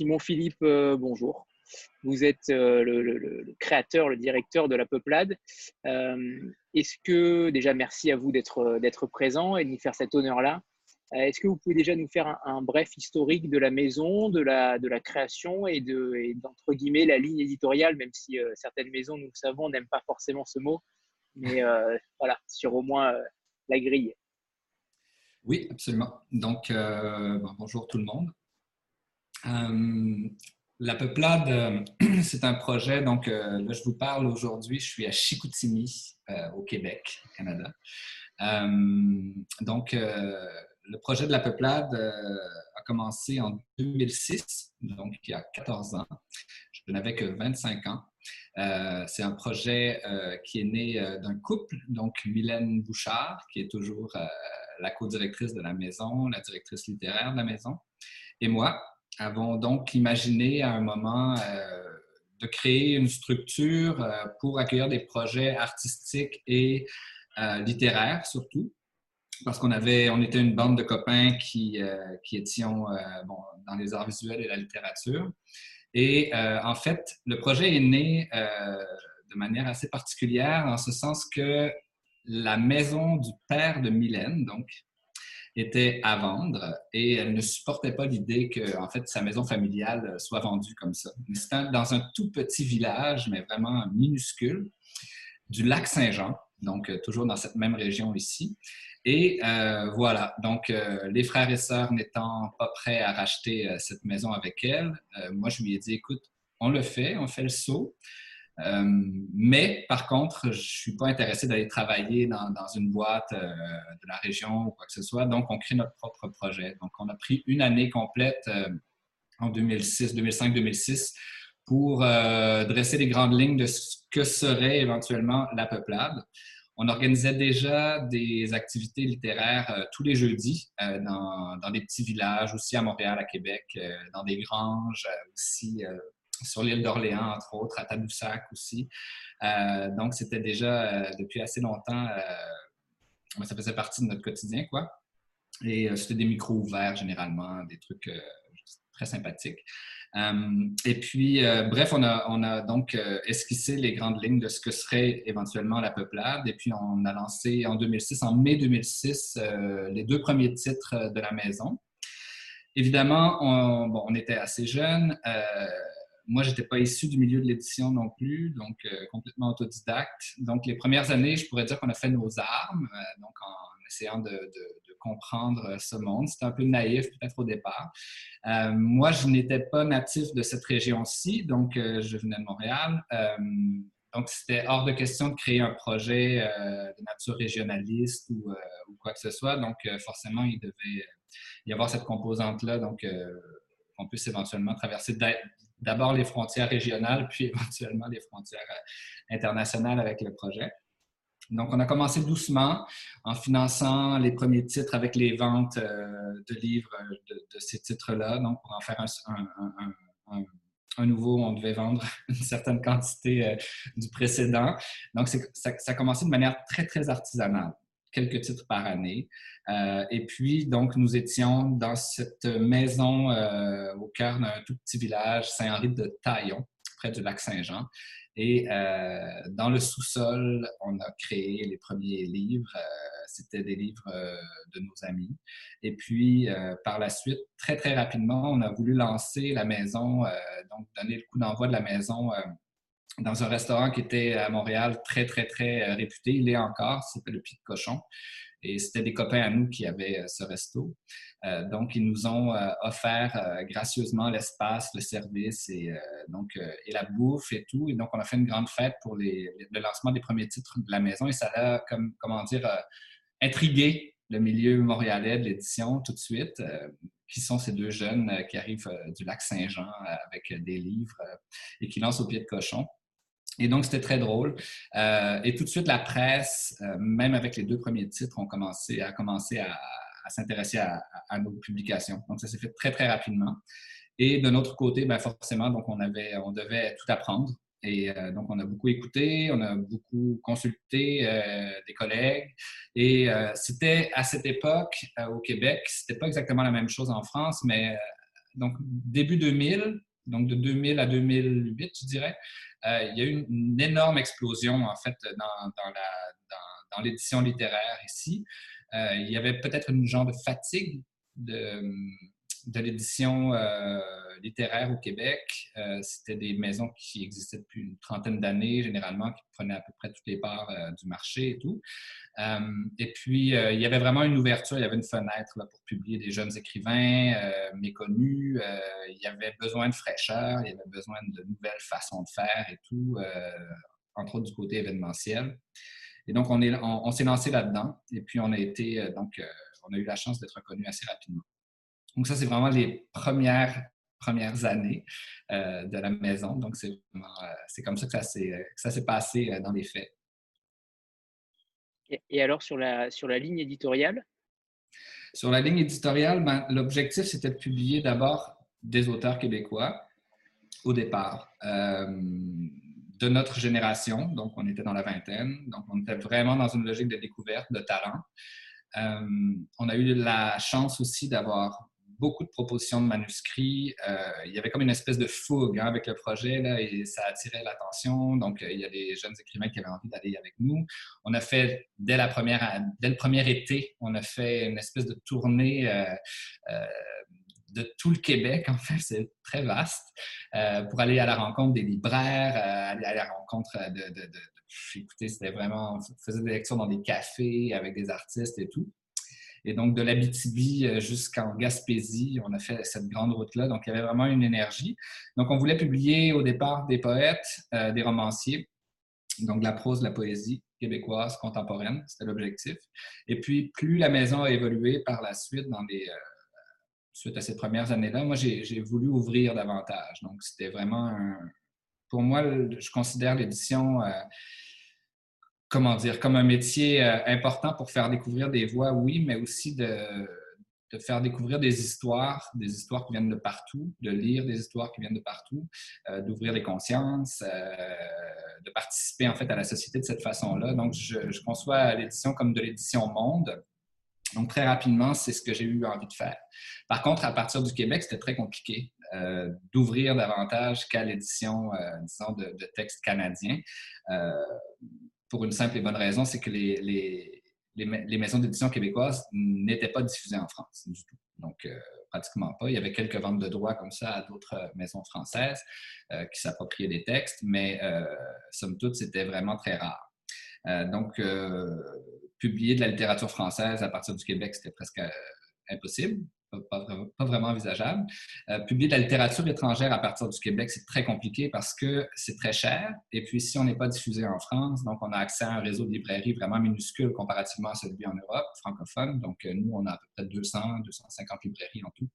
Simon Philippe, bonjour. Vous êtes le, créateur, le directeur de la Peuplade. Est-ce que, déjà, merci à vous d'être présent et de nous faire cet honneur-là. Est-ce que vous pouvez déjà nous faire un, bref historique de la maison, de la, de la création et d'entre guillemets la ligne éditoriale, même si certaines maisons, nous le savons, n'aiment pas forcément ce mot, mais voilà, sur au moins la grille. Oui, absolument. Donc, bonjour tout le monde. La Peuplade, euh, c'est un projet, donc euh, là je vous parle aujourd'hui, je suis à Chicoutimi, euh, au Québec, Canada. donc, le projet de la Peuplade a commencé en 2006, donc il y a 14 ans. Je n'avais que 25 ans. c'est un projet qui est né d'un couple, donc Mylène Bouchard, qui est toujours la co-directrice de la maison, la directrice littéraire de la maison, et moi, avons donc imaginé à un moment euh, de créer une structure euh, pour accueillir des projets artistiques et euh, littéraires surtout, parce qu'on avait, on était une bande de copains qui, qui étions dans les arts visuels et la littérature. Et en fait, le projet est né de manière assez particulière, en ce sens que la maison du père de Mylène, donc était à vendre et elle ne supportait pas l'idée que en fait sa maison familiale soit vendue comme ça. C'était dans un tout petit village, mais vraiment minuscule, du lac Saint-Jean, donc euh, toujours dans cette même région ici. Et euh, voilà, donc euh, les frères et sœurs n'étant pas prêts à racheter cette maison avec elle, moi je lui ai dit écoute, on le fait, on fait le saut. Euh, mais par contre, je ne suis pas intéressé d'aller travailler dans, une boîte euh, de la région ou quoi que ce soit. Donc, on crée notre propre projet. Donc, on a pris une année complète euh, en 2006, 2005-2006 pour dresser les grandes lignes de ce que serait éventuellement la peuplade. On organisait déjà des activités littéraires tous les jeudis dans, des petits villages, aussi à Montréal, à Québec, dans des granges, aussi sur l'île d'Orléans, entre autres, à Tadoussac aussi. Euh, donc, c'était déjà euh, depuis assez longtemps, euh, ça faisait partie de notre quotidien, quoi. Et c'était des micros ouverts, généralement, des trucs très sympathiques. et puis, bref, on a, on a donc esquissé les grandes lignes de ce que serait éventuellement la peuplade. Et puis, on a lancé en 2006, en mai 2006, les deux premiers titres de la maison. Évidemment, on, bon, on était assez jeunes moi, je n'étais pas issu du milieu de l'édition non plus, donc euh, complètement autodidacte. Donc, les premières années, je pourrais dire qu'on a fait nos armes, euh, donc en essayant de, comprendre euh, ce monde. C'était un peu naïf peut-être au départ. moi, je n'étais pas natif de cette région-ci, donc je venais de Montréal. donc, c'était hors de question de créer un projet de nature régionaliste ou, quoi que ce soit. Donc, forcément, il devait y avoir cette composante-là, donc qu'on puisse éventuellement traverser d'abord les frontières régionales, puis éventuellement les frontières euh, internationales avec le projet. Donc, on a commencé doucement en finançant les premiers titres avec les ventes euh, de livres euh, de, ces titres-là. Donc, pour en faire un, nouveau, on devait vendre une certaine quantité du précédent. Donc, ça, a commencé de manière très, très artisanale quelques titres par année. Euh, et puis, donc, nous étions dans cette maison euh, au cœur d'un tout petit village, Saint-Henri de Taillon, près du lac Saint-Jean. Et euh, dans le sous-sol, on a créé les premiers livres. C'était des livres de nos amis. Et puis, par la suite, très, très rapidement, on a voulu lancer la maison, donc donner le coup d'envoi de la maison dans un restaurant qui était à Montréal très, très, très euh, réputé. Il est encore, c'était le Pied de Cochon. Et c'était des copains à nous qui avaient euh, ce resto. Euh, donc, ils nous ont offert gracieusement l'espace, le service et, donc, et la bouffe et tout. Et donc, on a fait une grande fête pour le lancement des premiers titres de la maison. Et ça a, comme, comment dire, intrigué le milieu montréalais de l'édition tout de suite. qui sont ces deux jeunes qui arrivent du lac Saint-Jean avec des livres et qui lancent au pied de cochon. Et donc, c'était très drôle. Euh, et tout de suite, la presse, euh, même avec les deux premiers titres, ont commencé, a commencé à, s'intéresser à, nos publications. Donc, ça s'est fait très, très rapidement. Et de notre côté, ben forcément, donc on, avait, on devait tout apprendre. Et euh, donc, on a beaucoup écouté, on a beaucoup consulté des collègues. Et c'était à cette époque, au Québec, c'était pas exactement la même chose en France, mais donc début 2000, donc de 2000 à 2008, je dirais, il y a eu une, énorme explosion, en fait, dans, l'édition littéraire ici. il y avait peut-être une genre de fatigue de, de l'édition euh, littéraire au Québec. Euh, c'était des maisons qui existaient depuis une trentaine d'années, généralement, qui prenaient à peu près toutes les parts euh, du marché et tout. et puis, il y avait vraiment une ouverture, il y avait une fenêtre là, pour publier des jeunes écrivains méconnus. il y avait besoin de fraîcheur, il y avait besoin de nouvelles façons de faire et tout, entre autres du côté événementiel. Et donc, on, est, on, s'est lancé là-dedans et puis on a été, donc, on a eu la chance d'être reconnu assez rapidement. Donc, ça, c'est vraiment les premières, premières années euh, de la maison. Donc, c'est euh, comme ça que ça s'est passé euh, dans les faits. Et, alors, sur la, sur la ligne éditoriale? Sur la ligne éditoriale, ben, l'objectif, c'était de publier d'abord des auteurs québécois au départ. de notre génération, donc on était dans la vingtaine, donc on était vraiment dans une logique de découverte, de talent. on a eu la chance aussi d'avoir beaucoup de propositions de manuscrits. Euh, il y avait comme une espèce de fougue hein, avec le projet là, et ça attirait l'attention. Donc, euh, il y a des jeunes écrivains qui avaient envie d'aller avec nous. On a fait, dès, la première, le premier été, on a fait une espèce de tournée euh, de tout le Québec, en fait, c'est très vaste, pour aller à la rencontre des libraires, aller à la rencontre de, de écoutez, c'était vraiment, on faisait des lectures dans des cafés avec des artistes et tout. Et donc, de l'Abitibi euh, jusqu'en Gaspésie, on a fait cette grande route-là. Donc, il y avait vraiment une énergie. Donc, on voulait publier au départ des poètes, euh, des romanciers, donc de la prose, de la poésie québécoise contemporaine, c'était l'objectif. Et puis, plus la maison a évolué par la suite, dans les, euh, suite à ces premières années-là, moi, j'ai voulu ouvrir davantage. Donc, c'était vraiment un... Pour moi, je considère l'édition comment dire, comme un métier euh, important pour faire découvrir des voix, oui, mais aussi de, faire découvrir des histoires, des histoires qui viennent de partout, de lire des histoires qui viennent de partout, euh, d'ouvrir les consciences, euh, de participer en fait à la société de cette façon-là. Donc, je, conçois l'édition comme de l'édition monde. Donc, très rapidement, c'est ce que j'ai eu envie de faire. Par contre, à partir du Québec, c'était très compliqué d'ouvrir davantage qu'à l'édition, disons, de, textes canadiens pour une simple et bonne raison, c'est que les, maisons d'édition québécoises n'étaient pas diffusées en France du tout. Donc, euh, pratiquement pas. Il y avait quelques ventes de droits comme ça à d'autres euh, maisons françaises euh, qui s'appropriaient des textes, mais somme toute, c'était vraiment très rare. donc, publier de la littérature française à partir du Québec, c'était presque impossible pas, vraiment envisageable. Euh, publier de la littérature étrangère à partir du Québec, c'est très compliqué parce que c'est très cher. Et puis, si on n'est pas diffusé en France, donc on a accès à un réseau de librairies vraiment minuscule comparativement à celui en Europe, francophone. Donc, euh, nous, on a à peu près 200, 250 librairies en tout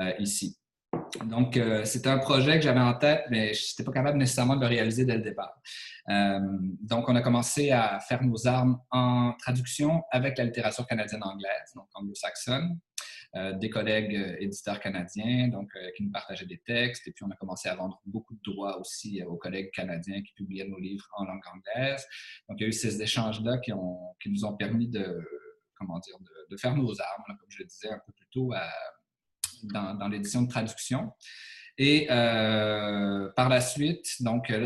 euh, ici. Donc, c'était un projet que j'avais en tête, mais je n'étais pas capable nécessairement de le réaliser dès le départ. donc, on a commencé à faire nos armes en traduction avec la littérature canadienne-anglaise, donc anglo-saxonne. Euh, des collègues euh, éditeurs canadiens donc, euh, qui nous partageaient des textes. Et puis, on a commencé à vendre beaucoup de droits aussi aux collègues canadiens qui publiaient nos livres en langue anglaise. Donc, il y a eu ces échanges-là qui, nous ont permis de, comment dire, de, faire nos armes, comme je le disais un peu plus tôt, dans l'édition de traduction. Et euh, par la suite, donc là,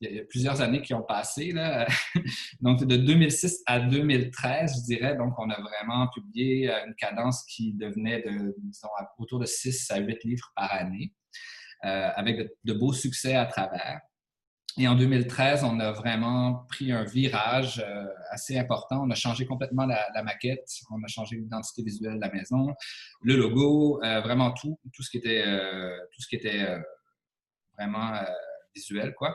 il y a plusieurs années qui ont passé. Là. donc, de 2006 à 2013, je dirais, donc on a vraiment publié une cadence qui devenait de, disons, autour de 6 à 8 livres par année, euh, avec de, beaux succès à travers. Et en 2013, on a vraiment pris un virage euh, assez important. On a changé complètement la, maquette, on a changé l'identité visuelle de la maison, le logo, euh, vraiment tout, tout ce qui était, euh, tout ce qui était vraiment visuel, quoi.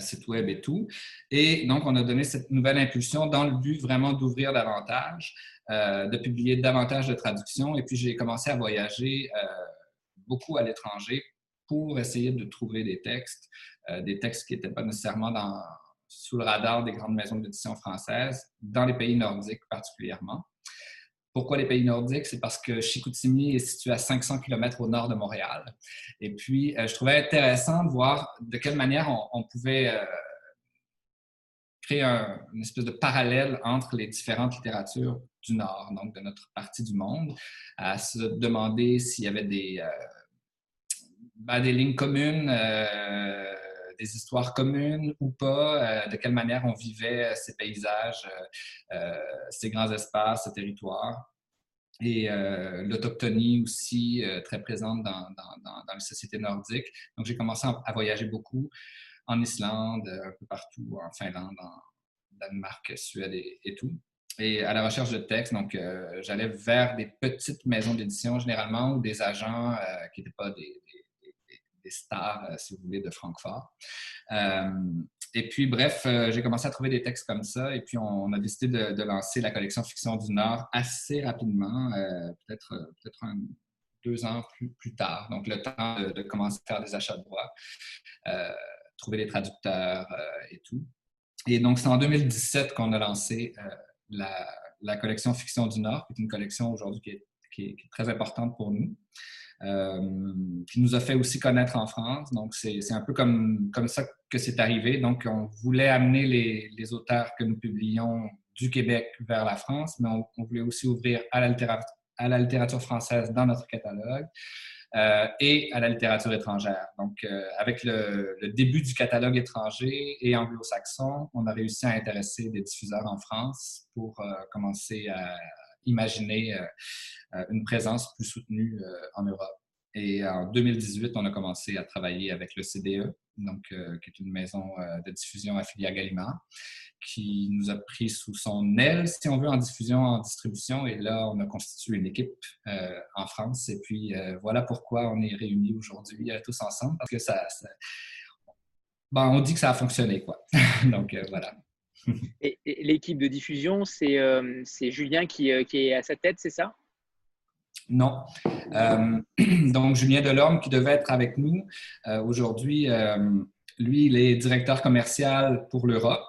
site web et tout. Et donc, on a donné cette nouvelle impulsion dans le but vraiment d'ouvrir davantage, de publier davantage de traductions. Et puis, j'ai commencé à voyager beaucoup à l'étranger pour essayer de trouver des textes, euh, des textes qui n'étaient pas nécessairement sous le radar des grandes maisons d'édition françaises, dans les pays nordiques particulièrement. Pourquoi les pays nordiques? C'est parce que Chicoutimi est situé à 500 km au nord de Montréal. Et puis, euh, je trouvais intéressant de voir de quelle manière on, pouvait euh, créer une espèce de parallèle entre les différentes littératures du Nord, donc de notre partie du monde, à se demander s'il y avait des, ben, des lignes communes, des histoires communes ou pas, de quelle manière on vivait ces paysages, ces grands espaces, ces territoires et euh, l'autochtonie aussi euh, très présente dans, les sociétés nordiques. Donc, j'ai commencé à, voyager beaucoup en Islande, un peu partout, en Finlande, en Danemark, Suède et, tout. Et à la recherche de textes, donc euh, j'allais vers des petites maisons d'édition généralement ou des agents qui n'étaient pas des, des stars, si vous voulez, de Francfort. Et puis, bref, euh, j'ai commencé à trouver des textes comme ça. Et puis, on, a décidé de, lancer la collection Fiction du Nord assez rapidement, euh, peut-être euh, peut deux ans plus, tard. Donc, le temps de, commencer à faire des achats de droits, trouver des traducteurs et tout. Et donc, c'est en 2017 qu'on a lancé la, collection Fiction du Nord, qui est une collection aujourd'hui qui est, très importante pour nous. Euh, qui nous a fait aussi connaître en France. Donc, c'est un peu comme, comme ça que c'est arrivé. Donc, on voulait amener les, auteurs que nous publions du Québec vers la France, mais on, voulait aussi ouvrir à la littérature, française dans notre catalogue. Euh, et à la littérature étrangère. Donc, euh, avec le, début du catalogue étranger et anglo-saxon, on a réussi à intéresser des diffuseurs en France pour commencer à imaginer euh, euh, une présence plus soutenue euh, en Europe. Et en 2018, on a commencé à travailler avec le CDE, donc, qui est une maison de diffusion affiliée à Gallimard, qui nous a pris sous son aile, si on veut, en diffusion, en distribution. Et là, on a constitué une équipe en France. Et puis, voilà pourquoi on est réunis aujourd'hui tous ensemble, parce que ça, ben, on dit que ça a fonctionné, quoi. donc, voilà. Et, l'équipe de diffusion, c'est euh, Julien euh, qui, est à sa tête, c'est ça? Non. Euh, donc, Julien Delorme, qui devait être avec nous aujourd'hui, lui, il est directeur commercial pour l'Europe,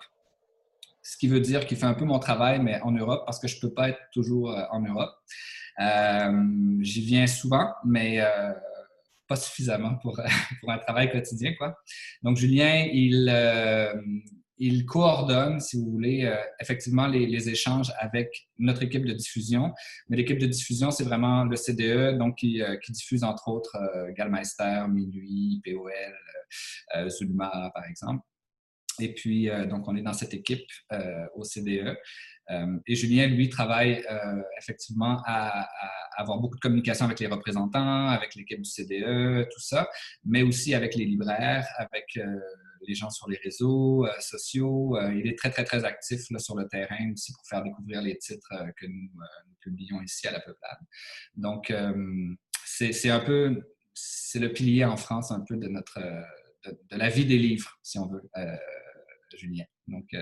ce qui veut dire qu'il fait un peu mon travail, mais en Europe, parce que je ne peux pas être toujours en Europe. J'y viens souvent, mais pas suffisamment pour, pour un travail quotidien. Quoi. Donc, Julien, il, il coordonne, si vous voulez, euh, effectivement les, échanges avec notre équipe de diffusion. Mais l'équipe de diffusion, c'est vraiment le CDE, donc qui, euh, diffuse entre autres euh, Gallmeister, Minuit, POL, Zulma, par exemple. Et puis, donc, on est dans cette équipe au CDE. et Julien, lui, travaille effectivement à, avoir beaucoup de communication avec les représentants, avec l'équipe du CDE, tout ça, mais aussi avec les libraires, avec les gens sur les réseaux euh, sociaux. Euh, il est très, très, très actif sur le terrain aussi pour faire découvrir les titres euh, que nous, publions ici à la Peuplade. Donc, c'est un peu, c'est le pilier en France un peu de notre, de, la vie des livres, si on veut, Julien. Donc,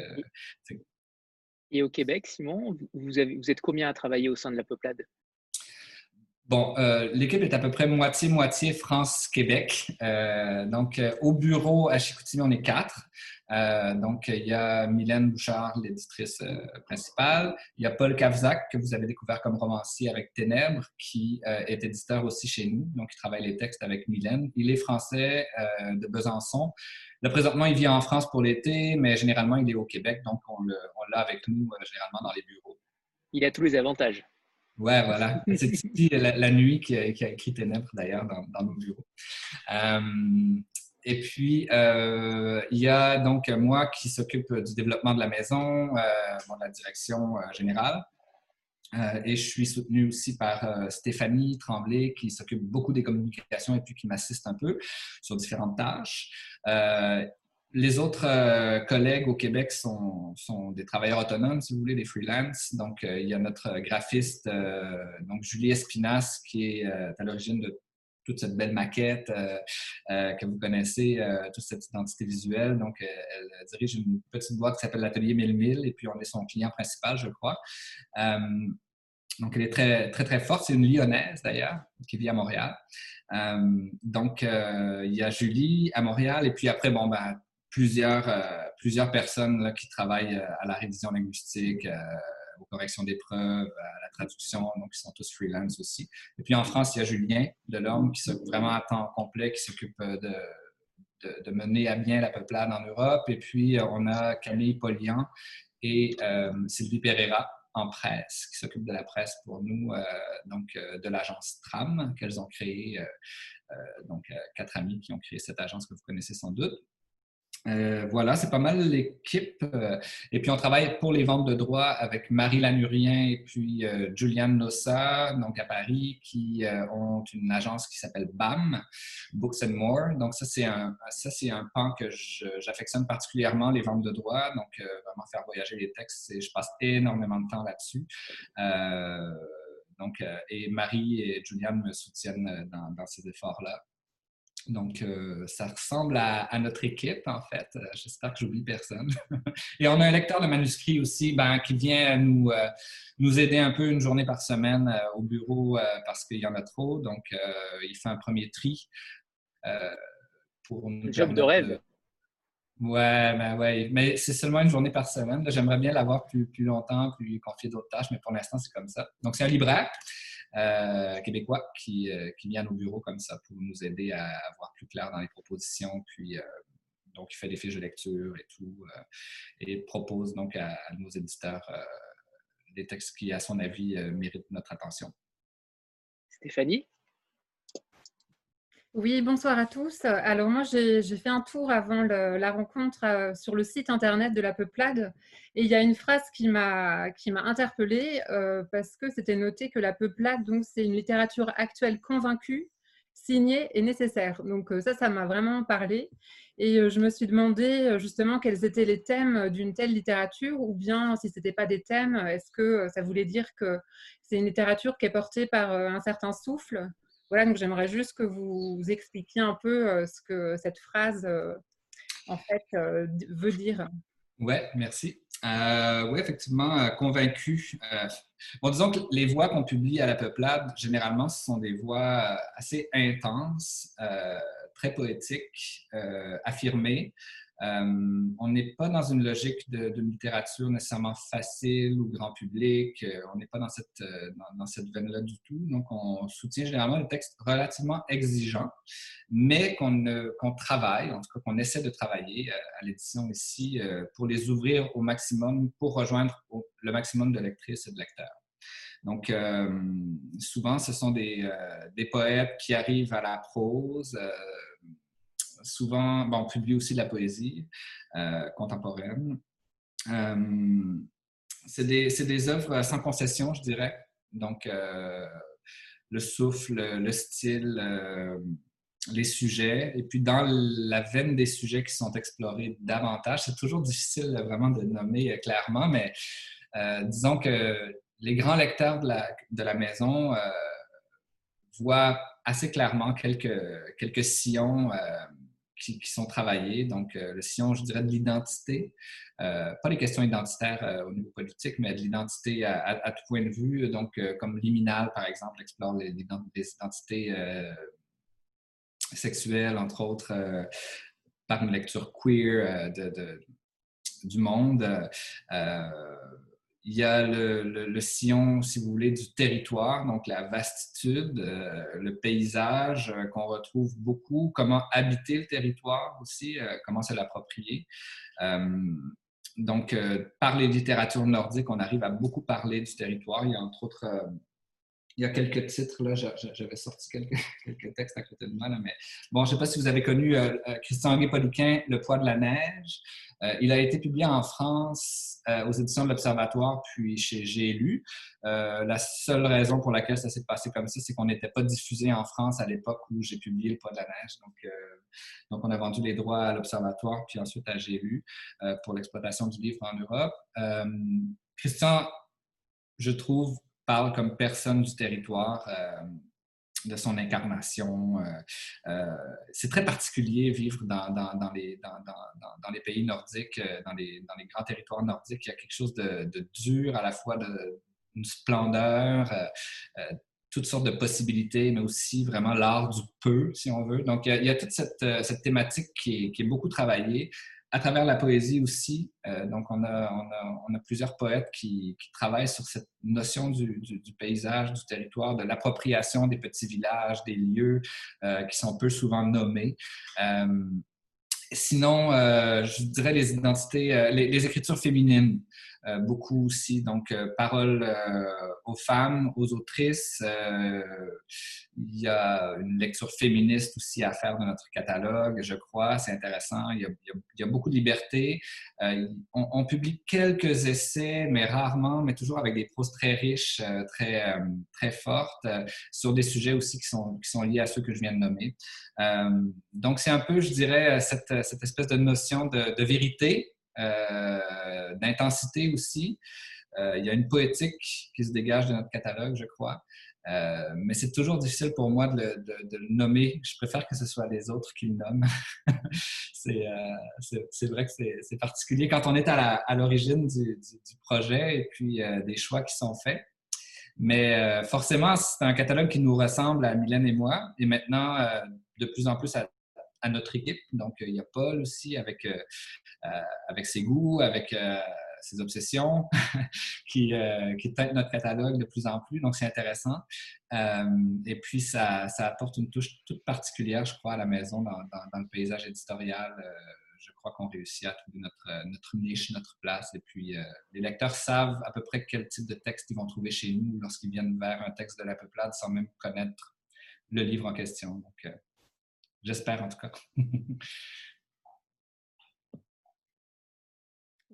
et au Québec, Simon, vous, avez, vous êtes combien à travailler au sein de la Peuplade? Bon, euh, l'équipe est à peu près moitié-moitié France-Québec. Euh, donc, euh, au bureau à Chicoutimi, on est quatre. donc, il y a Mylène Bouchard, l'éditrice principale. Il y a Paul Cavzac, que vous avez découvert comme romancier avec Ténèbres, qui est éditeur aussi chez nous. Donc, il travaille les textes avec Mylène. Il est français de Besançon. Là, présentement, il vit en France pour l'été, mais généralement, il est au Québec. Donc, on l'a avec nous généralement dans les bureaux. Il a tous les avantages. Ouais, voilà. C'est ici la, nuit qui a, écrit Ténèbres, d'ailleurs, dans, nos bureaux. Euh, et puis, euh, il y a donc moi qui s'occupe du développement de la maison, euh, de la direction générale. et je suis soutenu aussi par Stéphanie Tremblay, qui s'occupe beaucoup des communications et puis qui m'assiste un peu sur différentes tâches. Les autres euh, collègues au Québec sont, des travailleurs autonomes, si vous voulez, des freelance. Donc, euh, il y a notre graphiste, euh, donc Julie Espinas, qui est à l'origine de toute cette belle maquette que vous connaissez, toute cette identité visuelle. Donc, elle dirige une petite boîte qui s'appelle l'Atelier 1000 et puis on est son client principal, je crois. donc, elle est très, très, très forte. C'est une lyonnaise, d'ailleurs, qui vit à Montréal. donc, il y a Julie à Montréal et puis après, bon, ben, plusieurs, euh, plusieurs personnes qui travaillent euh, à la révision linguistique, euh, aux corrections d'épreuves, à la traduction, donc ils sont tous freelance aussi. Et puis en France, il y a Julien Delorme qui s'occupe vraiment à temps complet, qui s'occupe de, de, mener à bien la peuplade en Europe. Et puis on a Camille Polian et Sylvie Pereira en presse, qui s'occupe de la presse pour nous, donc de l'agence TRAM qu'elles ont créée. donc, quatre amis qui ont créé cette agence que vous connaissez sans doute. Euh, voilà, c'est pas mal l'équipe. Euh, et puis, on travaille pour les ventes de droits avec Marie Lanurien et puis euh, Juliane Nossa, donc à Paris, qui ont une agence qui s'appelle BAM, Books and More. Donc, ça, c'est un, ça, c'est un pan que j'affectionne particulièrement, les ventes de droits. Donc, vraiment faire voyager les textes, et je passe énormément de temps là-dessus. donc, et Marie et Juliane me soutiennent dans, dans ces efforts-là. Donc, euh, ça ressemble à, notre équipe, en fait. Euh, j'espère que j'oublie personne. Et on a un lecteur de manuscrits aussi ben, qui vient nous, euh, nous aider un peu une journée par semaine au bureau parce qu'il y en a trop. Donc, il fait un premier tri. pour nous job de rêve. Ouais, ben ouais, mais c'est seulement une journée par semaine. J'aimerais bien l'avoir plus, plus longtemps, puis confier d'autres tâches, mais pour l'instant, c'est comme ça. Donc, c'est un libraire. Euh, québécois qui, euh, qui vient à nos bureaux comme ça pour nous aider à, voir plus clair dans les propositions. Puis, euh, donc, il fait des fiches de lecture et tout, et propose donc à, nos éditeurs des textes qui, à son avis, méritent notre attention. Stéphanie? Oui, bonsoir à tous. Alors moi, j'ai fait un tour avant la rencontre sur le site internet de la Peuplade et il y a une phrase qui m'a interpellée euh, parce que c'était noté que la Peuplade, c'est une littérature actuelle convaincue, signée et nécessaire. Donc euh, ça, ça m'a vraiment parlé et euh, je me suis demandé justement quels étaient les thèmes d'une telle littérature ou bien si ce n'était pas des thèmes, est-ce que ça voulait dire que c'est une littérature qui est portée par un certain souffle? Voilà, donc j'aimerais juste que vous expliquiez un peu euh, ce que cette phrase, euh, en fait, euh, veut dire. Oui, merci. oui, effectivement, convaincu. bon, disons que les voix qu'on publie à la Peuplade, généralement, ce sont des voix assez intenses, très poétiques, affirmées. Euh, on n'est pas dans une logique de, littérature nécessairement facile ou grand public. Euh, on n'est pas dans cette, euh, dans, cette veine-là du tout. Donc, on soutient généralement des textes relativement exigeants, mais qu'on travaille, en tout cas qu'on essaie de travailler à l'édition ici pour les ouvrir au maximum, pour rejoindre le maximum de lectrices et de lecteurs. Donc, souvent, ce sont des, des, poètes qui arrivent à la prose souvent, bon, on publie aussi de la poésie euh, contemporaine. Euh, c'est des, des, œuvres sans concession, je dirais. Donc, euh, le souffle, le style, les sujets. Et puis, dans la veine des sujets qui sont explorés davantage, c'est toujours difficile vraiment de nommer clairement, mais disons que les grands lecteurs de la, maison voient assez clairement quelques, sillons qui, sont travaillés. Donc, euh, le sillon, je dirais, de l'identité. Euh, pas les questions identitaires euh, au niveau politique, mais de l'identité à, tout point de vue. Donc, comme Liminal, par exemple, explore les, identités sexuelles, entre autres, par une lecture queer du monde. Il y a le, sillon, si vous voulez, du territoire, donc la vastitude, euh, le paysage euh, qu'on retrouve beaucoup, comment habiter le territoire aussi, euh, comment se l'approprier. donc, par les littératures nordiques, on arrive à beaucoup parler du territoire. Il y a entre autres il y a quelques titres, là, j'avais sorti quelques, textes à côté de moi, là, mais bon, je ne sais pas si vous avez connu Christian Guépoluquin, Le poids de la neige. Euh, il a été publié en France euh, aux éditions de l'Observatoire, puis chez J'ai lu. Euh, la seule raison pour laquelle ça s'est passé comme ça, c'est qu'on n'était pas diffusé en France à l'époque où j'ai publié Le poids de la neige. Donc, donc on a vendu les droits à l'Observatoire, puis ensuite à J'ai lu pour l'exploitation du livre en Europe. Christian, je trouve, parle comme personne du territoire de son incarnation. Euh, euh, c'est très particulier vivre dans, dans, les, dans, les, pays nordiques, euh, dans les, les, grands territoires nordiques. Il y a quelque chose de, dur, à la fois d'une splendeur, toutes sortes de possibilités, mais aussi vraiment l'art du peu, si on veut. Donc, il y a, toute cette, cette thématique qui est, beaucoup travaillée à travers la poésie aussi. Euh, donc, on a, plusieurs poètes qui, travaillent sur cette notion du, paysage, du territoire, de l'appropriation des petits villages, des lieux euh, qui sont peu souvent nommés. Euh, sinon, je dirais les identités, les, écritures féminines. Euh, beaucoup aussi, donc, euh, parole euh, aux femmes, aux autrices. il y a une lecture féministe aussi à faire de notre catalogue, je crois. C'est intéressant. Il y, a, beaucoup de liberté. On, publie quelques essais, mais rarement, mais toujours avec des proses très riches, très, très fortes, sur des sujets aussi qui sont, qui sont liés à ceux que je viens de nommer. donc, c'est un peu, je dirais, cette, cette espèce de notion de, vérité d'intensité aussi. Euh, il y a une poétique qui se dégage de notre catalogue, je crois. Euh, mais c'est toujours difficile pour moi de le, nommer. Je préfère que ce soit les autres qui le nomment. c'est vrai que c'est particulier quand on est à l'origine du, projet et puis des choix qui sont faits. Mais forcément, c'est un catalogue qui nous ressemble à Mylène et moi. Et maintenant, de plus en plus à, à notre équipe. Donc, il y a Paul aussi avec, euh, euh, avec ses goûts, avec euh, ses obsessions, qui, qui tête notre catalogue de plus en plus. Donc, c'est intéressant. et puis, ça, ça, apporte une touche toute particulière, je crois, à la maison dans, dans, le paysage éditorial. je crois qu'on réussit à trouver notre, notre, niche, notre place. Et puis, les lecteurs savent à peu près quel type de texte ils vont trouver chez nous lorsqu'ils viennent vers un texte de la peuplade sans même connaître le livre en question. Donc, J'espère en tout cas.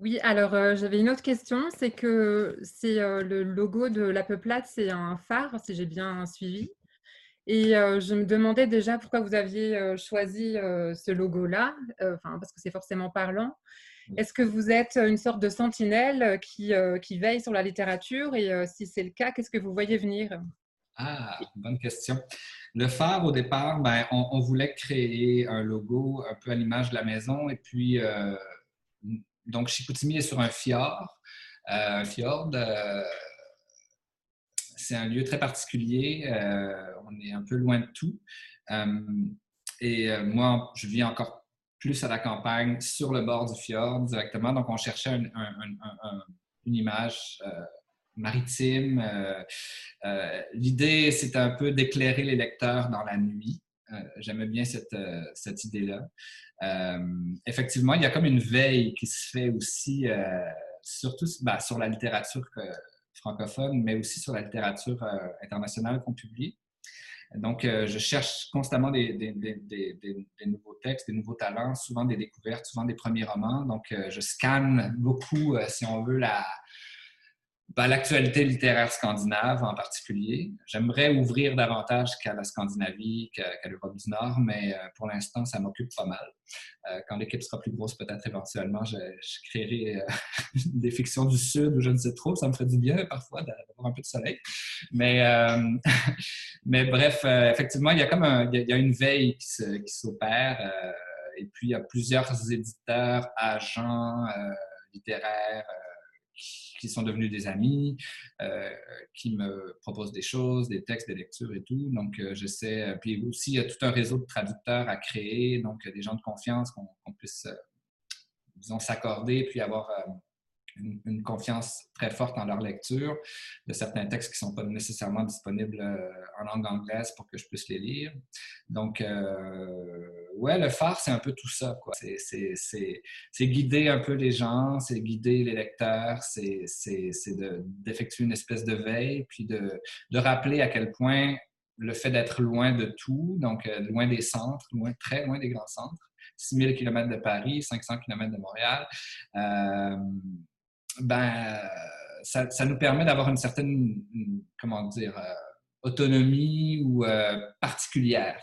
Oui, alors euh, j'avais une autre question, c'est que c'est euh, le logo de la peuplade, c'est un phare, si j'ai bien suivi. Et euh, je me demandais déjà pourquoi vous aviez choisi ce logo-là, parce que c'est forcément parlant. Est-ce que vous êtes une sorte de sentinelle qui, qui veille sur la littérature Et si c'est le cas, qu'est-ce que vous voyez venir? Ah, bonne question. Le phare, au départ, ben, on, voulait créer un logo un peu à l'image de la maison. Et puis, donc, Chicoutimi est sur un fjord. Euh, un fjord, euh, c'est un lieu très particulier. on est un peu loin de tout. et moi, je vis encore plus à la campagne, sur le bord du fjord directement. Donc, on cherchait une image maritime. Euh, euh, l'idée, c'est un peu d'éclairer les lecteurs dans la nuit. Euh, j'aimais bien cette, cette idée-là. effectivement, il y a comme une veille qui se fait aussi, surtout ben, sur la littérature francophone, mais aussi sur la littérature internationale qu'on publie. Donc, je cherche constamment des, nouveaux textes, des nouveaux talents, souvent des découvertes, souvent des premiers romans. Donc, je scanne beaucoup, si on veut, la, ben, l'actualité littéraire scandinave en particulier. J'aimerais ouvrir davantage qu'à la Scandinavie, qu'à l'Europe du Nord, mais euh, pour l'instant, ça m'occupe pas mal. Euh, quand l'équipe sera plus grosse, peut-être éventuellement, je, créerai euh, des fictions du Sud ou je ne sais trop. Ça me ferait du bien parfois d'avoir un peu de soleil. Mais, mais bref, effectivement, il y a comme il, y a, une veille qui s'opère. et puis, il y a plusieurs éditeurs, agents littéraires qui sont devenus des amis, euh, qui me proposent des choses, des textes, des lectures et tout. Donc, euh, j'essaie. Euh, puis aussi, il y a tout un réseau de traducteurs à créer, donc des gens de confiance qu'on puisse, disons, s'accorder, puis avoir une, confiance très forte en leur lecture de certains textes qui ne sont pas nécessairement disponibles euh, en langue anglaise pour que je puisse les lire. Donc, euh, ouais, le phare, c'est un peu tout ça. C'est guider un peu les gens, c'est guider les lecteurs, c'est d'effectuer une espèce de veille, puis de, de rappeler à quel point le fait d'être loin de tout, donc euh, loin des centres, loin, très loin des grands centres, 6000 km de Paris, 500 km de Montréal, euh, ben, ça, nous permet d'avoir une certaine, comment dire, euh, autonomie ou euh, particulière.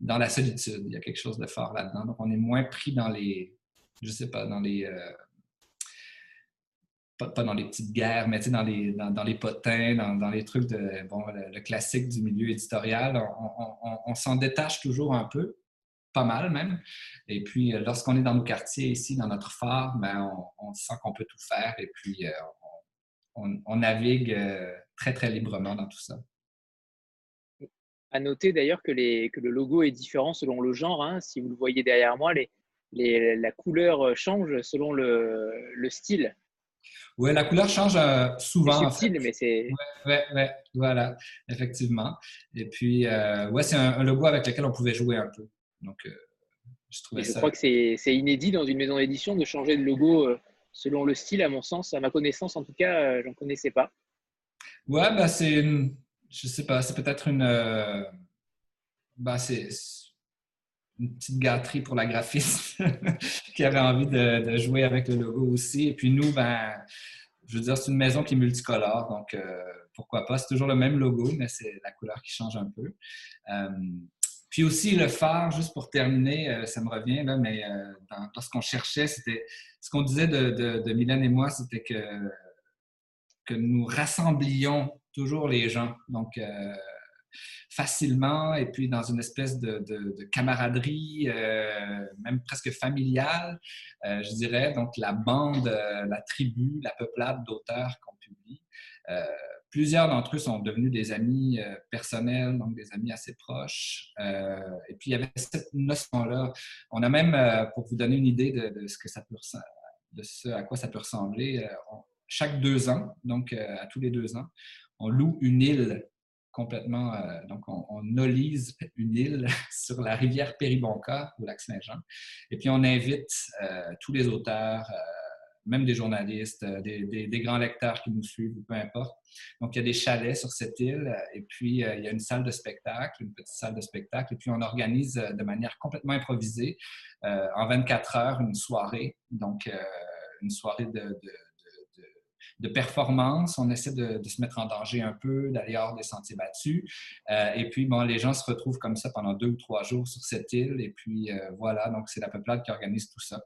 dans la solitude, il y a quelque chose de fort là-dedans. Donc, on est moins pris dans les, je sais pas, dans les, euh, pas, dans les petites guerres, mais dans les, dans, les potins, dans, les trucs de, bon, le, classique du milieu éditorial. on s'en détache toujours un peu pas mal même. Et puis, euh, lorsqu'on est dans nos quartiers ici, dans notre phare, ben, on, sent qu'on peut tout faire et puis euh, on, navigue euh, très, très librement dans tout ça. À noter d'ailleurs que, que, le logo est différent selon le genre. Hein. Si vous le voyez derrière moi, les, les, la couleur change selon le, le style. Oui, la couleur change souvent. C'est subtil, mais c'est. Oui, ouais, ouais, voilà, effectivement. Et puis, ouais, c'est un, logo avec lequel on pouvait jouer un peu. Donc, euh, je, crois que c'est inédit dans une maison d'édition de changer de logo euh, selon le style, à mon sens, à ma connaissance en tout cas, j'en connaissais pas. Ouais, bah c'est une, je sais pas, c'est peut-être une, bah c'est une petite gâterie pour la graphiste qui avait envie de, jouer avec le logo aussi. Et puis nous, ben, je veux dire, c'est une maison qui est multicolore, donc euh, pourquoi pas? C'est toujours le même logo, mais c'est la couleur qui change un peu. Euh, puis aussi le phare, juste pour terminer, euh, ça me revient là, mais lorsqu'on cherchait, c'était ce qu'on disait de, de, Mylène et moi, c'était que, nous rassemblions toujours les gens. Donc, facilement et puis dans une espèce de, camaraderie, euh, même presque familiale, euh, je dirais. Donc, la bande, euh, la tribu, la peuplade d'auteurs qu'on publie. Plusieurs d'entre eux sont devenus des amis personnels, donc des amis assez proches. et puis, il y avait cette notion-là. On a même, pour vous donner une idée de, ce à quoi ça peut ressembler, chaque deux ans, donc à tous les deux ans, on loue une île complètement. Euh, donc, on, on, une île sur la rivière Péribonka, au lac Saint-Jean. Et puis, on invite euh, tous les auteurs, euh, même des journalistes, des, des, grands lecteurs qui nous suivent, peu importe. Donc, il y a des chalets sur cette île et puis il y a une salle de spectacle, une petite salle de spectacle. Et puis, on organise de manière complètement improvisée, en 24 heures, une soirée. Donc, une soirée de performance. On essaie de, se mettre en danger un peu, d'aller hors des sentiers battus. Euh, et puis, bon, les gens se retrouvent comme ça pendant deux ou trois jours sur cette île. Et puis, euh, voilà, donc c'est la peuplade qui organise tout ça.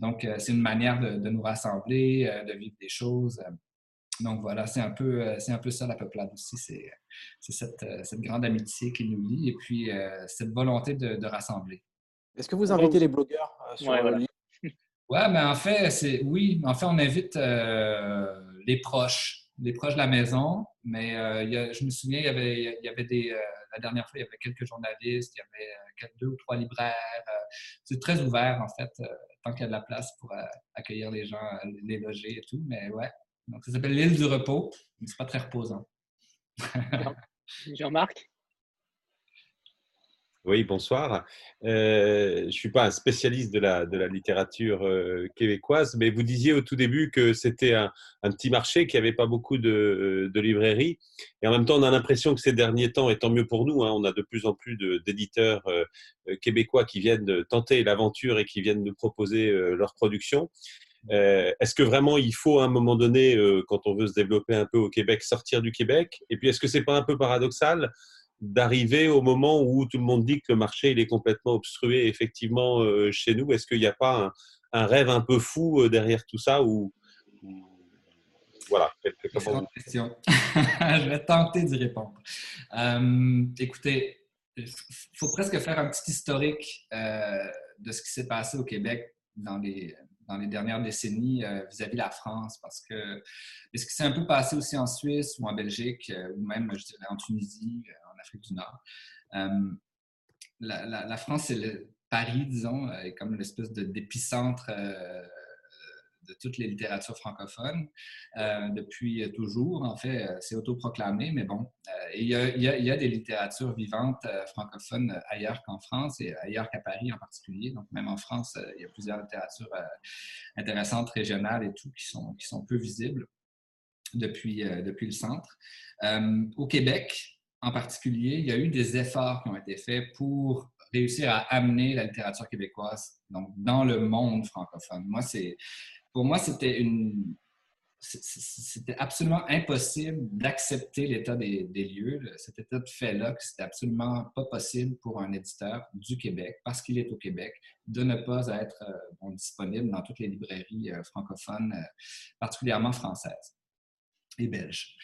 Donc, euh, c'est une manière de, nous rassembler, de vivre des choses. Donc voilà, c'est un peu, c'est un peu ça la peuplade aussi. C'est, cette, cette, grande amitié qui nous lie et puis cette volonté de, rassembler. Est-ce que vous invitez les blogueurs sur ouais, oui, mais en fait, c'est oui. En fait, on invite euh, les proches, les proches de la maison. Mais euh, je me souviens, il y avait, il y avait des. Euh, la dernière fois, il y avait quelques journalistes, il y avait deux ou trois libraires. c'est très ouvert, en fait, tant qu'il y a de la place pour accueillir les gens, les loger et tout. Mais ouais. Donc, ça s'appelle l'île du repos. C'est pas très reposant. Jean-Marc? Oui, bonsoir. Euh, je ne suis pas un spécialiste de la, de la littérature euh, québécoise, mais vous disiez au tout début que c'était un, un, petit marché, qui avait pas beaucoup de, de, librairies. Et en même temps, on a l'impression que ces derniers temps, et tant mieux pour nous, hein, on a de plus en plus d'éditeurs euh, québécois qui viennent tenter l'aventure et qui viennent nous proposer leur production. est-ce que vraiment il faut à un moment donné, quand on veut se développer un peu au Québec, sortir du Québec? Et puis, est-ce que c'est pas un peu paradoxal d'arriver au moment où tout le monde dit que le marché il est complètement obstrué effectivement euh, chez nous Est-ce qu'il n'y a pas un, rêve un peu fou euh, derrière tout ça ou, voilà question. Je vais tenter d'y répondre. Euh, écoutez, il faut presque faire un petit historique de ce qui s'est passé au Québec dans les, dans les dernières décennies vis-à-vis de la France, parce que ce qui s'est un peu passé aussi en Suisse ou en Belgique, ou même, je dirais, en Tunisie, Afrique du Nord. Euh, la, France, c'est Paris, disons, euh, est comme l'espèce d'épicentre euh, de toutes les littératures francophones depuis toujours. En fait, c'est autoproclamé, mais bon, il y, a, des littératures vivantes francophones ailleurs qu'en France et ailleurs qu'à Paris en particulier. Donc, même en France, il y a plusieurs littératures intéressantes, régionales et tout, qui sont, qui sont peu visibles depuis, depuis le centre. au Québec, en particulier, il y a eu des efforts qui ont été faits pour réussir à amener la littérature québécoise donc, dans le monde francophone. Moi, pour moi, c'était une, c'était absolument impossible d'accepter l'état des, lieux, cet état de fait-là, que c'était absolument pas possible pour un éditeur du Québec, parce qu'il est au Québec, de ne pas être euh, disponible dans toutes les librairies euh, francophones, euh, particulièrement françaises et belges.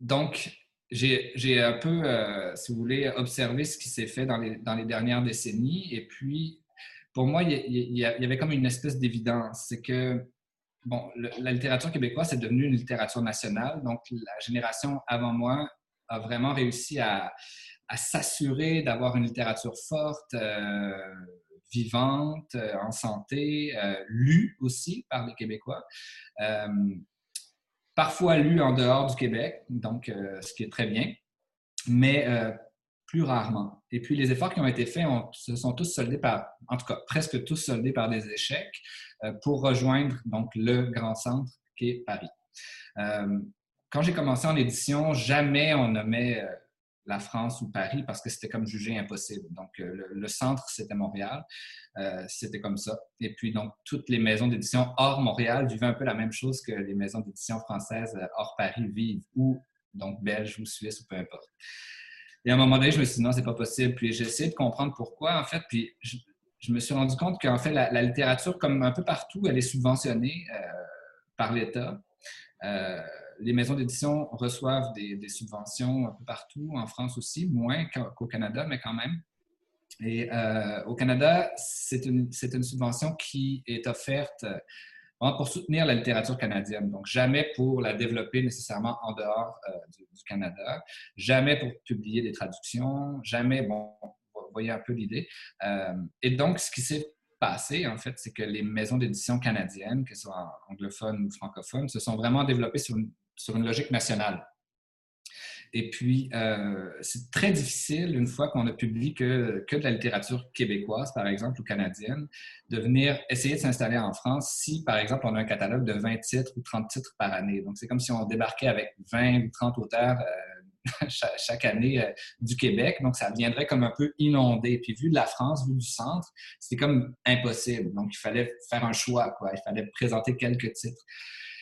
Donc, j'ai un peu, euh, si vous voulez, observé ce qui s'est fait dans les, dernières décennies. Et puis, pour moi, il y, avait comme une espèce d'évidence. C'est que, bon, la littérature québécoise est devenue une littérature nationale. Donc, la génération avant moi a vraiment réussi à, à s'assurer d'avoir une littérature forte, euh, vivante, euh, en santé, lue aussi par les Québécois parfois lu en dehors du Québec, donc euh, ce qui est très bien, mais euh, plus rarement. et puis les efforts qui ont été faits se sont tous soldés par, en tout cas presque tous soldés par des échecs pour rejoindre donc le grand centre qui est Paris. quand j'ai commencé en édition, jamais on nommait la France ou Paris parce que c'était comme jugé impossible. Donc, euh, le, centre, c'était Montréal. Euh, c'était comme ça. Et puis, donc, toutes les maisons d'édition hors Montréal vivaient un peu la même chose que les maisons d'édition françaises euh, hors Paris vivent, ou donc belges ou suisses ou peu importe. Et à un moment donné, je me suis dit non, c'est pas possible. Puis j'ai essayé de comprendre pourquoi, en fait. Puis je, me suis rendu compte qu'en fait, la, littérature, comme un peu partout, elle est subventionnée par l'État les maisons d'édition reçoivent des, subventions un peu partout, en France aussi, moins qu'au Canada, mais quand même. Et euh, au Canada, c'est une, subvention qui est offerte euh, pour soutenir la littérature canadienne. Donc, jamais pour la développer nécessairement en dehors euh, du, Canada, jamais pour publier des traductions, jamais, bon, vous voyez un peu l'idée. et donc, ce qui s'est passé, en fait, c'est que les maisons d'édition canadiennes, qu'elles soient anglophones ou francophones, se sont vraiment développées sur une sur une logique nationale. Et puis, euh, c'est très difficile, une fois qu'on a publié que, que, de la littérature québécoise, par exemple, ou canadienne, de venir essayer de s'installer en France si, par exemple, on a un catalogue de 20 titres ou 30 titres par année. Donc, c'est comme si on débarquait avec 20 ou 30 auteurs euh, chaque, année euh, du Québec. Donc, ça viendrait comme un peu inondé. Puis, vu de la France, vu du centre, c'était comme impossible. Donc, il fallait faire un choix. Il fallait présenter quelques titres.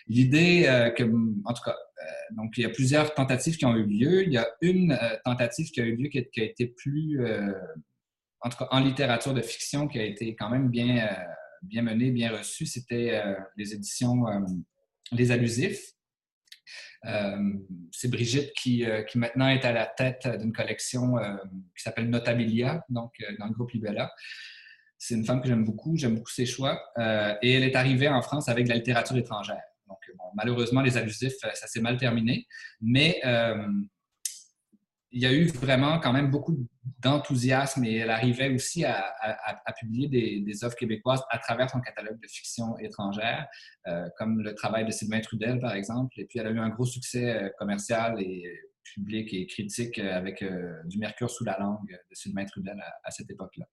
L'idée euh, que, en tout cas, euh, donc il y a plusieurs tentatives qui ont eu lieu. Il y a une euh, tentative qui a eu lieu qui, a été plus, en tout cas en littérature de fiction, qui a été quand même bien, menée, bien reçue. C'était les éditions Les Allusifs. c'est Brigitte qui, qui, maintenant est à la tête d'une collection qui s'appelle Notabilia, donc dans le groupe Libella. C'est une femme que j'aime beaucoup, j'aime beaucoup ses choix. et elle est arrivée en France avec la littérature étrangère. Donc, malheureusement, les abusifs, euh, ça s'est mal terminé. Mais euh, il y a eu vraiment quand même beaucoup d'enthousiasme et elle arrivait aussi à, publier des, œuvres québécoises à travers son catalogue de fiction étrangère, euh, comme le travail de Sylvain Trudel, par exemple. Et puis, elle a eu un gros succès commercial et public et critique euh, avec euh, du mercure sous la langue de Sylvain Trudel à, cette époque-là.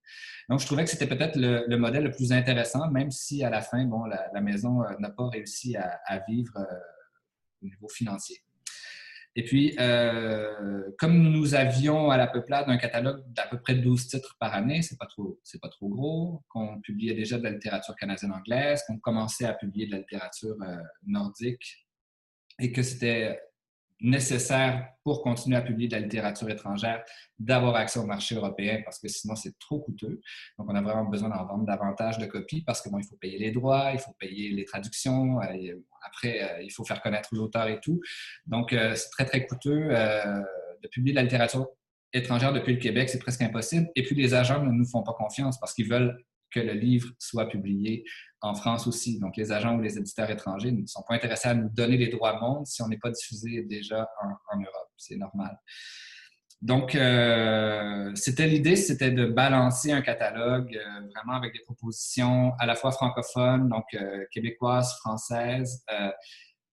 Donc, je trouvais que c'était peut-être le, modèle le plus intéressant, même si à la fin, bon, la, maison euh, n'a pas réussi à, vivre au niveau financier. Et puis, comme nous avions à la peuplade un catalogue d'à peu près 12 titres par année, c'est pas trop, c'est pas trop gros, qu'on publiait déjà de la littérature canadienne-anglaise, qu'on commençait à publier de la littérature nordique et que c'était nécessaire pour continuer à publier de la littérature étrangère, d'avoir accès au marché européen parce que sinon c'est trop coûteux. Donc on a vraiment besoin d'en vendre davantage de copies parce que bon, il faut payer les droits, il faut payer les traductions, euh, après euh, il faut faire connaître l'auteur et tout. Donc euh, c'est très très coûteux de publier de la littérature étrangère depuis le Québec, c'est presque impossible. Et puis les agents ne nous font pas confiance parce qu'ils veulent que le livre soit publié en France aussi. Donc, les agents ou les éditeurs étrangers ne sont pas intéressés à nous donner les droits monde si on n'est pas diffusé déjà en, Europe. C'est normal. Donc, euh, c'était l'idée, c'était de balancer un catalogue euh, vraiment avec des propositions à la fois francophones, donc euh, québécoises, françaises,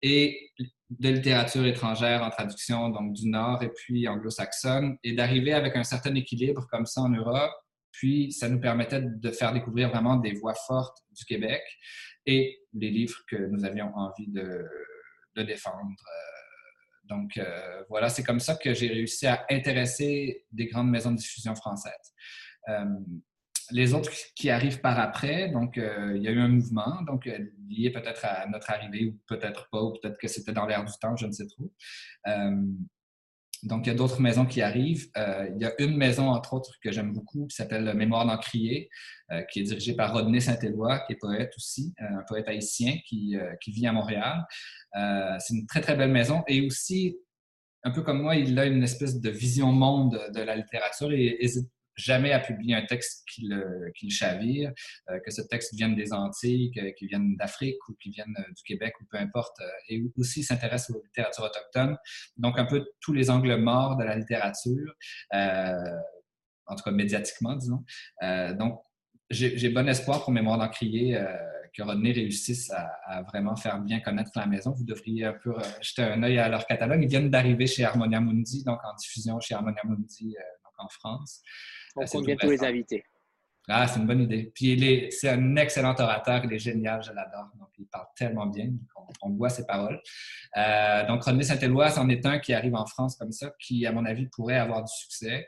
et de littérature étrangère en traduction, donc du Nord et puis anglo-saxonne, et d'arriver avec un certain équilibre comme ça en Europe, puis, ça nous permettait de faire découvrir vraiment des voix fortes du Québec et les livres que nous avions envie de, défendre. Euh, donc, euh, voilà, c'est comme ça que j'ai réussi à intéresser des grandes maisons de diffusion françaises. Euh, les autres qui arrivent par après, donc il y a eu un mouvement, donc lié peut-être à notre arrivée ou peut-être pas, ou peut-être que c'était dans l'air du temps, je ne sais trop. Donc, il y a d'autres maisons qui arrivent. Euh, il y a une maison, entre autres, que j'aime beaucoup, qui s'appelle Mémoire d'Encrier, euh, qui est dirigée par Rodney Saint-Éloi, qui est poète aussi, euh, un poète haïtien qui, vit à Montréal. c'est une très, très belle maison. Et aussi, un peu comme moi, il a une espèce de vision monde de la littérature et jamais à publier un texte qui le, chavire, euh, que ce texte vienne des Antilles, qu'il vienne d'Afrique ou qu'il vienne euh, du Québec ou peu importe, euh, et aussi s'intéresse aux littératures autochtones. Donc, un peu tous les angles morts de la littérature, en tout cas médiatiquement, disons. donc, j'ai bon espoir pour Mémoire d'Encrier que Rodney réussisse à, vraiment faire bien connaître la maison. Vous devriez un peu jeter un œil à leur catalogue. Ils viennent d'arriver chez Harmonia Mundi, donc en diffusion chez Harmonia Mundi en France. On compte bientôt les invités. Ah, c'est une bonne idée. Puis c'est un excellent orateur, il est génial, je l'adore. Donc, il parle tellement bien, on, voit ses paroles. Euh, donc, René Saint-Éloi, c'en est un qui arrive en France comme ça, qui, à mon avis, pourrait avoir du succès.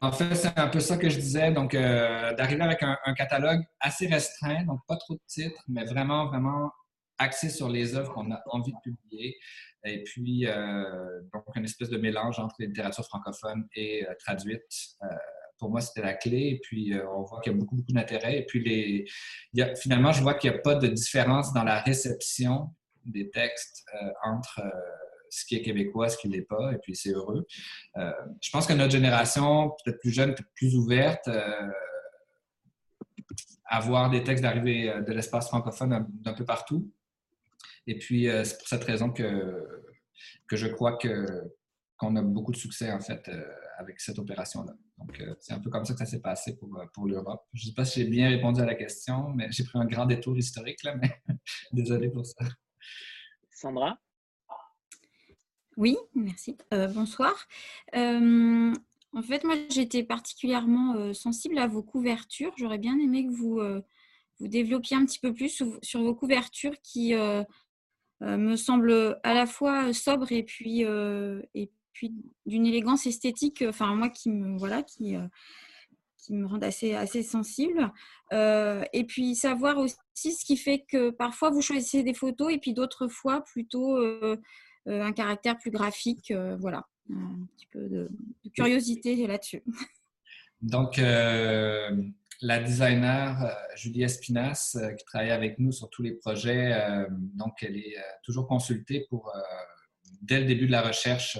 En fait, c'est un peu ça que je disais, donc euh, d'arriver avec un, catalogue assez restreint, donc pas trop de titres, mais vraiment, vraiment axé sur les œuvres qu'on a envie de publier. Et puis, euh, donc, une espèce de mélange entre littérature francophone et traduite pour moi, c'était la clé. Et puis, euh, on voit qu'il y a beaucoup, beaucoup d'intérêt. Et puis, finalement, je vois qu'il n'y a pas de différence dans la réception des textes euh, entre euh, ce qui est québécois, ce qui ne l'est pas. Et puis, c'est heureux. je pense que notre génération, peut-être plus jeune, peut-être plus ouverte, à voir des textes d'arrivée de l'espace francophone d'un peu partout. Et puis, c'est pour cette raison que, que je crois que, qu'on a beaucoup de succès, en fait, avec cette opération-là. Donc, euh, c'est un peu comme ça que ça s'est passé pour, euh, pour l'Europe. Je ne sais pas si j'ai bien répondu à la question, mais j'ai pris un grand détour historique, là, mais désolé pour ça. Sandra? Oui, merci. Euh, bonsoir. en fait, moi, j'étais particulièrement sensible à vos couvertures. J'aurais bien aimé que vous, vous développiez un petit peu plus sur, sur vos couvertures qui me semblent à la fois sobres et puis, et puis d'une élégance esthétique, enfin moi qui me voilà, qui, euh, me rend assez, assez sensible. Euh, et puis savoir aussi ce qui fait que parfois vous choisissez des photos et puis d'autres fois plutôt euh, un caractère plus graphique. voilà, un petit peu de, curiosité là-dessus. Donc, la designer Julie Espinas, qui travaille avec nous sur tous les projets, donc elle est toujours consultée pour, dès le début de la recherche,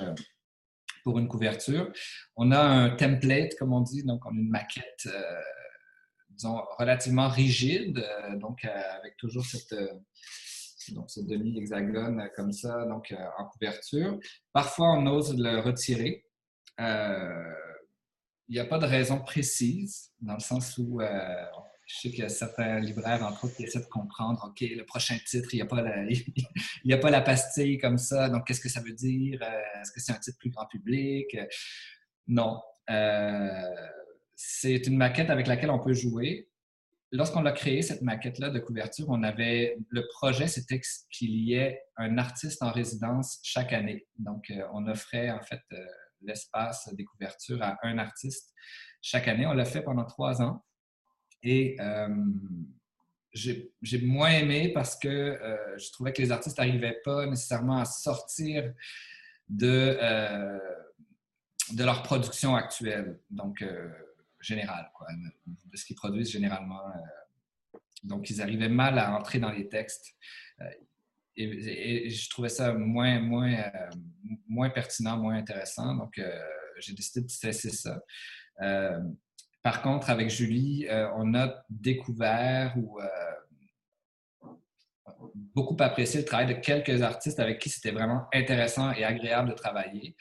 pour une couverture. On a un template, comme on dit, donc on a une maquette, euh, disons, relativement rigide, euh, donc euh, avec toujours cette, donc, ce demi-hexagone comme ça, donc en couverture. Parfois, on ose le retirer. Il n'y a pas de raison précise, dans le sens où je sais qu'il y a certains libraires, entre autres, qui essaient de comprendre, OK, le prochain titre, il n'y a, pas la, a pas la pastille comme ça, donc qu'est-ce que ça veut dire? Euh, est-ce que c'est un titre plus grand public? Non. Euh, c'est une maquette avec laquelle on peut jouer. Lorsqu'on a créé, cette maquette-là de couverture, on avait le projet, c'était qu'il y ait un artiste en résidence chaque année. Donc, euh, on offrait en fait l'espace des couvertures à un artiste chaque année. On l'a fait pendant trois ans. Et euh, j'ai moins aimé parce que euh, je trouvais que les artistes n'arrivaient pas nécessairement à sortir de, euh, de leur production actuelle, donc générale, quoi, de ce qu'ils produisent généralement. donc, ils arrivaient mal à entrer dans les textes. Et, je trouvais ça moins, moins, moins pertinent, moins intéressant. Donc, j'ai décidé de cesser ça. Par contre, avec Julie, euh, on a découvert ou euh, beaucoup apprécié le travail de quelques artistes avec qui c'était vraiment intéressant et agréable de travailler.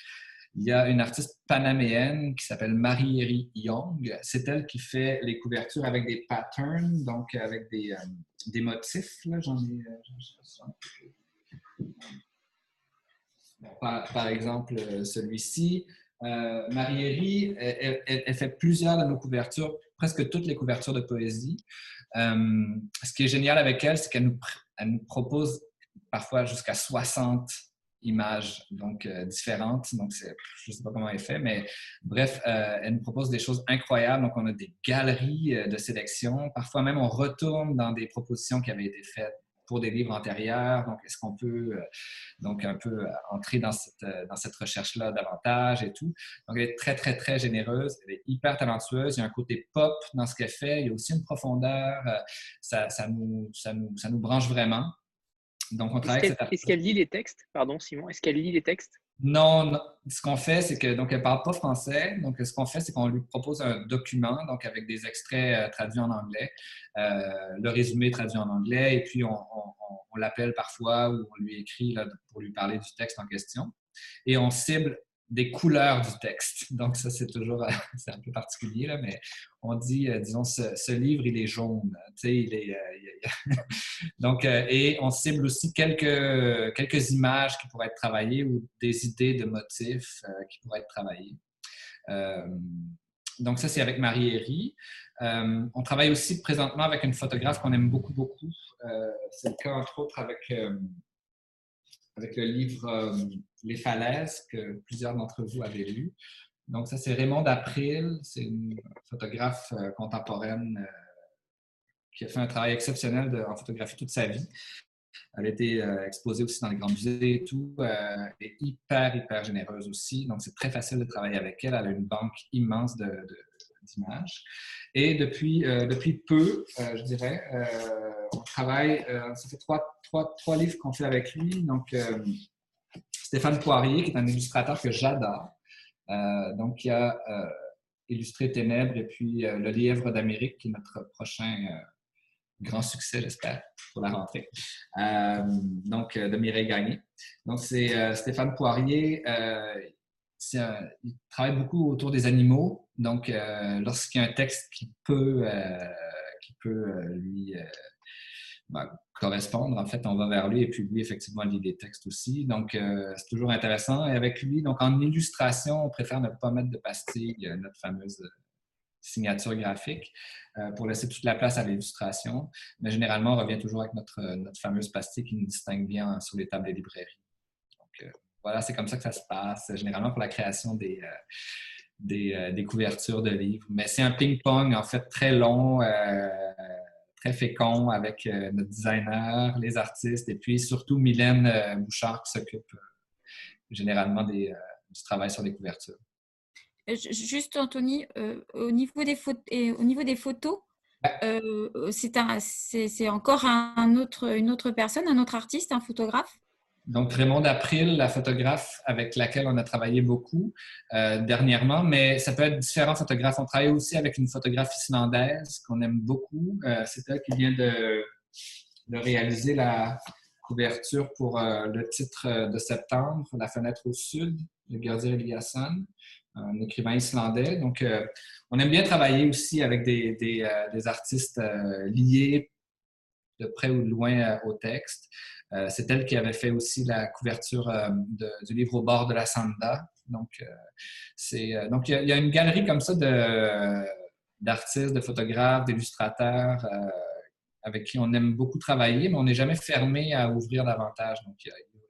Il y a une artiste panaméenne qui s'appelle Marie-Eri Young. C'est elle qui fait les couvertures avec des patterns, donc avec des, euh, motifs. J'en ai, par, par, exemple, celui-ci. Euh, Marie-Héry, elle, fait plusieurs de nos couvertures, presque toutes les couvertures de poésie. Euh, ce qui est génial avec elle, c'est qu'elle nous, propose parfois jusqu'à 60 images donc euh, différentes. Donc, je ne sais pas comment elle fait, mais bref, elle nous propose des choses incroyables. Donc, on a des galeries de sélection. Parfois même, on retourne dans des propositions qui avaient été faites pour des livres antérieurs. Donc, est-ce qu'on peut euh, donc un peu euh, entrer dans cette, euh, dans cette recherche-là davantage et tout. Donc, elle est très, très, très généreuse. Elle est hyper talentueuse. Il y a un côté pop dans ce qu'elle fait. Il y a aussi une profondeur. Ça, ça, nous, ça, nous, ça nous branche vraiment. Donc, on travaille Est-ce qu'elle lit les textes? Pardon, Simon. Est-ce qu'elle lit les textes? Non, ce qu'on fait, c'est que donc elle parle pas français. Donc ce qu'on fait, c'est qu'on lui propose un document, donc avec des extraits euh, traduits en anglais, euh, le résumé traduit en anglais, et puis on, l'appelle parfois ou on lui écrit là, pour lui parler du texte en question. Et on cible des couleurs du texte. Donc, ça, c'est toujours c'est un peu particulier, là, mais on dit, euh, disons, ce, livre, il est jaune. Tu sais, il est, euh, Donc, euh, et on cible aussi quelques, quelques images qui pourraient être travaillées ou des idées de motifs qui pourraient être travaillées. donc, ça, c'est avec Marie Herry. on travaille aussi présentement avec une photographe qu'on aime beaucoup, beaucoup. c'est le cas, entre autres, avec, avec le livre Les falaises que plusieurs d'entre vous avez lu. Donc, ça, c'est Raymond April. C'est une photographe contemporaine qui a fait un travail exceptionnel en photographie toute sa vie. Elle a été euh, exposée aussi dans les grands musées et tout. Euh, elle est hyper, hyper généreuse aussi. Donc, c'est très facile de travailler avec elle. Elle a une banque immense d'images. Et euh, depuis peu, je dirais, on travaille, ça fait trois, trois, trois livres qu'on fait avec lui. Donc, Stéphane Poirier, qui est un illustrateur que j'adore, donc qui a illustré Ténèbres et puis Le Lièvre d'Amérique, qui est notre prochain grand succès, j'espère, pour la rentrée. Euh, donc, euh, de Mireille Gagné. Donc, c'est euh, Stéphane Poirier. il travaille beaucoup autour des animaux. Donc, lorsqu'il y a un texte qui peut, qui peut lui ben, correspondre, en fait, on va vers lui et puis lui, effectivement, lit des textes aussi. Donc, c'est toujours intéressant. Et avec lui, donc en illustration, on préfère ne pas mettre de pastilles, notre fameuse signature graphique euh, pour laisser toute la place à l'illustration. Mais généralement, on revient toujours avec notre, notre fameuse pastille qui nous distingue bien sur les tables des librairies. Donc, euh, voilà, c'est comme ça que ça se passe, généralement pour la création euh, des, des, couvertures de livres. Mais c'est un ping-pong, en fait, très long, très fécond avec notre designer, les artistes et puis surtout Mylène Bouchard qui s'occupe généralement des, du travail sur les couvertures. Euh, juste, Anthony, euh, au, niveau des au niveau des photos, euh, c'est encore un autre, une autre personne, un autre artiste, un photographe? Donc, Raymond April, la photographe avec laquelle on a travaillé beaucoup dernièrement, mais ça peut être différents photographes. On travaille aussi avec une photographe islandaise qu'on aime beaucoup. c'est elle qui vient de, réaliser la couverture pour le titre de septembre, La fenêtre au sud, de Gerdir Eliasson un écrivain islandais. Donc, euh, on aime bien travailler aussi avec des, euh, artistes euh, liés de près ou de loin au texte. C'est elle qui avait fait aussi la couverture du livre Au bord de la Sanda. Donc, donc il y, a une galerie comme ça de, d'artistes, de photographes, d'illustrateurs avec qui on aime beaucoup travailler, mais on n'est jamais fermé à ouvrir davantage. Donc,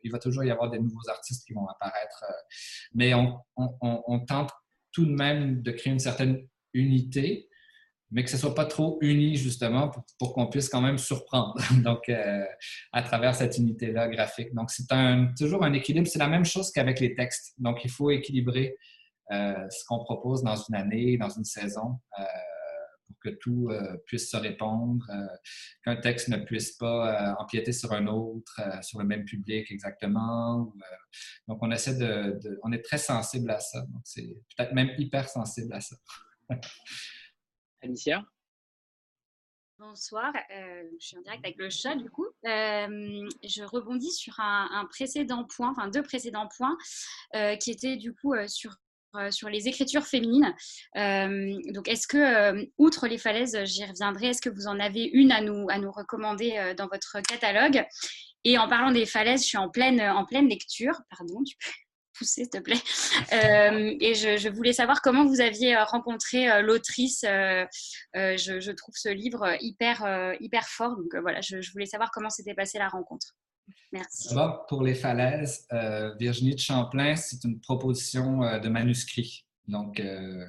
il va toujours y avoir des nouveaux artistes qui vont apparaître. Euh, mais on, tente tout de même de créer une certaine unité, mais que ce ne soit pas trop uni, justement, pour, qu'on puisse quand même surprendre. Donc, euh, à travers cette unité-là graphique. Donc, c'est toujours un équilibre. C'est la même chose qu'avec les textes. Donc, il faut équilibrer euh, ce qu'on propose dans une année, dans une saison pour que tout euh, puisse se répondre, euh, qu'un texte ne puisse pas euh, empiéter sur un autre, sur le même public exactement. donc, on essaie de, On est très sensible à ça. Donc, c'est peut-être même hyper sensible à ça. Alicia? Bonsoir, je suis en direct avec le chat du coup. je rebondis sur un, précédent point, enfin deux précédents points, qui étaient du coup sur euh, les écritures féminines. Euh, donc, est-ce que, euh, outre les falaises, j'y reviendrai, est-ce que vous en avez une à nous, à nous recommander dans votre catalogue? Et en parlant des falaises, je suis en pleine, en pleine lecture. Pardon, tu peux pousser, s'il te plaît. et je, voulais savoir comment vous aviez rencontré l'autrice. Je, trouve ce livre hyper, hyper fort. Donc, voilà, je, je voulais savoir comment s'était passée la rencontre. Merci. pour les falaises, euh, Virginie de Champlain, c'est une proposition euh, de manuscrit. Donc, euh,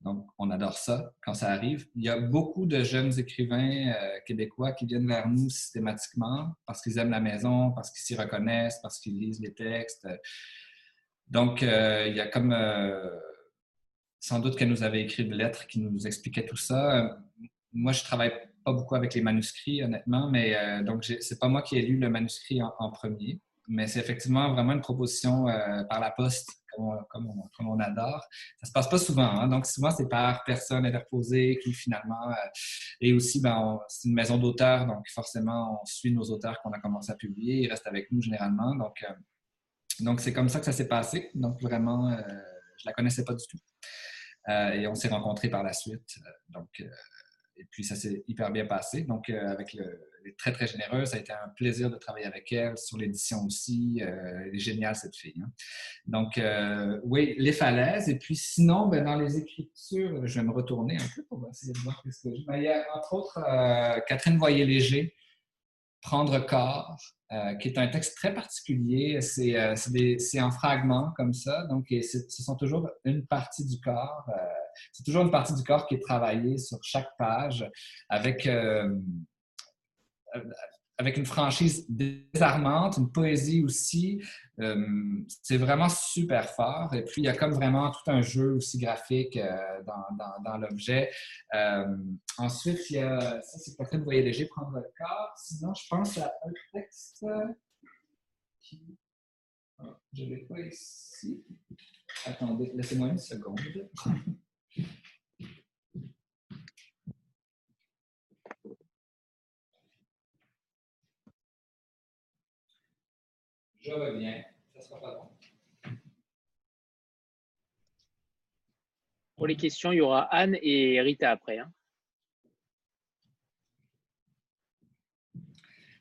donc, on adore ça quand ça arrive. Il y a beaucoup de jeunes écrivains québécois qui viennent vers nous systématiquement parce qu'ils aiment la maison, parce qu'ils s'y reconnaissent, parce qu'ils lisent les textes. Donc, il y a comme sans doute qu'elle nous avait écrit de lettres qui nous expliquaient tout ça. Moi, je travaille pas beaucoup avec les manuscrits, honnêtement, mais euh, donc c'est pas moi qui ai lu le manuscrit en, premier, mais c'est effectivement vraiment une proposition euh, par la poste, comme on, adore. Ça se passe pas souvent, hein. donc souvent c'est par personne interposée qui finalement. Euh, et aussi, ben, c'est une maison d'auteurs, donc forcément on suit nos auteurs qu'on a commencé à publier, ils restent avec nous généralement, donc donc c'est comme ça que ça s'est passé. Donc vraiment, je la connaissais pas du tout. et on s'est rencontrés par la suite. donc et puis ça s'est hyper bien passé. Donc, avec le, elle est très, très généreuse. Ça a été un plaisir de travailler avec elle sur l'édition aussi. elle est géniale, cette fille. Hein. Donc, oui, les falaises. Et puis sinon, ben, dans les écritures, je vais me retourner un peu pour essayer de voir ce que je... Ben, il y a entre autres Catherine Voyer-Léger, Prendre corps. Euh, qui est un texte très particulier. C'est euh, en fragments comme ça, donc ce sont toujours une partie du corps. Euh, c'est toujours une partie du corps qui est travaillée sur chaque page avec avec une franchise désarmante, une poésie aussi. Euh, c'est vraiment super fort. Et puis, il y a comme vraiment tout un jeu aussi graphique euh, dans, l'objet. Euh, ensuite, il y a, ça c'est peut-être voyez léger prendre le corps. Sinon, je pense à un texte qui... Ah, je ne l'ai pas ici. Attendez, laissez-moi une seconde. Je reviens. Ça sera pas long. Pour les questions, il y aura Anne et Rita après. Hein.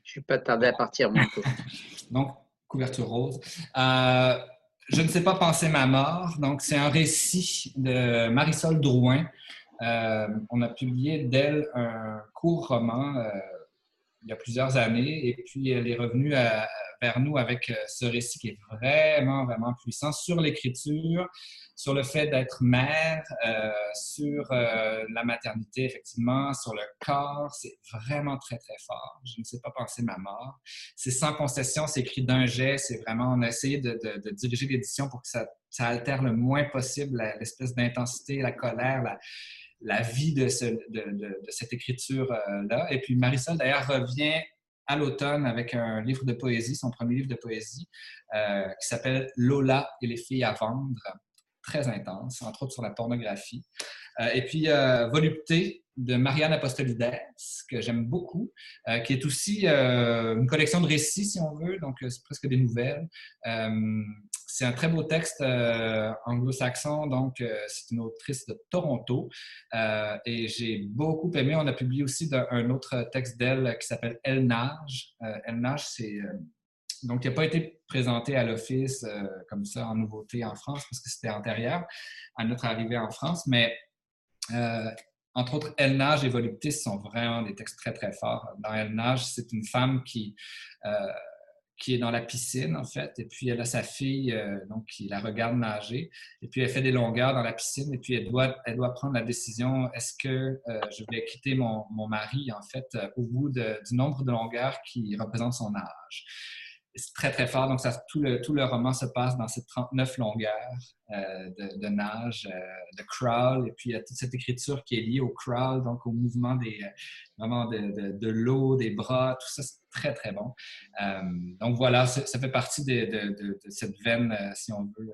Je suis pas tardé à partir, Donc, couverture rose. Euh, je ne sais pas penser ma mort. Donc, c'est un récit de Marisol Drouin. Euh, on a publié d'elle un court roman euh, il y a plusieurs années et puis elle est revenue vers nous avec euh, ce récit qui est vraiment, vraiment puissant sur l'écriture, sur le fait d'être mère, euh, sur euh, la maternité, effectivement, sur le corps. C'est vraiment très, très fort. Je ne sais pas penser ma mort. C'est sans concession, c'est écrit d'un jet. C'est vraiment, on a essayé de, de, diriger l'édition pour que ça, ça, altère le moins possible l'espèce d'intensité, la colère, la, la vie de, ce, de, de cette écriture-là. Et puis Marisol, d'ailleurs, revient à l'automne avec un livre de poésie, son premier livre de poésie, euh, qui s'appelle Lola et les filles à vendre. Très intense, entre autres sur la pornographie. Euh, et puis euh, Volupté de Marianne Apostolides, que j'aime beaucoup, qui est aussi une collection de récits, si on veut, donc c'est presque des nouvelles. C'est un très beau texte euh, anglo-saxon, donc euh, c'est une autrice de Toronto. Euh, et j'ai beaucoup aimé. On a publié aussi un autre texte d'elle qui s'appelle Elle nage. Elle nage, donc, il n'a pas été présenté à l'Office comme ça en nouveauté en France parce que c'était antérieur à notre arrivée en France. Mais entre autres, Elle nage et Volupté sont vraiment des textes très, très forts. Dans Elle nage, c'est une femme qui qui est dans la piscine, en fait, et puis elle a sa fille, euh, donc, qui la regarde nager, et puis elle fait des longueurs dans la piscine, et puis elle doit, prendre la décision, est-ce que euh, je vais quitter mon, mari, en fait, euh, au bout du nombre de longueurs qui représente son âge c'est très, très fort. Donc, tout, le, tout le roman se passe dans ces 39 longueurs euh, de, nage, euh, de crawl, et puis il y a toute cette écriture qui est liée au crawl, donc au mouvement des, euh, de, de, l'eau, des bras, tout ça, c'est très, très bon. donc, voilà, ça fait partie de, cette veine, si on veut,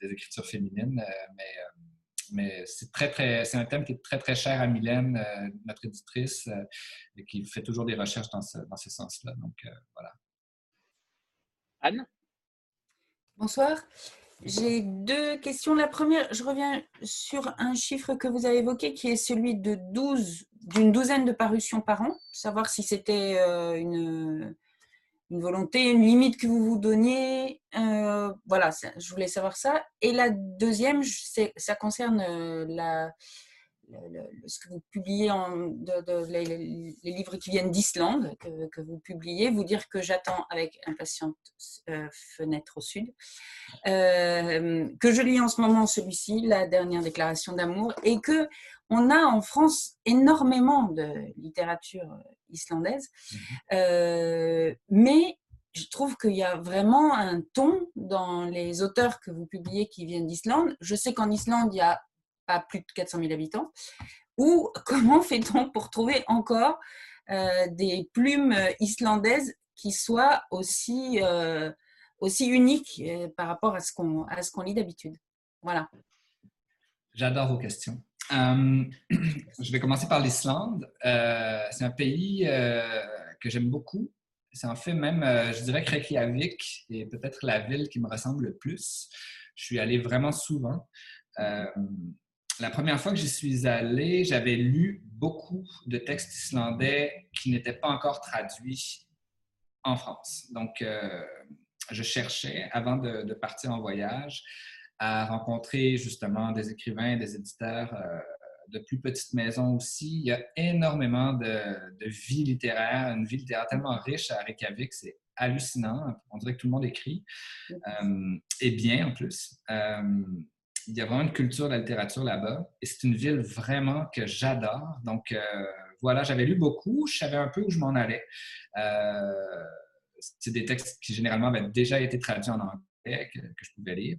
des écritures féminines, mais mais c'est très, très, un thème qui est très, très cher à Mylène, notre éditrice, et qui fait toujours des recherches dans ce, dans ce sens-là. Donc, voilà. Anne? Bonsoir. J'ai deux questions. La première, je reviens sur un chiffre que vous avez évoqué qui est celui de 12, d'une douzaine de parutions par an. Savoir si c'était euh, une, volonté, une limite que vous vous donniez. Euh, voilà, je voulais savoir ça. Et la deuxième, ça concerne euh, ce que vous publiez, en, de, les, livres qui viennent d'Islande, que, vous publiez, vous dire que j'attends avec impatience euh, Fenêtre au Sud, euh, que je lis en ce moment celui-ci, la dernière déclaration d'amour, et que on a en France énormément de littérature islandaise, mhm. euh, mais je trouve qu'il y a vraiment un ton dans les auteurs que vous publiez qui viennent d'Islande. Je sais qu'en Islande, il y a pas plus de 400 000 habitants, ou comment fait-on pour trouver encore euh, des plumes islandaises qui soient aussi, euh, aussi uniques euh, par rapport à ce qu'on qu'on lit d'habitude? Voilà. J'adore vos questions. je vais commencer par l'Islande. c'est un pays que j'aime beaucoup. C'est en fait même, je dirais que Reykjavik est peut-être la ville qui me ressemble le plus. Je suis allé vraiment souvent la première fois que j'y suis allé, j'avais lu beaucoup de textes islandais qui n'étaient pas encore traduits en France. Donc, euh, je cherchais, avant de, partir en voyage, à rencontrer justement des écrivains, des éditeurs euh, de plus petites maisons aussi. Il y a énormément de, vie littéraire, une vie littéraire tellement riche à Reykjavik, c'est hallucinant. On dirait que tout le monde écrit, euh, et bien en plus. Euh, il y a vraiment une culture de la littérature là-bas, et c'est une ville vraiment que j'adore. Donc voilà, j'avais lu beaucoup, je savais un peu où je m'en allais c'est des textes qui généralement avaient déjà été traduits en anglais que, je pouvais lire.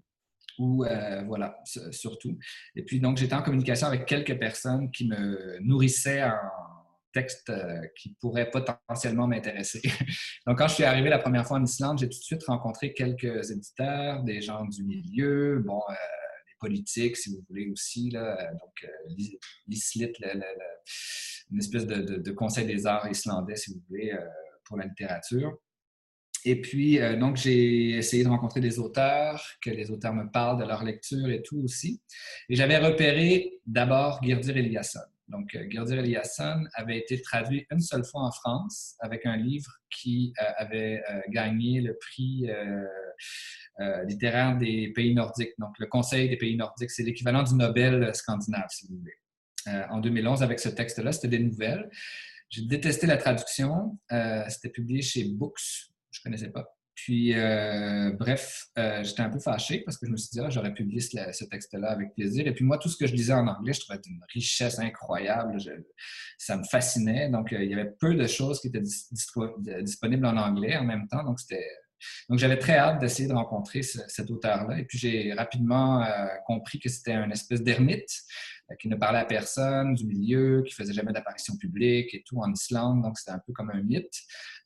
Ou euh, voilà, surtout. Et puis donc, j'étais en communication avec quelques personnes qui me nourrissaient en textes euh, qui pourraient potentiellement m'intéresser. donc, quand je suis arrivé la première fois en Islande, j'ai tout de suite rencontré quelques éditeurs, des gens du milieu, bon, euh, les politiques, si vous voulez aussi, là, donc l'ISLIT, une espèce de, conseil des arts islandais, si vous voulez, pour la littérature. Et puis, euh, donc, j'ai essayé de rencontrer des auteurs, que les auteurs me parlent de leur lecture et tout aussi. Et j'avais repéré d'abord Girdir Eliasson. Donc, euh, Girdir Eliasson avait été traduit une seule fois en France avec un livre qui euh, avait gagné le prix littéraire des pays nordiques. Donc, le Conseil des pays nordiques, c'est l'équivalent du Nobel scandinave, si vous voulez. en 2011, avec ce texte-là, c'était des nouvelles. J'ai détesté la traduction. c'était publié chez Books, je ne connaissais pas. Puis, euh, bref, euh, j'étais un peu fâché parce que je me suis dit, ah, j'aurais publié ce, texte-là avec plaisir. Et puis, moi, tout ce que je lisais en anglais, je trouvais une richesse incroyable. ça me fascinait. Donc, euh, il y avait peu de choses qui étaient disponibles en anglais en même temps. Donc, c'était. Donc, j'avais très hâte d'essayer de rencontrer cet auteur-là. Et puis, j'ai rapidement compris que c'était un espèce d'ermite qui ne parlait à personne du milieu, qui faisait jamais d'apparition publique et tout en Islande. Donc, c'était un peu comme un mythe.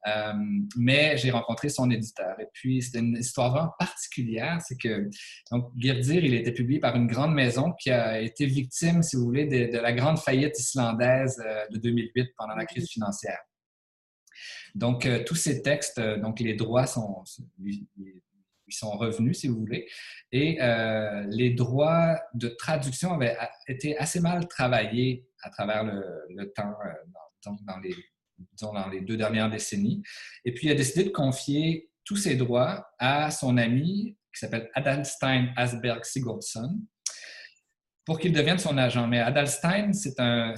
Euh, mais j'ai rencontré son éditeur. Et puis, c'était une histoire vraiment particulière. C'est que, donc, Girdir, il a été publié par une grande maison qui a été victime, si vous voulez, de, la grande faillite islandaise euh, de 2008 pendant la crise financière. Donc, euh, tous ces textes, donc les droits sont, sont revenus, si vous voulez. Et les droits de traduction avaient été assez mal travaillés à travers le, temps dans les disons, dans les deux dernières décennies. Et puis, il a décidé de confier tous ses droits à son ami qui s'appelle Adalstein Asberg Sigurdsson pour qu'il devienne son agent. Mais Adalstein, c'est un,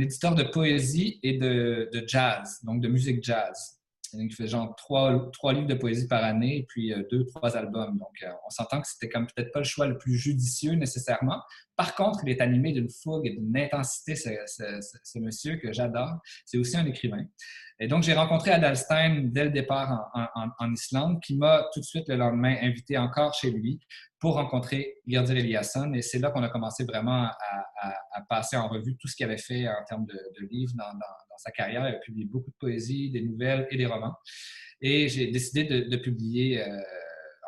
éditeur de poésie et de, jazz, donc de musique jazz. Il fait genre trois, trois, livres de poésie par année et puis euh, deux, trois albums. Donc, euh, on s'entend que c'était comme peut-être pas le choix le plus judicieux nécessairement, par contre, il est animé d'une fougue et d'une intensité, ce, monsieur que j'adore. C'est aussi un écrivain. Et donc, j'ai rencontré Adalstein dès le départ en, Islande, qui m'a tout de suite le lendemain invité encore chez lui pour rencontrer Gerdir Eliasson. Et c'est là qu'on a commencé vraiment à, passer en revue tout ce qu'il avait fait en termes de, livres dans, sa carrière. Il a publié beaucoup de poésie, des nouvelles et des romans. Et j'ai décidé de, publier. Euh,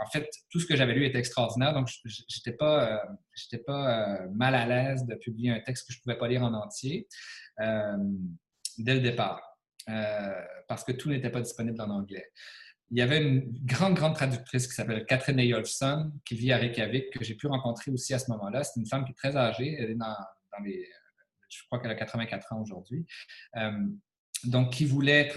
en fait, tout ce que j'avais lu était extraordinaire, donc je n'étais pas, euh, pas euh, mal à l'aise de publier un texte que je pouvais pas lire en entier euh, dès le départ, parce que tout n'était pas disponible en anglais. Il y avait une grande, grande traductrice qui s'appelle Catherine Eyolfsson, qui vit à Reykjavik, que j'ai pu rencontrer aussi à ce moment-là. C'est une femme qui est très âgée, elle est dans, les, je crois qu'elle a 84 ans aujourd'hui donc, qui voulait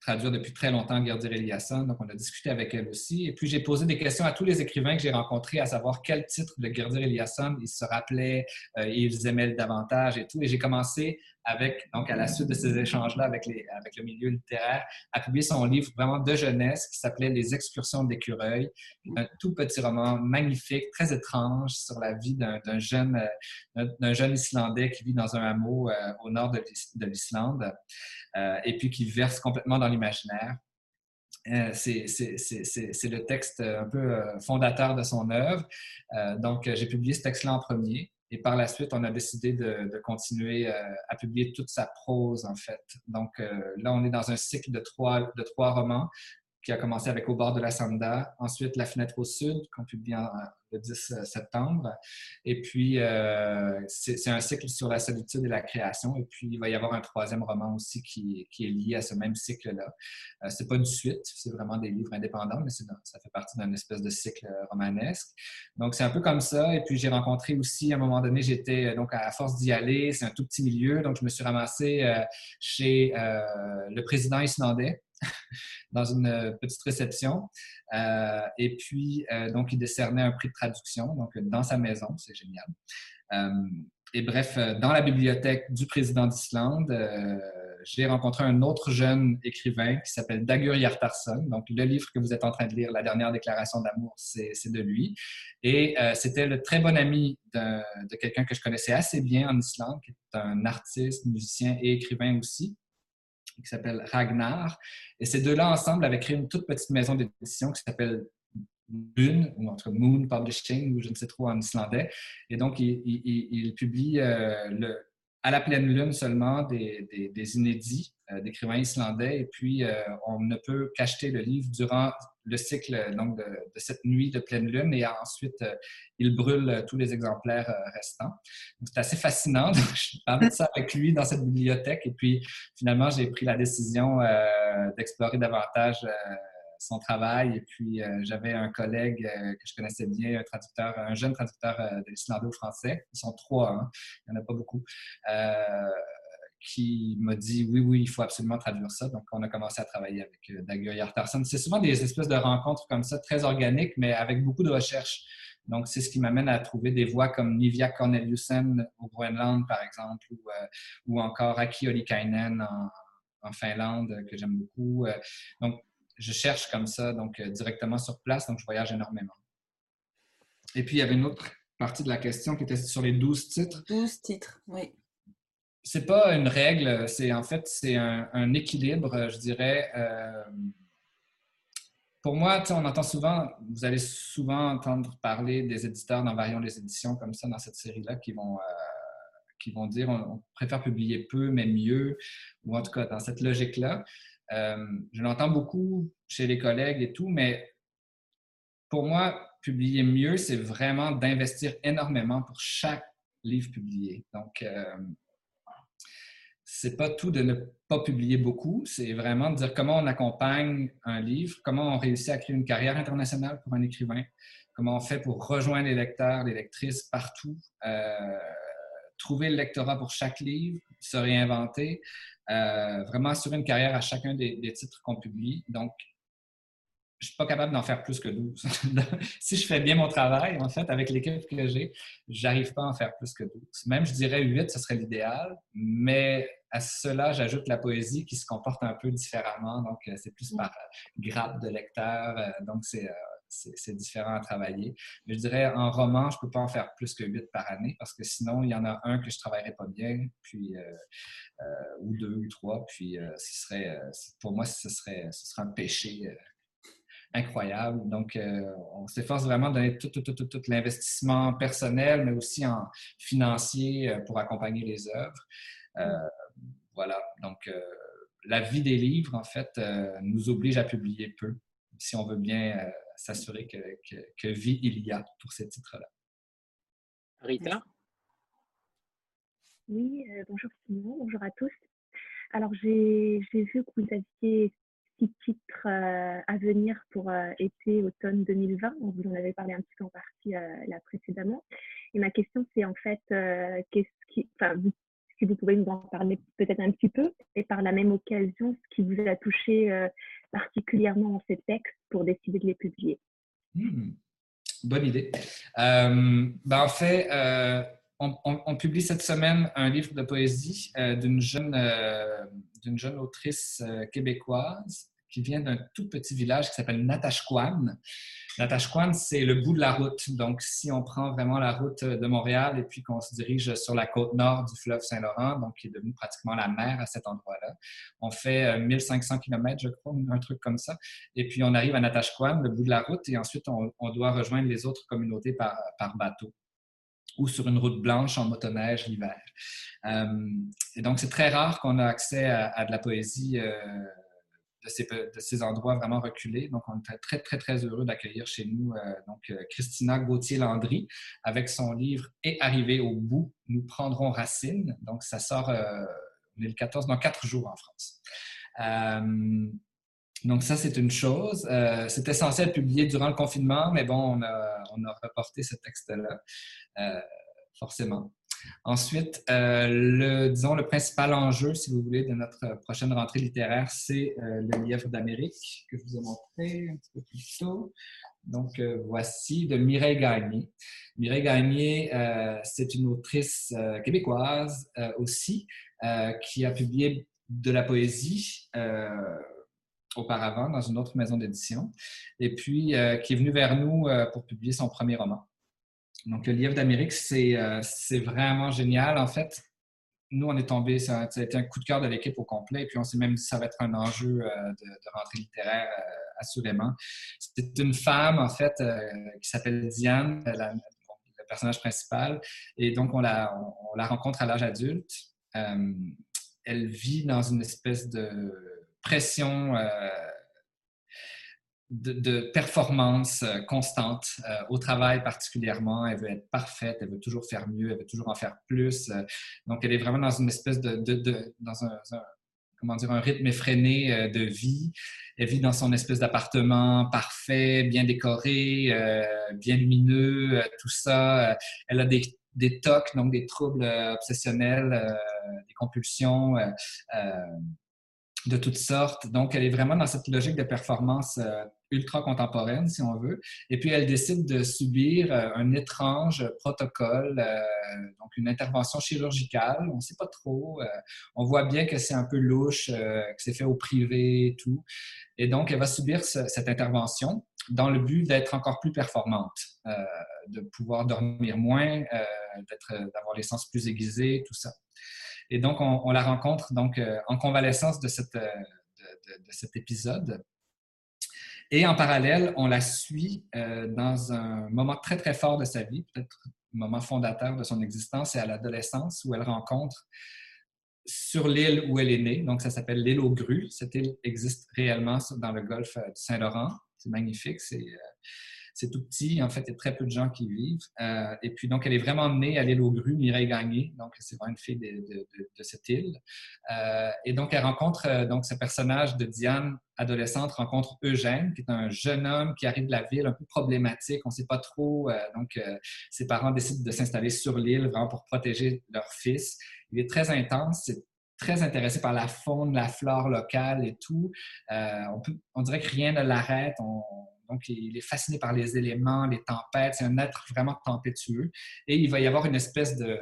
traduire depuis très longtemps Gerdir Eliasson. Donc, on a discuté avec elle aussi. Et puis, j'ai posé des questions à tous les écrivains que j'ai rencontrés, à savoir quel titre de Gerdir Eliasson ils se rappelaient, euh, ils aimaient davantage et tout. Et j'ai commencé avec, donc à la suite de ces échanges-là avec, le milieu littéraire, à publier son livre vraiment de jeunesse qui s'appelait Les excursions d'écureuil, un tout petit roman magnifique, très étrange sur la vie d'un jeune, euh, jeune Islandais qui vit dans un hameau euh, au nord de l'Islande euh, et puis qui verse complètement dans l'imaginaire. c'est le texte un peu fondateur de son œuvre. donc, j'ai publié ce texte-là en premier. Et par la suite, on a décidé de, continuer euh, à publier toute sa prose, en fait. Donc euh, là, on est dans un cycle de trois, de trois romans. Qui a commencé avec Au bord de la Sanda. Ensuite, La fenêtre au sud, qu'on publie le 10 euh, septembre. Et puis, euh, c'est un cycle sur la solitude et la création. Et puis, il va y avoir un troisième roman aussi qui, est lié à ce même cycle-là. Euh, c'est pas une suite, c'est vraiment des livres indépendants, mais ça fait partie d'un espèce de cycle romanesque. Donc, c'est un peu comme ça. Et puis, j'ai rencontré aussi, à un moment donné, j'étais donc à force d'y aller, c'est un tout petit milieu, donc je me suis ramassé chez le président islandais dans une euh, petite réception. Euh, et puis, euh, donc, il décernait un prix de traduction, donc dans sa maison, c'est génial. et bref, dans la bibliothèque du président d'Islande, j'ai rencontré un autre jeune écrivain qui s'appelle Dagur Hjartarson. Donc, le livre que vous êtes en train de lire, La dernière déclaration d'amour, c'est de lui. Et c'était le très bon ami de quelqu'un que je connaissais assez bien en Islande, qui est un artiste, musicien et écrivain aussi, qui s'appelle Ragnar. Et ces deux-là, ensemble, avaient créé une toute petite maison d'édition qui s'appelle Moon, ou entre Moon Publishing, ou je ne sais trop en islandais. Et donc, il, il, publie euh, le, à la pleine lune seulement des, des, inédits euh, d'écrivains islandais. Et puis, euh, on ne peut qu'acheter le livre durant le cycle donc, de, cette nuit de pleine lune et ensuite, euh, il brûle tous les exemplaires restants. C'est assez fascinant. je parlais de ça avec lui dans cette bibliothèque. Et puis, finalement, j'ai pris la décision d'explorer davantage son travail. Et puis, j'avais un collègue que je connaissais bien, un traducteur, un jeune traducteur de l'islandais au français. Ils sont trois, hein. il n'y en a pas beaucoup. qui m'a dit oui, oui, il faut absolument traduire ça. Donc, on a commencé à travailler avec euh, Dagur C'est souvent des espèces de rencontres comme ça, très organiques, mais avec beaucoup de recherche. Donc, c'est ce qui m'amène à trouver des voix comme Nivia Corneliusen au Groenland, par exemple, ou, ou encore Aki Olikainen en, en Finlande, que j'aime beaucoup. Donc, je cherche comme ça, donc euh, directement sur place, donc je voyage énormément. Et puis, il y avait une autre partie de la question qui était sur les 12 titres. 12 titres, oui. C'est pas une règle, c'est en fait, c'est un, équilibre, je dirais. Euh, pour moi, on entend souvent, vous allez souvent entendre parler des éditeurs dans Varions les éditions comme ça, dans cette série-là, qui vont, euh, qui vont dire on, préfère publier peu, mais mieux, ou en tout cas dans cette logique-là. Euh, je l'entends beaucoup chez les collègues et tout, mais pour moi, publier mieux, c'est vraiment d'investir énormément pour chaque livre publié. Donc, euh, c'est pas tout de ne pas publier beaucoup, c'est vraiment de dire comment on accompagne un livre, comment on réussit à créer une carrière internationale pour un écrivain, comment on fait pour rejoindre les lecteurs, les lectrices partout, euh, trouver le lectorat pour chaque livre, se réinventer, euh, vraiment assurer une carrière à chacun des, titres qu'on publie. Donc, je ne suis pas capable d'en faire plus que 12. si je fais bien mon travail, en fait, avec l'équipe que j'ai, j'arrive pas à en faire plus que 12. Même, je dirais 8, ce serait l'idéal, mais à cela, j'ajoute la poésie qui se comporte un peu différemment. Donc, euh, c'est plus par euh, grappe de lecteurs. Donc, c'est c'est différent à travailler. Mais je dirais, en roman, je ne peux pas en faire plus que huit par année parce que sinon, il y en a un que je ne travaillerais pas bien, puis, euh, euh, ou deux ou trois. Puis, euh, ce serait, pour moi, ce serait, ce serait un péché incroyable. Donc, on s'efforce vraiment de donner tout, tout, tout, tout, l'investissement personnel, mais aussi en financier pour accompagner les œuvres. voilà. Donc, la vie des livres, en fait, nous oblige à publier peu si on veut bien s'assurer que, que, vie il y a pour ces titres-là. Rita? Oui, euh, bonjour Simon, bonjour à tous. Alors, j'ai vu que vous aviez six titres euh, à venir pour euh, été, automne 2020. vous en avez parlé un petit peu en partie là précédemment. Et ma question, c'est en fait, qu'est-ce qui, enfin, si vous pouvez nous en parler peut-être un petit peu, et par la même occasion, ce qui vous a touché particulièrement dans ces textes pour décider de les publier hmm. Bonne idée. Euh, ben en fait, euh, on, publie cette semaine un livre de poésie euh, d'une jeune, d'une jeune autrice québécoise qui vient d'un tout petit village qui s'appelle Natashquan. Natashquan, c'est le bout de la route. Donc, si on prend vraiment la route de Montréal et puis qu'on se dirige sur la côte nord du fleuve Saint-Laurent, donc qui est devenu pratiquement la mer à cet endroit-là, on fait 1500 euh, km, je crois, un truc comme ça. Et puis, on arrive à Natashquan, le bout de la route, et ensuite, on, doit rejoindre les autres communautés par, bateau ou sur une route blanche en motoneige l'hiver. Euh, et donc, c'est très rare qu'on ait accès à, de la poésie euh, de ces, endroits vraiment reculés. Donc, on est très, très, très heureux d'accueillir chez nous euh, donc, euh, Christina Gauthier-Landry avec son livre Et arrivé au bout, nous prendrons racine. Donc, ça sort, euh, 14, dans quatre jours en France. donc, ça, c'est une chose. C'était censé être publié durant le confinement, mais bon, on a, on a reporté ce texte-là, forcément. Ensuite, euh, le, disons, le principal enjeu, si vous voulez, de notre prochaine rentrée littéraire, c'est euh, le livre d'Amérique que je vous ai montré un petit peu plus tôt. Donc, euh, voici de Mireille Gagné. Mireille Gagné, c'est une autrice québécoise aussi qui a publié de la poésie auparavant dans une autre maison d'édition et puis qui est venue vers nous pour publier son premier roman. Donc, le livre d'Amérique, euh, c'est vraiment génial. En fait, nous, on est tombé, ça, a été un coup de cœur de l'équipe au complet, puis on s'est même dit ça va être un enjeu euh, de, rentrée littéraire, euh, assurément. C'est une femme, en fait, qui s'appelle Diane, le personnage principal, et donc on la, on la rencontre à l'âge adulte. elle vit dans une espèce de pression de, performance euh, constante euh, au travail particulièrement. Elle veut être parfaite, elle veut toujours faire mieux, elle veut toujours en faire plus. Euh, donc, elle est vraiment dans une espèce de, dans un, comment dire, un rythme effréné de vie. Elle vit dans son espèce d'appartement parfait, bien décoré, bien lumineux, tout ça. Elle a des, des TOC, donc des troubles obsessionnels, des compulsions de toutes sortes. Donc, elle est vraiment dans cette logique de performance ultra contemporaine, si on veut. Et puis, elle décide de subir euh, un étrange protocole, euh, donc une intervention chirurgicale. On ne sait pas trop. Euh, on voit bien que c'est un peu louche, que c'est fait au privé tout. Et donc, elle va subir cette intervention dans le but d'être encore plus performante, de pouvoir dormir moins, d'avoir les sens plus aiguisés, tout ça. Et donc, on, la rencontre donc en convalescence de, cette, de cet épisode. Et en parallèle, on la suit euh, dans un moment très, très fort de sa vie, peut-être un moment fondateur de son existence, c'est à l'adolescence où elle rencontre sur l'île où elle est née, donc ça s'appelle l'île aux grues. Cette île existe réellement dans le golfe euh, du Saint-Laurent. C'est magnifique, c'est euh, c'est tout petit. En fait, il y a très peu de gens qui y vivent. Euh, et puis, donc, elle est vraiment née à l'île aux grues, Mireille Gagné. Donc, c'est vraiment une fille de, cette île. Euh, et donc, elle rencontre, euh, donc, ce personnage de Diane, adolescente, rencontre Eugène, qui est un jeune homme qui arrive de la ville, un peu problématique. On ne sait pas trop. donc, ses parents décident de s'installer sur l'île vraiment pour protéger leur fils. Il est très intense. C'est très intéressé par la faune, la flore locale et tout. on, peut, on dirait que rien ne l'arrête. Donc, il est fasciné par les éléments, les tempêtes. C'est un être vraiment tempétueux. Et il va y avoir une espèce de,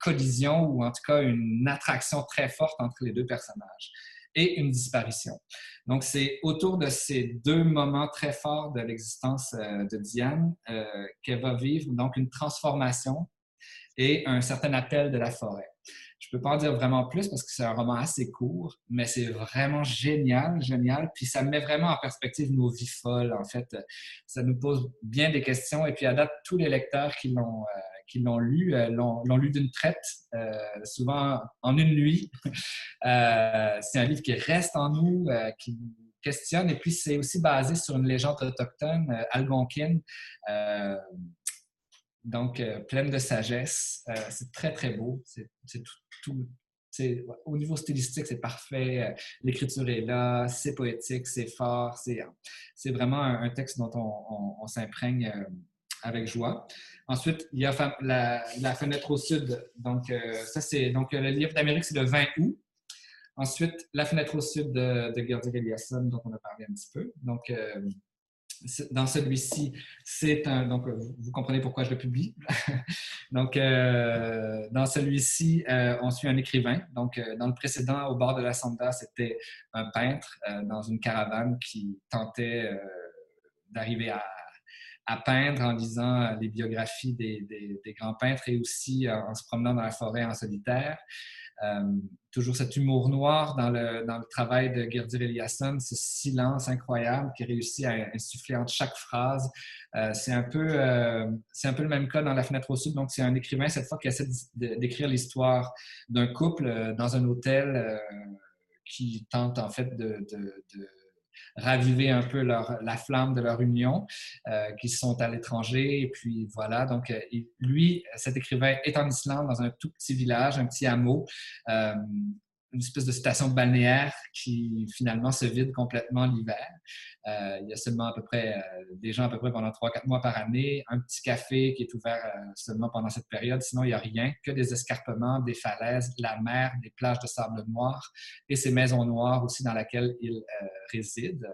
collision ou en tout cas une attraction très forte entre les deux personnages et une disparition. Donc, c'est autour de ces deux moments très forts de l'existence euh, de Diane euh, qu'elle va vivre donc une transformation et un certain appel de la forêt. Je peux pas en dire vraiment plus parce que c'est un roman assez court, mais c'est vraiment génial, génial. Puis ça met vraiment en perspective nos vies folles, en fait. Ça nous pose bien des questions. Et puis à date, tous les lecteurs qui l'ont euh, qui l'ont lu, euh, l'ont lu d'une traite, euh, souvent en une nuit. c'est un livre qui reste en nous, qui questionne. Et puis, c'est aussi basé sur une légende autochtone algonquine donc pleine de sagesse. c'est très, très beau. C'est tout, au niveau stylistique, c'est parfait. L'écriture est là, c'est poétique, c'est fort. C'est vraiment un, texte dont on, s'imprègne euh, avec joie. Ensuite, il y a la, fenêtre au sud. Donc, euh, ça, c'est donc le livre d'Amérique, c'est le 20 août. Ensuite, la fenêtre au sud de, de Gerdir Eliasson, dont on a parlé un petit peu. Donc, euh, dans celui-ci, c'est un. Donc, vous comprenez pourquoi je le publie. donc, euh, dans celui-ci, euh, on suit un écrivain. Donc, euh, dans le précédent, au bord de la Sonda, c'était un peintre dans une caravane qui tentait d'arriver à, peindre en lisant les biographies des, des, grands peintres et aussi en se promenant dans la forêt en solitaire. Euh, toujours cet humour noir dans le, travail de Gerdir Eliasson, ce silence incroyable qui réussit à insuffler entre chaque phrase. Euh, c'est un, peu, euh, un peu le même cas dans La fenêtre au sud. Donc, c'est un écrivain, cette fois, qui essaie d'écrire l'histoire d'un couple dans un hôtel qui tente en fait de, raviver un peu leur, la flamme de leur union, qui sont à l'étranger. Et puis voilà, donc lui, cet écrivain est en Islande, dans un tout petit village, un petit hameau une espèce de station balnéaire qui finalement se vide complètement l'hiver. Euh, il y a seulement à peu près euh, des gens à peu près pendant 3-4 mois par année, un petit café qui est ouvert euh, seulement pendant cette période. Sinon, il n'y a rien, que des escarpements, des falaises, la mer, des plages de sable noir et ces maisons noires aussi dans lesquelles il réside.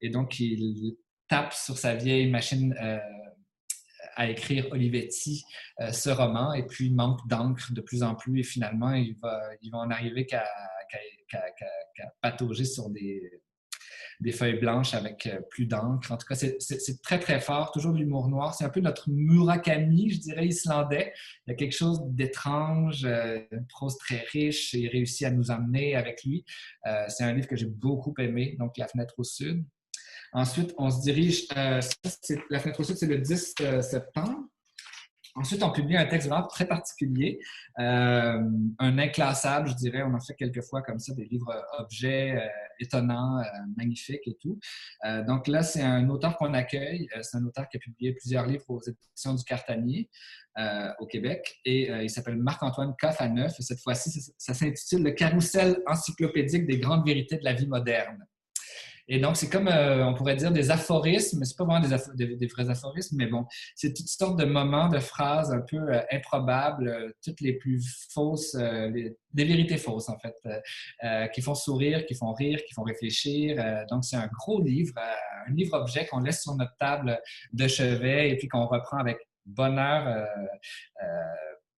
Et donc, il tape sur sa vieille machine à écrire Olivetti euh, ce roman et puis il manque d'encre de plus en plus et finalement il va, en arriver qu'à patauger sur des, des feuilles blanches avec euh, plus d'encre. En tout cas, c'est très, très fort. Toujours de l'humour noir. C'est un peu notre Murakami, je dirais, islandais. Il y a quelque chose d'étrange, euh, une prose très riche et il réussit à nous emmener avec lui. c'est un livre que j'ai beaucoup aimé, donc La fenêtre au sud. Ensuite, on se dirige, euh, la fenêtre au sud, c'est le 10 euh, septembre. Ensuite, on publie un texte vraiment très particulier, euh, un inclassable, je dirais. On en fait quelques fois comme ça, des livres objets étonnants, magnifiques et tout. donc là, c'est un auteur qu'on accueille. c'est un auteur qui a publié plusieurs livres aux éditions du Cartanier au Québec. Et il s'appelle Marc-Antoine Coffaneuf. Et cette fois-ci, ça s'intitule Le carrousel encyclopédique des grandes vérités de la vie moderne. Et donc, c'est comme, euh, on pourrait dire, des aphorismes. C'est pas vraiment des, vrais aphorismes, mais bon, c'est toutes sortes de moments, de phrases un peu euh, improbables, euh, toutes les plus fausses, des vérités fausses, en fait, qui font sourire, qui font rire, qui font réfléchir. donc, c'est un gros livre, un livre-objet qu'on laisse sur notre table de chevet et puis qu'on reprend avec bonheur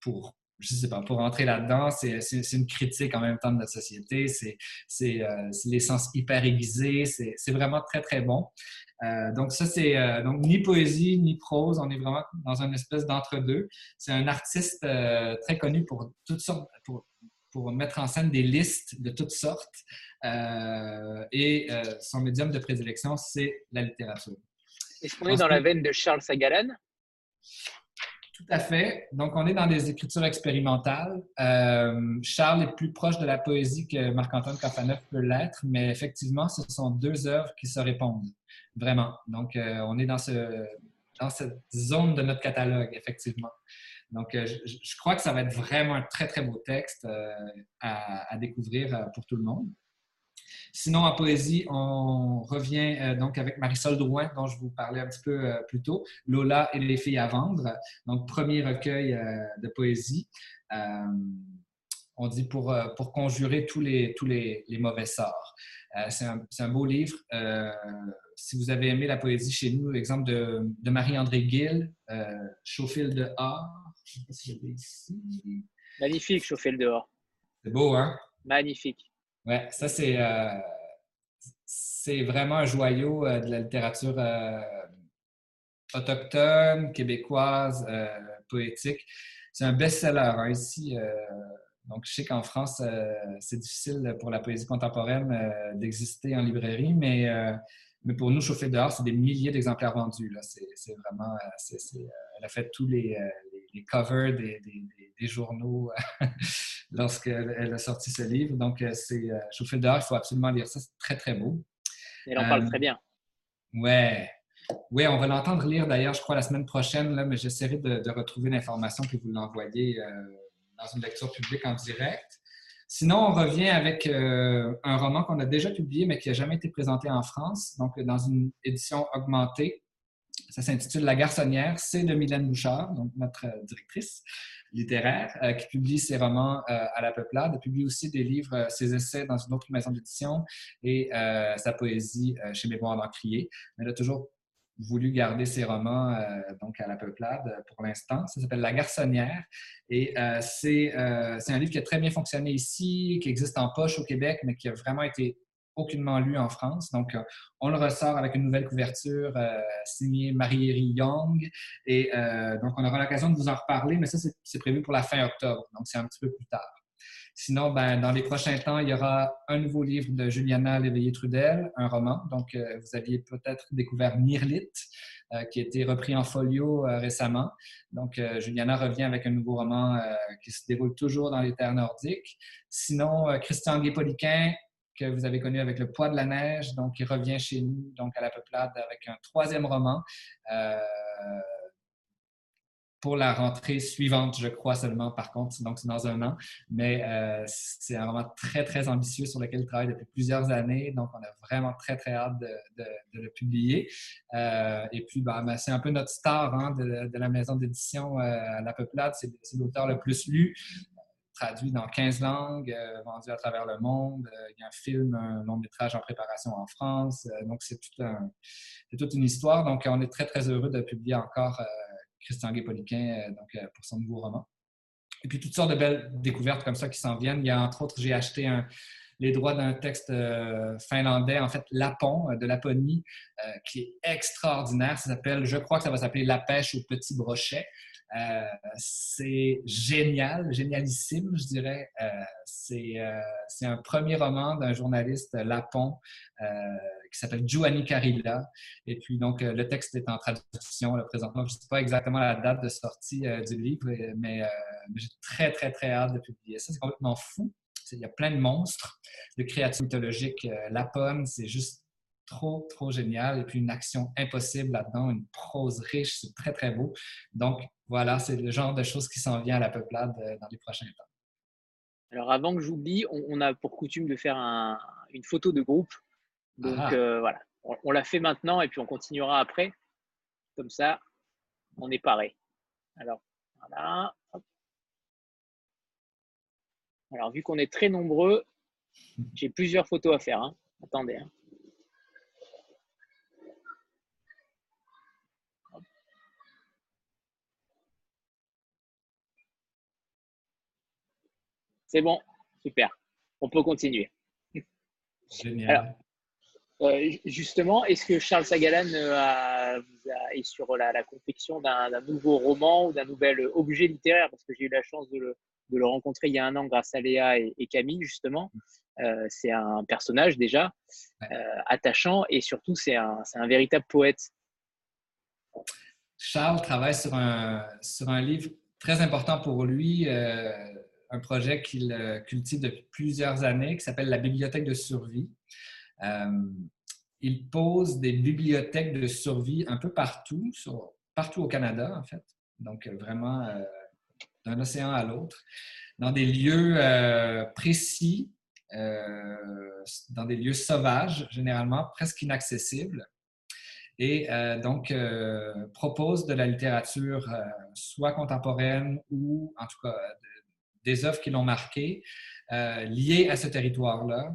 pour je sais pas, pour entrer là-dedans, c'est une critique en même temps de notre société, c'est euh, les sens hyper aiguisés, c'est vraiment très, très bon. Euh, donc ça, c'est euh, donc ni poésie ni prose, on est vraiment dans une espèce d'entre-deux. C'est un artiste très connu pour toutes sortes, pour, pour, mettre en scène des listes de toutes sortes. et son médium de prédilection, c'est la littérature. Est-ce qu'on est dans la veine de Charles Sagalan tout à fait. Donc, on est dans des écritures expérimentales. Euh, Charles est plus proche de la poésie que Marc-Antoine Cafaneuf peut l'être, mais effectivement, ce sont deux œuvres qui se répondent, vraiment. Donc, euh, on est dans cette zone de notre catalogue, effectivement. Donc, euh, je, crois que ça va être vraiment un très, très beau texte à, découvrir pour tout le monde. Sinon, en poésie, on revient euh, donc avec Marisol Drouin, dont je vous parlais un petit peu euh, plus tôt, Lola et les filles à vendre. Donc, premier recueil euh, de poésie. on dit pour, pour conjurer tous les, tous les, mauvais sorts. c'est un, beau livre. si vous avez aimé la poésie chez nous, l'exemple de, de Marie-André Gill, si ici. Magnifique, Chauffe-le dehors. C'est beau, hein? Magnifique. Oui, ça, c'est, euh, c'est vraiment un joyau euh, de la littérature euh, autochtone, québécoise, poétique. C'est un best-seller hein, ici. donc, je sais qu'en France, c'est difficile pour la poésie contemporaine d'exister en librairie, mais, mais pour nous, Chauffé dehors, c'est des milliers d'exemplaires vendus. Là. C'est, vraiment. elle a fait tous les, covers des journaux lorsqu'elle a sorti ce livre. Donc, euh, c'est euh, Chauffé dehors, il faut absolument lire ça. C'est très, très beau. Elle en parle très bien. Euh, ouais. Oui, on va l'entendre lire d'ailleurs, je crois, la semaine prochaine, là, mais j'essaierai de, retrouver l'information puis vous l'envoyer dans une lecture publique en direct. Sinon, on revient avec un roman qu'on a déjà publié, mais qui n'a jamais été présenté en France, donc dans une édition augmentée. Ça s'intitule La garçonnière. C'est de Mylène Bouchard, donc notre directrice littéraire, euh, qui publie ses romans euh, à la peuplade, elle publie aussi des livres, euh, ses essais dans une autre maison d'édition et sa poésie chez Mémoire d'Encrier. Elle a toujours voulu garder ses romans donc à la peuplade pour l'instant. Ça s'appelle La Garçonnière et c'est un livre qui a très bien fonctionné ici, qui existe en poche au Québec, mais qui a vraiment été aucunement lu en France. Donc, euh, on le ressort avec une nouvelle couverture euh, signée Marie-Héry Young. Et euh, donc, on aura l'occasion de vous en reparler, mais ça, c'est prévu pour la fin octobre. Donc, c'est un petit peu plus tard. Sinon, ben, dans les prochains temps, il y aura un nouveau livre de Juliana Léveillé-Trudel, un roman. Donc, vous aviez peut-être découvert Mirlit, qui a été repris en folio récemment. Donc, Juliana revient avec un nouveau roman qui se déroule toujours dans les terres nordiques. Sinon, Christian Guépoliquin que vous avez connu avec Le poids de la neige, donc il revient chez nous, donc à la peuplade avec un troisième roman pour la rentrée suivante, je crois seulement, par contre, donc c'est dans un an. Mais euh, c'est un roman très, très ambitieux sur lequel il travaille depuis plusieurs années. Donc, on a vraiment très, très hâte de, le publier. Euh, et puis, bah, ben, c'est un peu notre star hein, de, la maison d'édition euh, La Peuplade. C'est l'auteur le plus lu traduit dans 15 langues, vendu à travers le monde. il y a un film, un long métrage en préparation en France. donc, c'est toute une histoire. Donc, on est très, très heureux de publier encore Christian Guépoliquin euh, euh, pour son nouveau roman. Et puis toutes sortes de belles découvertes comme ça qui s'en viennent. Il y a entre autres, j'ai acheté les droits d'un texte euh, finlandais, en fait, Lapon, de Laponie, qui est extraordinaire. Ça s'appelle, je crois que ça va s'appeler La pêche au petit brochet. Euh, c'est génial, génialissime, je dirais. Euh, euh, c'est un premier roman d'un journaliste lapon qui s'appelle Giovanni Carilla. Et puis, donc, le texte est en traduction là, présentement. Je ne sais pas exactement la date de sortie du livre, mais, j'ai très, très, très hâte de publier ça. C'est complètement fou. Il y a plein de monstres, de créatures mythologiques. Lapone, c'est juste trop, trop génial. Et puis une action impossible là-dedans, une prose riche, c'est très, très beau. Donc, voilà, c'est le genre de choses qui s'en vient à la peuplade euh, dans les prochains temps. Alors, avant que j'oublie, on, a pour coutume de faire une photo de groupe. Donc, ah. euh, voilà, on, la fait maintenant et puis on continuera après. Comme ça, on est paré. Alors, voilà. Alors, vu qu'on est très nombreux, j'ai plusieurs photos à faire. Hein. Attendez. Hein. C'est bon, super. On peut continuer. Génial. Euh, justement, est-ce que Charles Sagalan euh, est sur la, confection d'un nouveau roman ou d'un nouvel objet littéraire? Parce que j'ai eu la chance de le, rencontrer il y a un an grâce à Léa et, Camille, justement. Euh, c'est un personnage déjà attachant et surtout, c'est un, véritable poète. Charles travaille sur un, sur un livre très important pour lui un projet qu'il euh, cultive depuis plusieurs années qui s'appelle la Bibliothèque de survie. Euh, il pose des bibliothèques de survie un peu partout, partout au Canada, en fait. Donc, euh, vraiment d'un océan à l'autre, dans des lieux précis, dans des lieux sauvages, généralement presque inaccessibles. Et donc, propose de la littérature soit contemporaine ou en tout cas des œuvres qui l'ont marqué, euh, liées à ce territoire-là,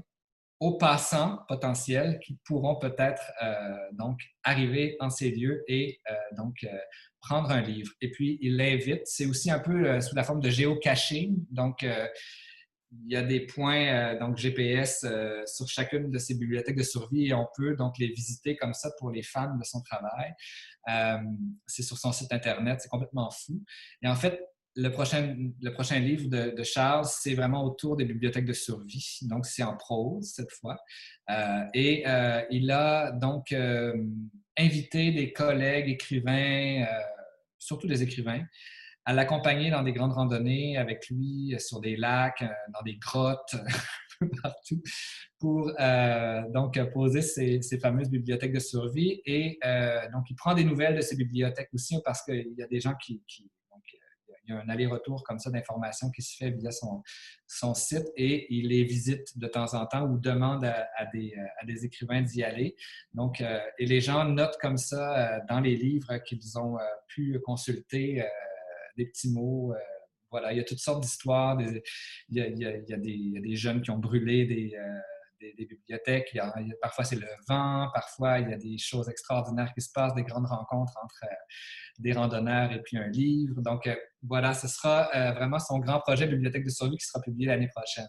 aux passants potentiels qui pourront peut-être euh, donc arriver en ces lieux et euh, donc prendre un livre. Et puis, il l'invite. C'est aussi un peu sous la forme de géocaching. Donc, il y a des points donc GPS sur chacune de ces bibliothèques de survie et on peut donc les visiter comme ça pour les fans de son travail. c'est sur son site internet, c'est complètement fou. Et en fait, le prochain, le prochain livre de, Charles, c'est vraiment autour des bibliothèques de survie. Donc, c'est en prose cette fois. Euh, et euh, il a donc euh, invité des collègues écrivains, surtout des écrivains, à l'accompagner dans des grandes randonnées avec lui sur des lacs, dans des grottes, partout, pour donc poser ces, ces, fameuses bibliothèques de survie. Et donc, il prend des nouvelles de ces bibliothèques aussi parce qu'il y a des gens qui il y a un aller-retour comme ça d'informations qui se fait via son, son, site et il les visite de temps en temps ou demande à, des, à des, écrivains d'y aller. Donc, euh, et les gens notent comme ça euh, dans les livres qu'ils ont euh, pu consulter des petits mots. voilà, il y a toutes sortes d'histoires. Il, il, y a des jeunes qui ont brûlé des des, bibliothèques. parfois, c'est le vent, parfois, il y a des choses extraordinaires qui se passent, des grandes rencontres entre euh, des randonneurs et puis un livre. Donc, euh, voilà, ce sera euh, vraiment son grand projet Bibliothèque de survie qui sera publié l'année prochaine.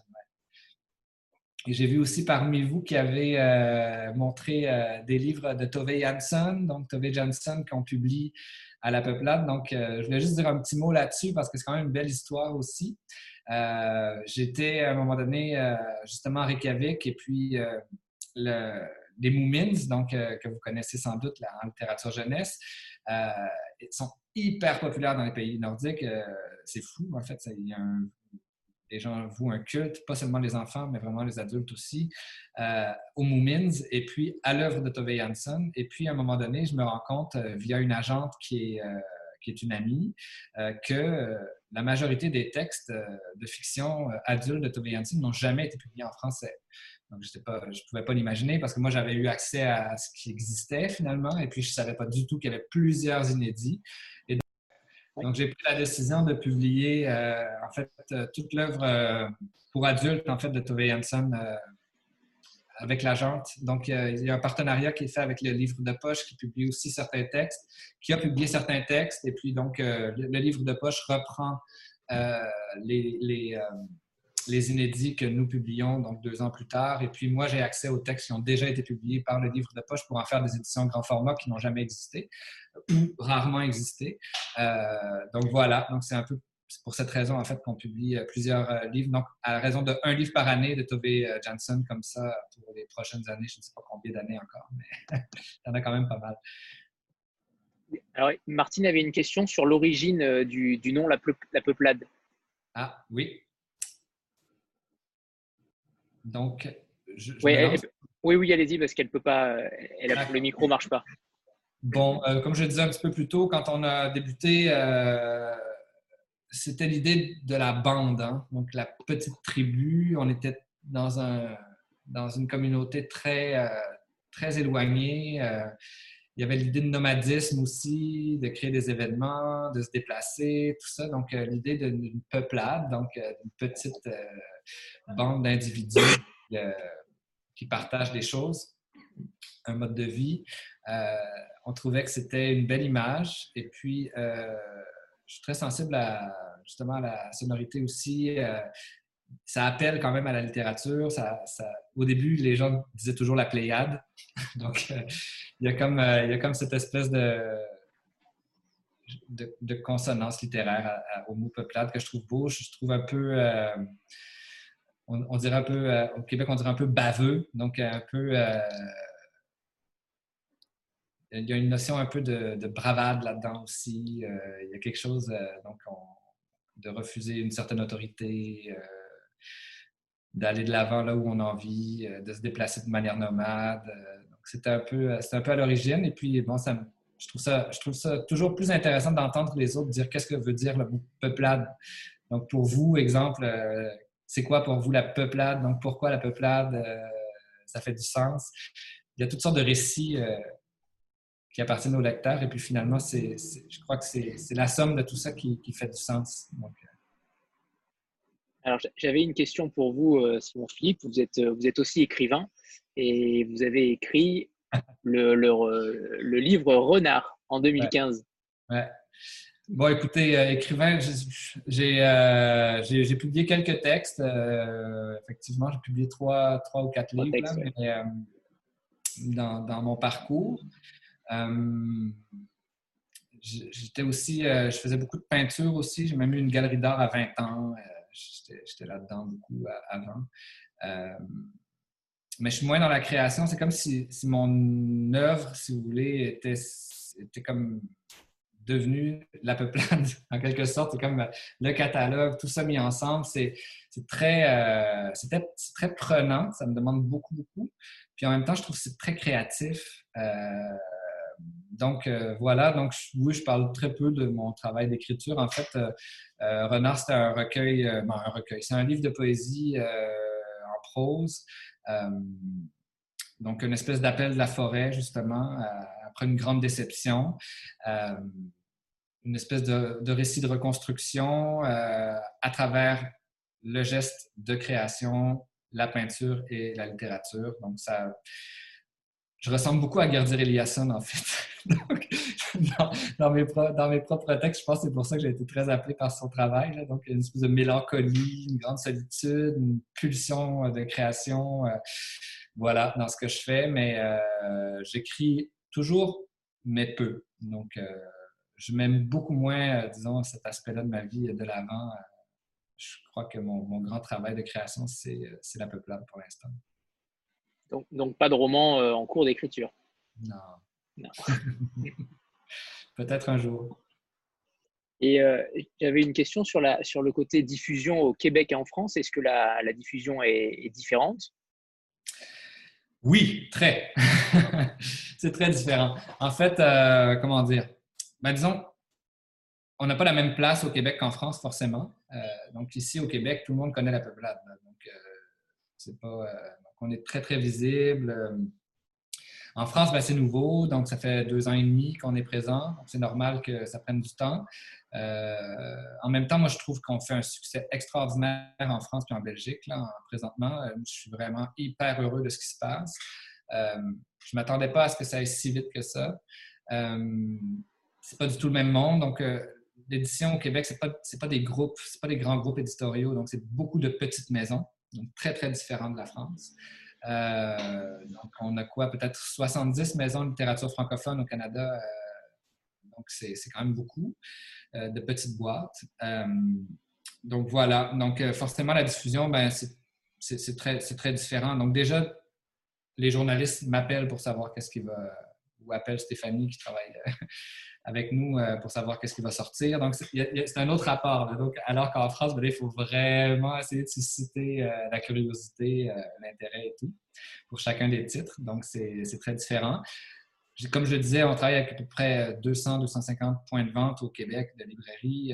Et j'ai vu aussi parmi vous qui avez montré des livres de Tove Jansson, donc Tove Jansson qu'on publie à la Peuplade. Donc, je voulais juste dire un petit mot là-dessus parce que c'est quand même une belle histoire aussi. Euh, j'étais à un moment donné euh, justement à Reykjavik et puis euh, les Moomins, donc, que vous connaissez sans doute en littérature jeunesse, sont hyper populaires dans les pays nordiques. c'est fou, en fait. Il y a les gens vouent un culte, pas seulement les enfants, mais vraiment les adultes aussi, euh, aux Moomins et puis à l'œuvre de Tove Jansson. Et puis, à un moment donné, je me rends compte, via une agente qui est, qui est une amie, que la majorité des textes de fiction adultes de Jansson n'ont jamais été publiés en français. Donc, je ne pouvais pas l'imaginer parce que moi, j'avais eu accès à ce qui existait finalement, et puis je ne savais pas du tout qu'il y avait plusieurs inédits. Donc, j'ai pris la décision de publier euh, en fait euh, toute l'œuvre euh, pour adultes en fait de Tove Jansson avec l'agente. Donc, il y a un partenariat qui est fait avec le livre de poche qui publie aussi certains textes, qui a publié certains textes. Et puis, donc, le, livre de poche reprend les, les, les, inédits que nous publions donc deux ans plus tard. Et puis, moi, j'ai accès aux textes qui ont déjà été publiés par le livre de poche pour en faire des éditions grand format qui n'ont jamais existé ou rarement existé. Euh, donc voilà, donc c'est un peu pour cette raison en fait qu'on publie euh, plusieurs euh, livres. Donc à la raison de un livre par année de Tove Jansson comme ça pour les prochaines années, je ne sais pas combien d'années encore, mais il y en a quand même pas mal. Alors, Martine avait une question sur l'origine du, nom la, la, Peuplade. Ah, oui. Donc, je, oui, oui, oui, allez-y, parce qu'elle peut pas, elle le micro ne marche pas. Bon, euh, comme je disais un petit peu plus tôt, quand on a débuté, euh, c'était l'idée de la bande, hein. donc la petite tribu. On était dans, un, dans une communauté très, euh, très éloignée. il y avait l'idée de nomadisme aussi, de créer des événements, de se déplacer, tout ça. Donc, l'idée d'une peuplade, donc une petite bande d'individus qui partagent des choses, un mode de vie on trouvait que c'était une belle image. Et puis, euh, je suis très sensible à justement la sonorité aussi. Euh, ça appelle quand même à la littérature. Au début, les gens disaient toujours la Pléiade. Donc, euh, il, y a comme, il y a comme cette espèce de, de, consonance littéraire au mot peuplade que je trouve beau. Je trouve un peu. On, un peu, au Québec, on dirait un peu baveux, donc un peu il y a une notion un peu de, bravade là-dedans aussi. Euh, il y a quelque chose euh, donc de refuser une certaine autorité, euh, d'aller de l'avant là où on a envie, de se déplacer de manière nomade. donc c'était un peu, un peu à l'origine. Et puis bon, ça, je trouve ça, je trouve ça toujours plus intéressant d'entendre les autres dire qu'est-ce que veut dire le mot peuplade. Donc pour vous, exemple, c'est quoi pour vous la peuplade? Donc pourquoi la peuplade Ça fait du sens? Il y a toutes sortes de récits qui appartiennent au lecteur. Et puis finalement, c'est, je crois que c'est, la somme de tout ça qui, fait du sens. Euh. Alors, j'avais une question pour vous, euh, Simon Philippe. Vous êtes, euh, vous êtes aussi écrivain et vous avez écrit le, le, livre Renard en 2015. Ouais. Bon, écoutez, écrivain, j'ai, j'ai, publié quelques textes. effectivement, j'ai publié trois, trois ou quatre livres dans, dans, mon parcours. Euh, j'étais aussi, euh, je faisais beaucoup de peinture aussi. J'ai même eu une galerie d'art à 20 ans. Euh, j'étais là-dedans beaucoup avant. mais je suis moins dans la création. C'est comme si, mon œuvre, si vous voulez, était, comme devenu la peuplade, en quelque sorte. C'est comme le catalogue, tout ça mis ensemble. C'est très, c'était très prenant. Ça me demande beaucoup, beaucoup. Puis en même temps, je trouve que c'est très créatif donc euh, voilà, donc oui, je parle très peu de mon travail d'écriture. En fait, euh, euh, Renard, c'est un recueil, ben, un recueil, c'est un livre de poésie en prose. donc une espèce d'appel de la forêt, justement, après une grande déception. une espèce de, de, récit de reconstruction à travers le geste de création, la peinture et la littérature. Donc ça je ressemble beaucoup à Gerdir Eliasson, en fait. dans, mes propres textes, je pense que c'est pour ça que j'ai été très appelé par son travail. Donc, une espèce de mélancolie, une grande solitude, une pulsion de création. Euh, voilà, dans ce que je fais. Mais euh, j'écris toujours, mais peu. Donc, euh, je m'aime beaucoup moins, disons, cet aspect-là de ma vie de l'avant. je crois que mon, mon, grand travail de création, c'est la peuplade pour l'instant. Donc, pas de roman euh, en cours d'écriture. Non. Peut-être un jour. Et j'avais une question sur, la, sur le côté diffusion au Québec et en France. Est-ce que la, la diffusion est, différente? Oui, très. c'est très différent. En fait, comment dire? Ben, disons, on n'a pas la même place au Québec qu'en France, forcément. donc, ici, au Québec, tout le monde connaît la peuplade. Pas, on est très, très visible. En France, ben, c'est nouveau, donc ça fait deux ans et demi qu'on est présent. C'est normal que ça prenne du temps. Euh, en même temps, moi, je trouve qu'on fait un succès extraordinaire en France et en Belgique, là, présentement. Euh, je suis vraiment hyper heureux de ce qui se passe. Euh, je ne m'attendais pas à ce que ça aille si vite que ça. Euh, c'est pas du tout le même monde. Donc, l'édition au Québec, ce n'est pas, pas, des groupes, c'est pas des grands groupes éditoriaux. Donc, c'est beaucoup de petites maisons, donc très, très différentes de la France. Euh, donc, on a quoi? Peut-être 70 maisons de littérature francophone au Canada. Euh, donc, c'est quand même beaucoup euh, de petites boîtes. donc, voilà. Donc, forcément, la diffusion, ben, c'est très, très différent. Donc, déjà, les journalistes m'appellent pour savoir qu'est-ce qui va, ou appellent Stéphanie qui travaille avec nous euh, pour savoir qu'est-ce qui va sortir. Donc, c'est un autre rapport. Donc, alors qu'en France, ben il faut vraiment essayer de susciter euh, la curiosité, euh, l'intérêt et tout pour chacun des titres. Donc, c'est très différent. Comme je le disais, on travaille avec à peu près 200-250 points de vente au Québec de librairies,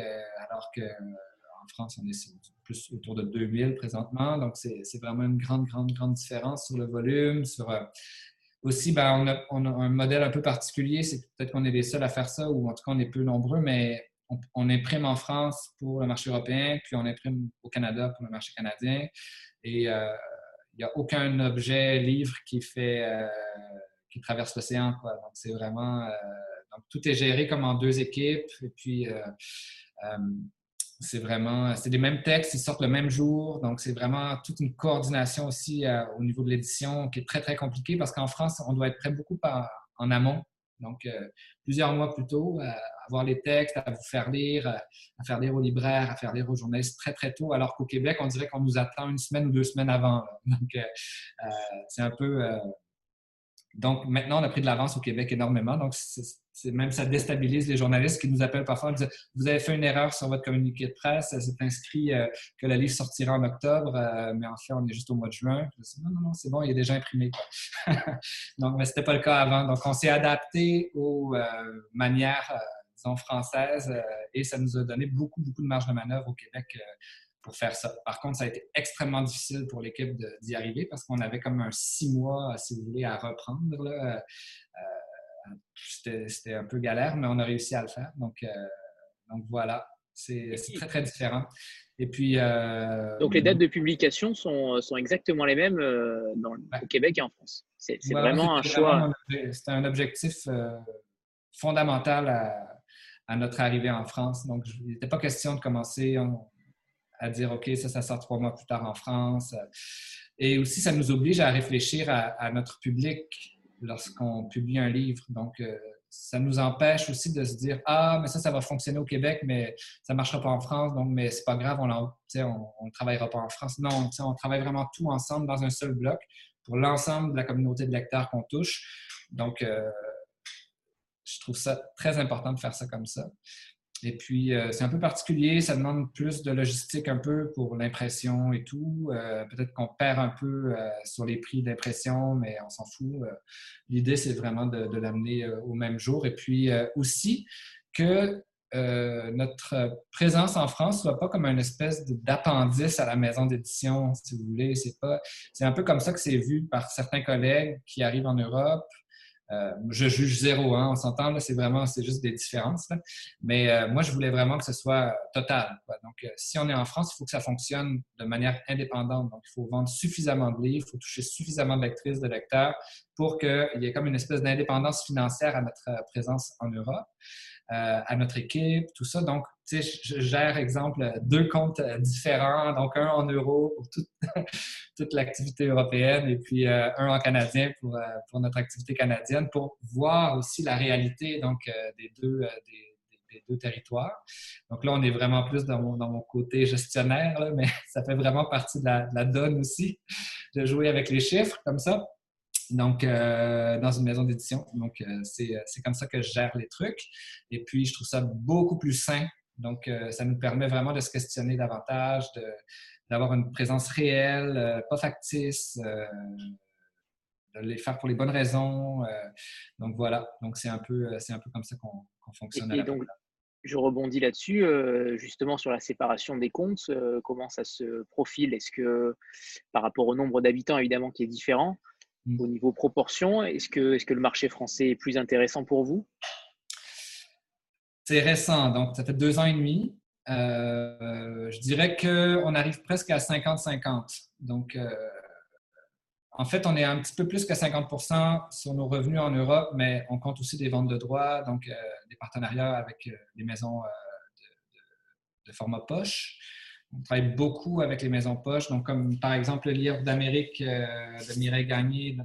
alors qu'en France, on est plus autour de 2000 présentement. Donc, c'est vraiment une grande, grande, grande différence sur le volume, sur aussi, ben, on, a, un modèle un peu particulier. C'est peut-être qu'on est les seuls à faire ça, ou en tout cas, on est peu nombreux, mais on, imprime en France pour le marché européen, puis on imprime au Canada pour le marché canadien. Et euh, il n'y a aucun objet, livre qui fait euh, qui traverse l'océan. Donc, c'est vraiment. Euh, donc, tout est géré comme en deux équipes. Et puis, c'est vraiment, c'est les mêmes textes, ils sortent le même jour. Donc, c'est vraiment toute une coordination aussi euh, au niveau de l'édition qui est très, très compliquée parce qu'en France, on doit être prêt beaucoup en amont. Donc, euh, plusieurs mois plus tôt, à avoir les textes, à vous faire lire, à faire lire aux libraires, à faire lire aux journalistes très, très tôt, alors qu'au Québec, on dirait qu'on nous attend une semaine ou deux semaines avant. Donc, euh, c'est un peu. Donc, maintenant, on a pris de l'avance au Québec énormément. Donc, même ça déstabilise les journalistes qui nous appellent parfois en disant Vous avez fait une erreur sur votre communiqué de presse, c'est inscrit euh, que le livre sortira en octobre, euh, mais en fait, on est juste au mois de juin. non, non, non, c'est bon, il est déjà imprimé. Donc, mais ce n'était pas le cas avant. Donc, on s'est adapté aux euh, manières, disons, françaises et ça nous a donné beaucoup, beaucoup de marge de manœuvre au Québec pour faire ça. Par contre, ça a été extrêmement difficile pour l'équipe d'y arriver parce qu'on avait comme un six mois, si vous voulez, à reprendre. Là c'était un peu galère, mais on a réussi à le faire. Donc, euh, donc voilà, c'est très, très différent. Et puis. Euh, donc, les dates de publication sont, sont exactement les mêmes euh, au Québec et en France. C'est vraiment un choix. C'était un objectif fondamental à, à, notre arrivée en France. Donc, il n'était pas question de commencer à dire OK, ça, ça sort trois mois plus tard en France. Et aussi, ça nous oblige à réfléchir à, notre public lorsqu'on publie un livre. Donc, euh, ça nous empêche aussi de se dire Ah, mais ça, ça va fonctionner au Québec, mais ça ne marchera pas en France, donc, mais c'est pas grave, on ne travaillera pas en France. Non, on travaille vraiment tout ensemble dans un seul bloc pour l'ensemble de la communauté de lecteurs qu'on touche. Donc, euh, je trouve ça très important de faire ça comme ça. Et puis, euh, c'est un peu particulier, ça demande plus de logistique un peu pour l'impression et tout. Euh, peut-être qu'on perd un peu euh, sur les prix d'impression, mais on s'en fout. L'idée, c'est vraiment de, l'amener au même jour. Et puis aussi que notre présence en France ne soit pas comme une espèce d'appendice à la maison d'édition, si vous voulez. C'est un peu comme ça que c'est vu par certains collègues qui arrivent en Europe euh, je juge zéro, hein, on s'entend, c'est vraiment, c'est juste des différences. Mais euh, moi, je voulais vraiment que ce soit total. Donc, euh, si on est en France, il faut que ça fonctionne de manière indépendante. Donc, il faut vendre suffisamment de livres, il faut toucher suffisamment de lectrices, de lecteurs pour qu'il y ait comme une espèce d'indépendance financière à notre présence en Europe. Euh, à notre équipe, tout ça. Donc, tu sais, je gère, exemple, deux comptes euh, différents, donc un en euros pour toute, l'activité européenne et puis euh, un en canadien pour, pour, notre activité canadienne pour voir aussi la réalité donc, des, deux, territoires. Donc là, on est vraiment plus dans mon, côté gestionnaire, mais ça fait vraiment partie de la donne aussi de jouer avec les chiffres comme ça donc euh, dans une maison d'édition. Donc, euh, euh, c'est comme ça que je gère les trucs. Et puis, je trouve ça beaucoup plus sain Donc, ça nous permet vraiment de se questionner davantage, d'avoir une présence réelle, pas factice, de les faire pour les bonnes raisons. donc, voilà. Donc, c'est un, peu, un peu comme ça qu'on fonctionne. Et, donc, je rebondis là-dessus, justement sur la séparation des comptes. comment ça se profile? Est-ce que, par rapport au nombre d'habitants, évidemment, qui est différent, mmh. au niveau proportion, est-ce que, est que le marché français est plus intéressant pour vous? C'est récent, donc ça fait deux ans et demi. je dirais qu'on arrive presque à 50-50. Donc, en fait, on est un petit peu plus que 50% sur nos revenus en Europe, mais on compte aussi des ventes de droits, donc euh, des partenariats avec euh, des maisons euh, de, format poche. On travaille beaucoup avec les maisons poche, donc comme par exemple le livre d'Amérique de Mireille Gagné,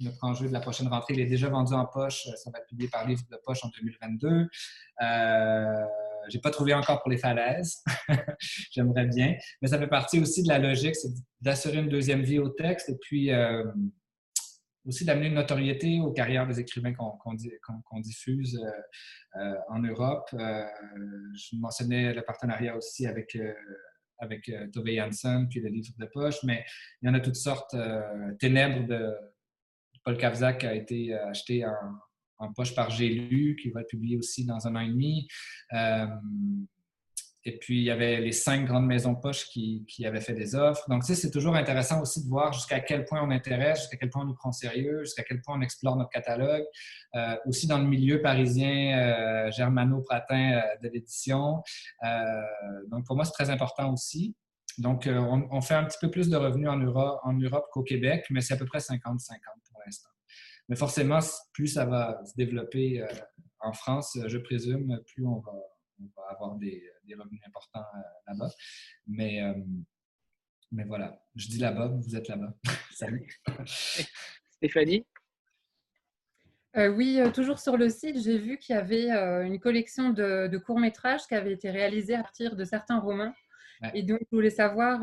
notre, enjeu de la prochaine rentrée, il est déjà vendu en poche, ça va être publié par Livre de Poche en 2022. J'ai pas trouvé encore pour les falaises. J'aimerais bien. Mais ça fait partie aussi de la logique, c'est d'assurer une deuxième vie au texte et puis euh, aussi d'amener une notoriété aux carrières des écrivains qu'on diffuse euh, euh, en Europe. je mentionnais le partenariat aussi avec avec Tove Jansson, puis le livre de poche, mais il y en a toutes sortes. Ténèbres de Paul Kavzak a été acheté en, poche par J'ai lu, qui va être publié aussi dans un an et demi. Euh, et puis, il y avait les cinq grandes maisons poches qui, qui avaient fait des offres. Donc, tu c'est toujours intéressant aussi de voir jusqu'à quel point on intéresse, jusqu'à quel point on nous prend sérieux, jusqu'à quel point on explore notre catalogue. Euh, aussi dans le milieu parisien euh, germano-pratin de l'édition. donc, pour moi, c'est très important aussi. Donc, on, fait un petit peu plus de revenus en Europe, qu'au Québec, mais c'est à peu près 50-50 pour l'instant. Mais forcément, plus ça va se développer euh, en France, je présume, plus on va, avoir des, revenus importants euh, là-bas. Mais, euh, mais voilà, je dis là-bas, vous êtes là-bas. Salut. Stéphanie? Oui, toujours sur le site, j'ai vu qu'il y avait une collection de, courts-métrages qui avait été réalisée à partir de certains romans. Et donc, je voulais savoir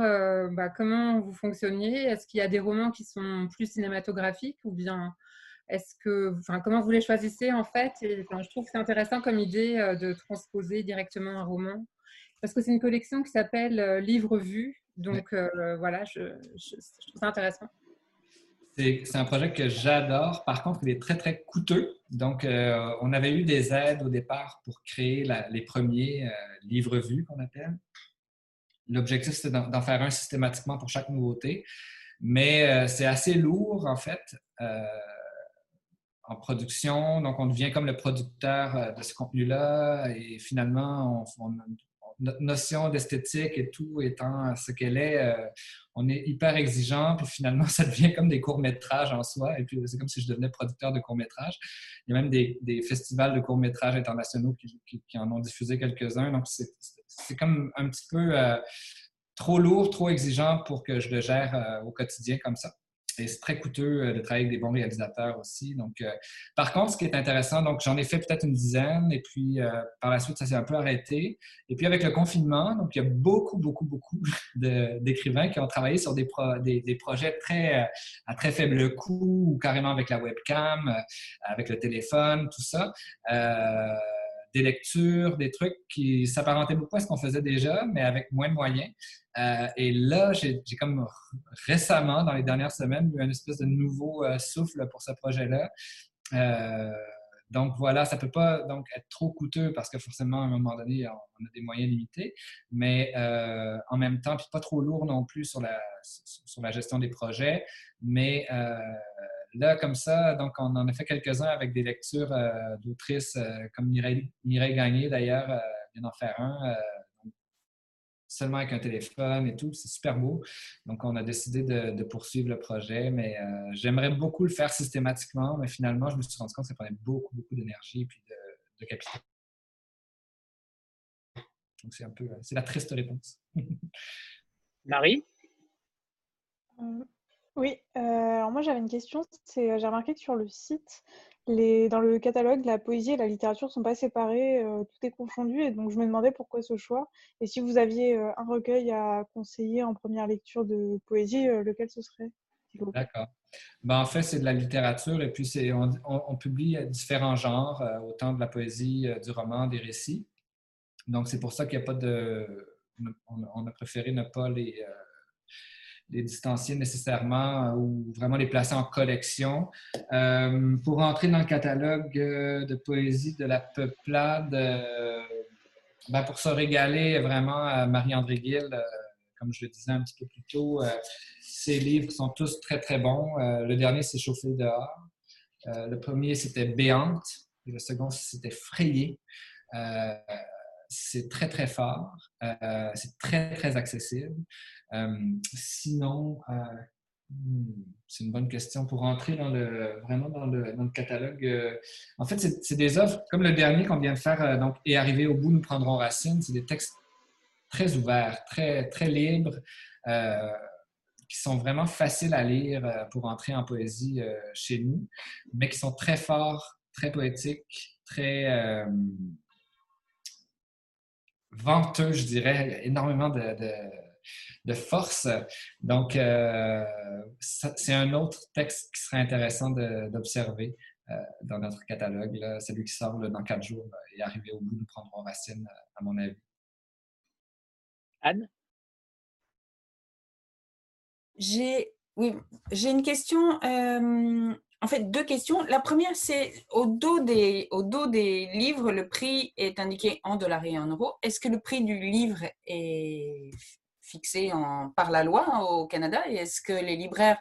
bah, comment vous fonctionniez. Est-ce qu'il y a des romans qui sont plus cinématographiques ou bien est-ce que, enfin, comment vous les choisissez en fait? Et, Je trouve que c'est intéressant comme idée euh, de transposer directement un roman, parce que c'est une collection qui s'appelle euh, Livre vu. Donc euh, voilà, je, trouve ça intéressant. C'est un projet que j'adore. Par contre, il est très, très coûteux. Donc, on avait eu des aides au départ pour créer les premiers livres vus qu'on appelle. L'objectif, c'était d'en faire un systématiquement pour chaque nouveauté. Mais c'est assez lourd, en fait en production. Donc, on devient comme le producteur euh, de ce contenu-là et finalement, notre notion d'esthétique et tout étant ce qu'elle est, euh, on est hyper exigeant, puis finalement, ça devient comme des courts-métrages en soi. Et puis, c'est comme si je devenais producteur de courts-métrages. Il y a même des, festivals de courts-métrages internationaux qui, en ont diffusé quelques-uns. Donc, c'est comme un petit peu euh, trop lourd, trop exigeant pour que je le gère au quotidien comme ça. Et c'est très coûteux euh, de travailler avec des bons réalisateurs aussi. Donc, euh, par contre, ce qui est intéressant, donc j'en ai fait peut-être une dizaine, et puis euh, par la suite, ça s'est un peu arrêté. Et puis avec le confinement, donc il y a beaucoup, beaucoup, beaucoup d'écrivains qui ont travaillé sur des, projets très à très faible coût ou carrément avec la webcam, avec le téléphone, tout ça des lectures, des trucs qui s'apparentaient beaucoup à ce qu'on faisait déjà, mais avec moins de moyens. Euh, et là, j'ai comme récemment, dans les dernières semaines, eu une espèce de nouveau euh, souffle pour ce projet-là. Euh, donc voilà, ça ne peut pas donc, être trop coûteux parce que forcément, à un moment donné, on, a des moyens limités, mais en même temps, pas trop lourd non plus sur la, sur la gestion des projets. Mais là, comme ça, donc on en a fait quelques-uns avec des lectures euh, d'autrices euh, comme Mireille, Mireille Gagné, d'ailleurs, euh, vient d'en faire un, seulement avec un téléphone et tout. C'est super beau. Donc, on a décidé de, poursuivre le projet, mais j'aimerais beaucoup le faire systématiquement, mais finalement, je me suis rendu compte que ça prenait beaucoup, beaucoup d'énergie et puis de, de capital. Donc, c'est un peu, c'est la triste réponse. Marie? Oui, euh, alors moi j'avais une question, c'est euh, j'ai remarqué que sur le site, les, dans le catalogue, la poésie et la littérature ne sont pas séparées, euh, tout est confondu, et donc je me demandais pourquoi ce choix. Et si vous aviez un recueil à conseiller en première lecture de poésie, lequel ce serait D'accord. Ben, en fait, c'est de la littérature et puis on, on, publie différents genres, autant de la poésie, du roman, des récits. donc, c'est pour ça qu'il n'y a pas de. On, a préféré ne pas les, les distancier nécessairement ou vraiment les placer en collection. pour entrer dans le catalogue de poésie de la peuplade, ben pour se régaler vraiment à Marie-André Gill, comme je le disais un petit peu plus tôt, ses livres sont tous très, très bons. le dernier, c'est Chauffé dehors. le premier, c'était Béante. Et le second, c'était Frayé. Euh, c'est très, très fort. Euh, c'est très, très accessible. Euh, sinon, hmm, c'est une bonne question pour entrer dans le, vraiment dans le, dans le catalogue. en fait, c'est des œuvres comme le dernier qu'on vient de faire, donc, et arriver au bout, nous prendrons racine. C'est des textes très ouverts, très, très libres, qui sont vraiment faciles à lire pour entrer en poésie chez nous, mais qui sont très forts très poétique, très euh, venteux, je dirais, énormément de, force. Donc, euh, c'est un autre texte qui serait intéressant d'observer euh, dans notre catalogue. Celui qui sort dans quatre jours et arrivé au bout, nous prendrons racine, à mon avis. Anne? J'ai oui, j'ai une question en fait, deux questions. La première, c'est au dos des, livres, le prix est indiqué en dollars et en euros. Est-ce que le prix du livre est fixé par la loi au Canada? Et est-ce que les libraires,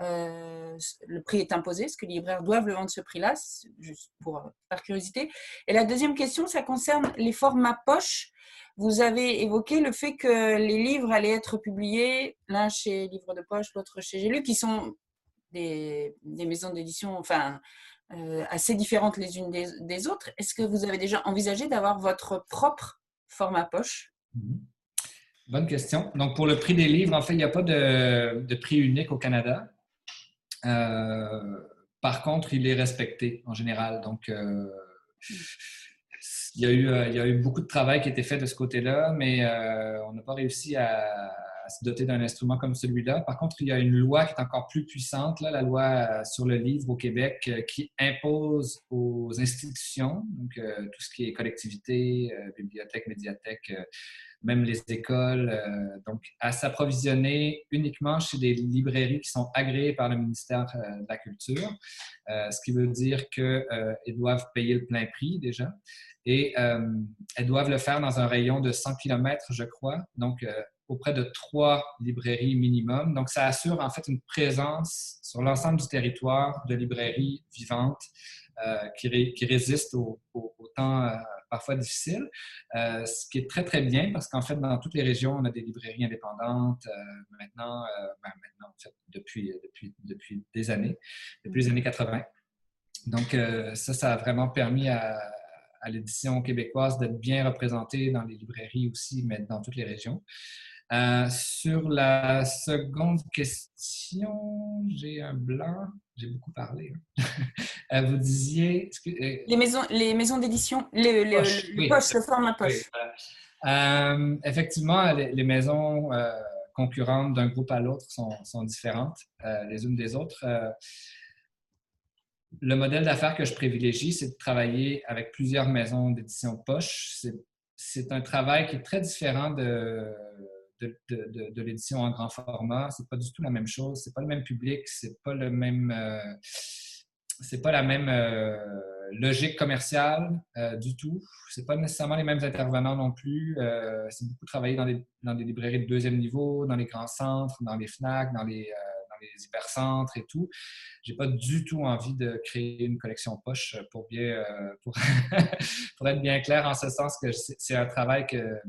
euh, le prix est imposé? Est-ce que les libraires doivent le vendre ce prix-là? Juste pour, par curiosité. Et la deuxième question, ça concerne les formats poche. Vous avez évoqué le fait que les livres allaient être publiés, l'un chez Livre de Poche, l'autre chez J'ai lu, qui sont des, maisons d'édition enfin, euh, assez différentes les unes des, autres. Est-ce que vous avez déjà envisagé d'avoir votre propre format poche? Mhm. Bonne question. Donc, pour le prix des livres, en fait, il n'y a pas de, prix unique au Canada. Euh, par contre, il est respecté en général. Donc, euh, il, y a eu, il y a eu beaucoup de travail qui a été fait de ce côté-là, mais on n'a pas réussi à, se doter d'un instrument comme celui-là. Par contre, il y a une loi qui est encore plus puissante, là, la loi euh, sur le livre au Québec, euh, qui impose aux institutions, donc euh, tout ce qui est collectivité, bibliothèque, médiathèque, même les écoles, donc à s'approvisionner uniquement chez des librairies qui sont agréées par le ministère de la Culture, ce qui veut dire qu'elles doivent payer le plein prix déjà et elles doivent le faire dans un rayon de 100 km, je crois. Donc, auprès de trois librairies minimum. Donc, ça assure en fait une présence sur l'ensemble du territoire de librairies vivantes euh, qui, résistent au, temps euh, parfois difficiles, euh, ce qui est très, très bien parce qu'en fait, dans toutes les régions, on a des librairies indépendantes maintenant, ben, depuis, des années, depuis les années 80. Donc, ça, ça a vraiment permis à l'édition québécoise d'être bien représentée dans les librairies aussi, mais dans toutes les régions. Euh, sur la seconde question, j'ai un blanc. J'ai beaucoup parlé. Hein. Euh, vous disiez. Euh, les maisons, les maisons d'édition, les, les, le poche, le format poche. effectivement, les, maisons concurrentes d'un groupe à l'autre sont, sont, différentes les unes des autres. le modèle d'affaires que je privilégie, c'est de travailler avec plusieurs maisons d'édition poche. C'est un travail qui est très différent de de, l'édition en grand format. C'est pas du tout la même chose. C'est pas le même public. C'est pas le même. Euh, c'est pas la même euh, logique commerciale euh, du tout. C'est pas nécessairement les mêmes intervenants non plus. c'est beaucoup travaillé dans des, librairies de deuxième niveau, dans les grands centres, dans les FNAC, dans les, hypercentres et tout. J'ai pas du tout envie de créer une collection poche pour bien, pour être bien clair en ce sens que c'est un travail que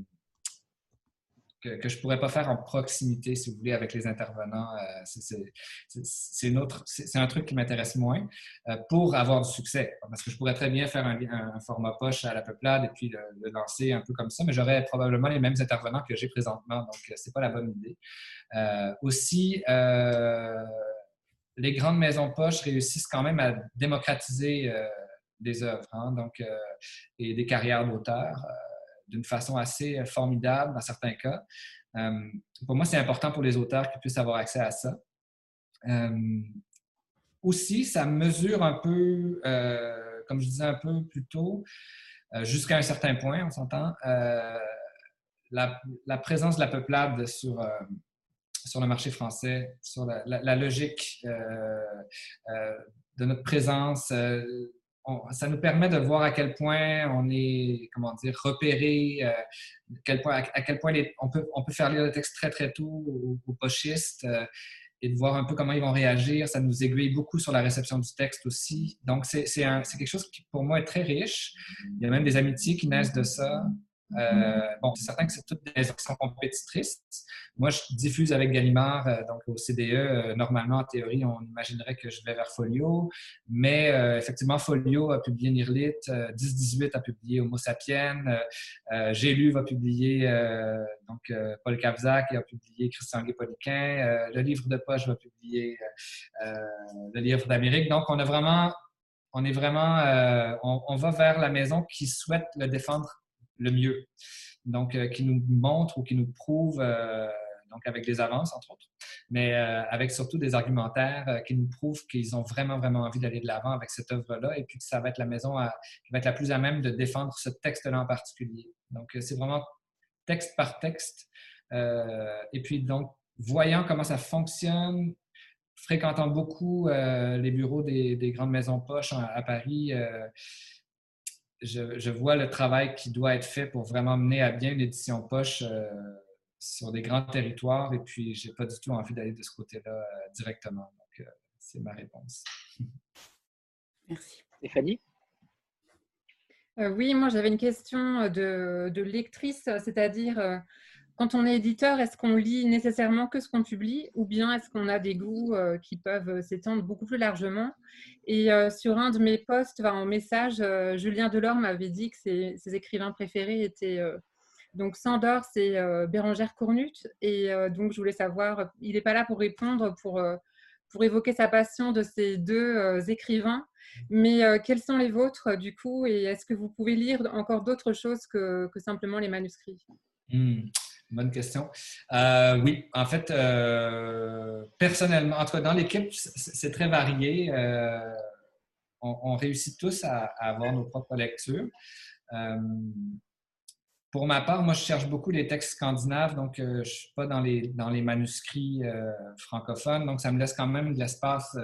que, je ne pourrais pas faire en proximité, si vous voulez, avec les intervenants. Euh, c'est un truc qui m'intéresse moins euh, pour avoir du succès. Parce que je pourrais très bien faire un, format poche à la peuplade et puis le, lancer un peu comme ça, mais j'aurais probablement les mêmes intervenants que j'ai présentement, donc euh, ce n'est pas la bonne idée. aussi, les grandes maisons poches réussissent quand même à démocratiser des œuvres hein, donc, et des carrières d'auteurs d'une façon assez euh, formidable dans certains cas. Euh, pour moi, c'est important pour les auteurs qu'ils puissent avoir accès à ça. Euh, aussi, ça mesure un peu, comme je disais un peu plus tôt, jusqu'à un certain point, on s'entend. La, présence de la peuplade sur, sur le marché français, sur la, logique de notre présence, ça nous permet de voir à quel point on est, comment dire, repéré, euh, à, quel point on, peut, on peut faire lire le texte très, très tôt aux, pochistes euh, et de voir un peu comment ils vont réagir. Ça nous aiguille beaucoup sur la réception du texte aussi. Donc, c'est quelque chose qui, pour moi, est très riche. Il y a même des amitiés qui naissent de ça. Euh, bon, c'est certain que c'est toutes des actions compétitrices. Moi, je diffuse avec Gallimard, euh, donc au CDE. Euh, normalement, en théorie, on imaginerait que je vais vers Folio, mais effectivement, Folio a publié Nirlit, 10-18 a publié Homo sapiens, J'ai lu va publier donc Paul Kavzak a publié Christian Guépoliquin, le livre de poche va publier le livre d'Amérique. Donc, on a vraiment on est vraiment, on, va vers la maison qui souhaite le défendre le mieux. Donc, euh, qui nous montre ou qui nous prouve, euh, donc avec des avances, entre autres, mais euh, avec surtout des argumentaires qui nous prouvent qu'ils ont vraiment, vraiment envie d'aller de l'avant avec cette œuvre-là et puis que ça va être la maison qui va être la plus à même de défendre ce texte-là en particulier. Donc, c'est vraiment texte par texte. et puis, donc, voyant comment ça fonctionne, fréquentant beaucoup les bureaux des, grandes maisons poches à Paris, je, vois le travail qui doit être fait pour vraiment mener à bien l'édition poche euh, sur des grands territoires. Et puis, je n'ai pas du tout envie d'aller de ce côté-là euh, directement. Donc, euh, c'est ma réponse. Merci. Stéphanie? Oui, moi, j'avais une question de, de lectrice, c'est-à-dire quand on est éditeur, est-ce qu'on lit nécessairement que ce qu'on publie ou bien est-ce qu'on a des goûts euh, qui peuvent euh, s'étendre beaucoup plus largement? Et euh, sur un de mes posts, en message, Julien Delorme m'avait dit que ses, écrivains préférés étaient donc Sandor, c'est Bérangère Cournut. Et donc je voulais savoir, il n'est pas là pour répondre, pour, pour évoquer sa passion de ces deux écrivains. Mais quels sont les vôtres du coup Et est-ce que vous pouvez lire encore d'autres choses que, simplement les manuscrits? Hmm. Bonne question. Euh, oui, en fait, euh, personnellement, dans l'équipe, c'est très varié. Euh, on, réussit tous à, avoir nos propres lectures. pour ma part, moi, je cherche beaucoup les textes scandinaves, donc je ne suis pas dans les, dans les manuscrits francophones, donc ça me laisse quand même de l'espace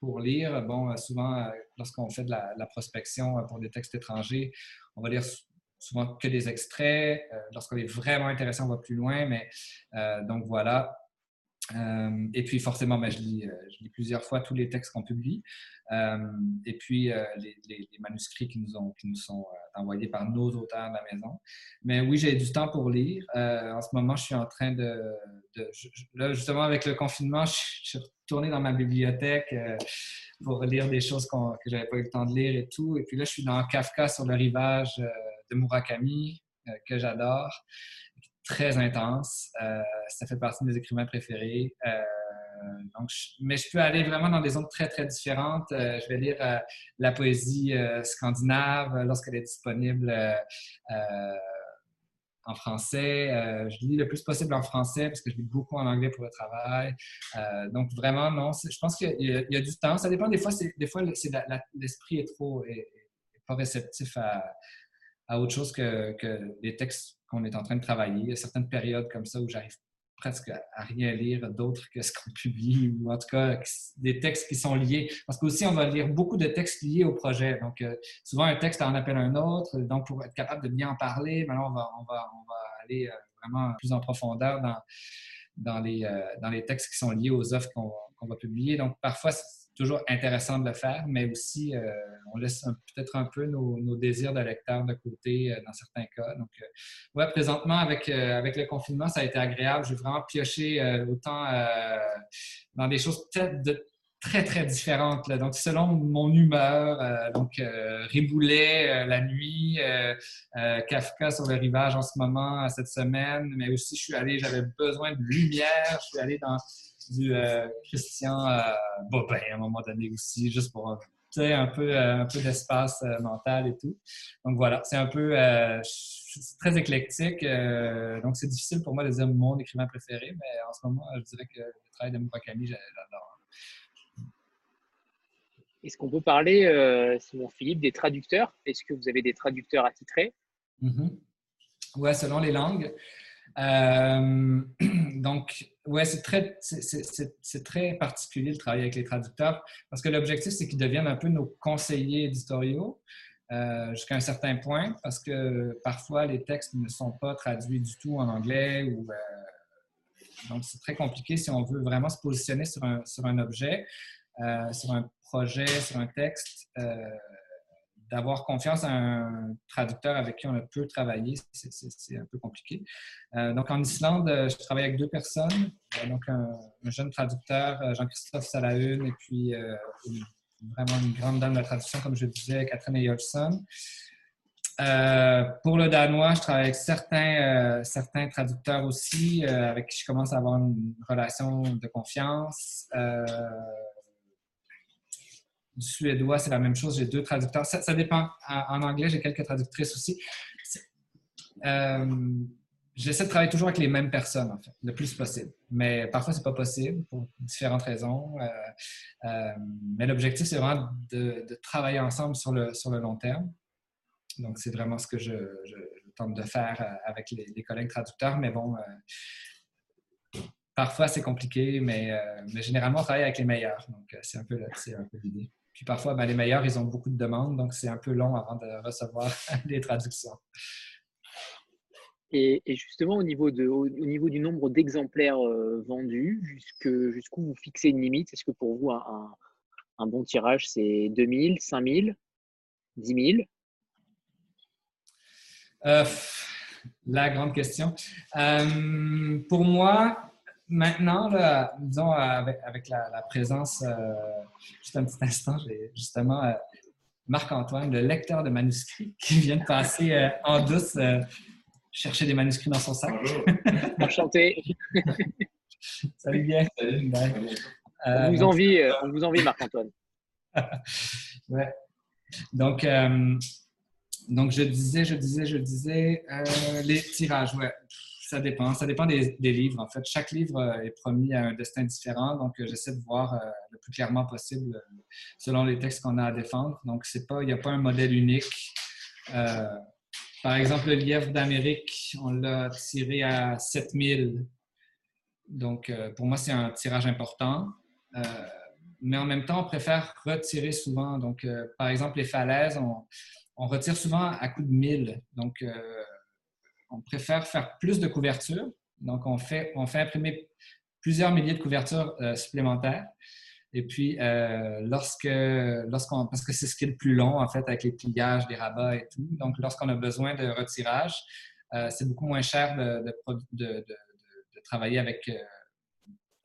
pour lire. Bon, souvent, lorsqu'on fait de la, de la, prospection pour des textes étrangers, on va lire souvent que des extraits. Euh, lorsqu'on est vraiment intéressant, on va plus loin. Mais euh, donc voilà. Euh, et puis forcément, ben, je, lis, plusieurs fois tous les textes qu'on publie. et puis les, manuscrits qui nous, sont envoyés par nos auteurs de la maison. Mais oui, j'ai du temps pour lire. en ce moment, je suis en train de... là, justement, avec le confinement, je, suis retourné dans ma bibliothèque pour lire des choses que je n'avais pas eu le temps de lire et tout. Et puis là, je suis dans Kafka sur le rivage de Murakami, euh, que j'adore, très intense. Euh, ça fait partie de mes écrivains préférés. Euh, donc, mais je peux aller vraiment dans des zones très, très différentes. je vais lire la poésie scandinave lorsqu'elle est disponible en français. je lis le plus possible en français parce que je lis beaucoup en anglais pour le travail. donc, vraiment, non, je pense qu'il y, a du temps. Ça dépend des fois, l'esprit est trop pas réceptif à, à autre chose que, que les textes qu'on est en train de travailler. Il y a certaines périodes comme ça où j'arrive presque à rien lire d'autres que ce qu'on publie, ou en tout cas des textes qui sont liés. Parce qu'aussi, on va lire beaucoup de textes liés au projet. Donc, euh, souvent, un texte en appelle un autre. Donc, pour être capable de bien en parler, maintenant, on va, on va, on va aller euh, vraiment plus en profondeur dans, dans, les, euh, dans les textes qui sont liés aux offres qu'on va publier. Donc, parfois, toujours intéressant de le faire, mais aussi euh, on laisse peut-être un peu nos, désirs de lecteur de côté euh, dans certains cas. Donc, euh, ouais, présentement, avec, avec le confinement, ça a été agréable. J'ai vraiment pioché autant dans des choses de, très, très différentes. Donc, selon mon humeur, donc Riboulet la nuit, Kafka sur le rivage en ce moment, cette semaine, mais aussi je suis allé, j'avais besoin de lumière, je suis allé dans du euh, Christian euh, Bobin à un moment donné aussi, juste pour un peu, euh, un peu d'espace mental et tout. Donc voilà, c'est un peu très éclectique. donc c'est difficile pour moi de dire mon écrivain préféré, mais en ce moment, je dirais que le travail de Murakami, j'adore. Est-ce qu'on peut parler, euh, Simon Philippe, des traducteurs? Est-ce que vous avez des traducteurs attitrés? Mm Oui, selon les langues. Euh, donc, ouais, c'est très, c'est très particulier le travail avec les traducteurs parce que l'objectif, c'est qu'ils deviennent un peu nos conseillers éditoriaux euh, jusqu'à un certain point parce que parfois les textes ne sont pas traduits du tout en anglais ou donc c'est très compliqué si on veut vraiment se positionner sur un, sur un objet. Euh, sur un projet, sur un texte, euh, d'avoir confiance à un traducteur avec qui on peut travailler, c'est un peu compliqué. Euh, donc, en Islande, je travaille avec deux personnes. donc, un, jeune traducteur, Jean-Christophe Salahune, et puis vraiment une grande dame de la traduction, comme je disais, Catherine Eyolfsson. pour le danois, je travaille avec certains, certains traducteurs aussi, avec qui je commence à avoir une relation de confiance du suédois, c'est la même chose. J'ai deux traducteurs. Ça, dépend. En, anglais, j'ai quelques traductrices aussi. Euh, j'essaie de travailler toujours avec les mêmes personnes, le plus possible. Mais parfois, c'est pas possible pour différentes raisons. Euh, euh, mais l'objectif, c'est vraiment de, travailler ensemble sur le, sur le long terme. Donc, c'est vraiment ce que je, tente de faire avec les, collègues traducteurs. Mais bon, parfois, c'est compliqué, mais, mais, généralement, on travaille avec les meilleurs. Donc, c'est un peu l'idée. Puis parfois, ben, les meilleurs, ils ont beaucoup de demandes, donc c'est un peu long avant de recevoir les traductions. Et, justement, au niveau, de, au, niveau du nombre d'exemplaires euh, vendus, jusqu'où vous fixez une limite? Est-ce que pour vous, un, bon tirage, c'est 2000, 5000, 10 000 La grande question. Euh, pour moi, maintenant, disons, avec, la, présence, euh, juste un petit instant, j'ai justement euh, Marc-Antoine, le lecteur de manuscrits, qui vient de passer euh, en douce chercher des manuscrits dans son sac. Enchanté. Salut bien. Salut. on, vous envie, on vous envie, Marc-Antoine. ouais. Donc, donc, je disais, je disais, je disais, les tirages, ouais. Ça dépend. Ça dépend des, livres, en fait. Chaque livre euh, est promis à un destin différent, donc euh, j'essaie de voir euh, le plus clairement possible selon les textes qu'on a à défendre. Donc, il n'y a pas un modèle unique. par exemple, le lièvre d'Amérique, on l'a tiré à 7000. Donc, pour moi, c'est un tirage important. mais en même temps, on préfère retirer souvent. Donc, par exemple, les falaises, on, retire souvent à coup de 1000. Donc, on préfère faire plus de couvertures. Donc, on fait, on fait imprimer plusieurs milliers de couvertures euh, supplémentaires. Et puis, euh, lorsque, lorsqu'on, parce que c'est ce qui est le plus long, en fait, avec les pliages, les rabats et tout. Donc, lorsqu'on a besoin de retirage, euh, c'est beaucoup moins cher de, travailler avec,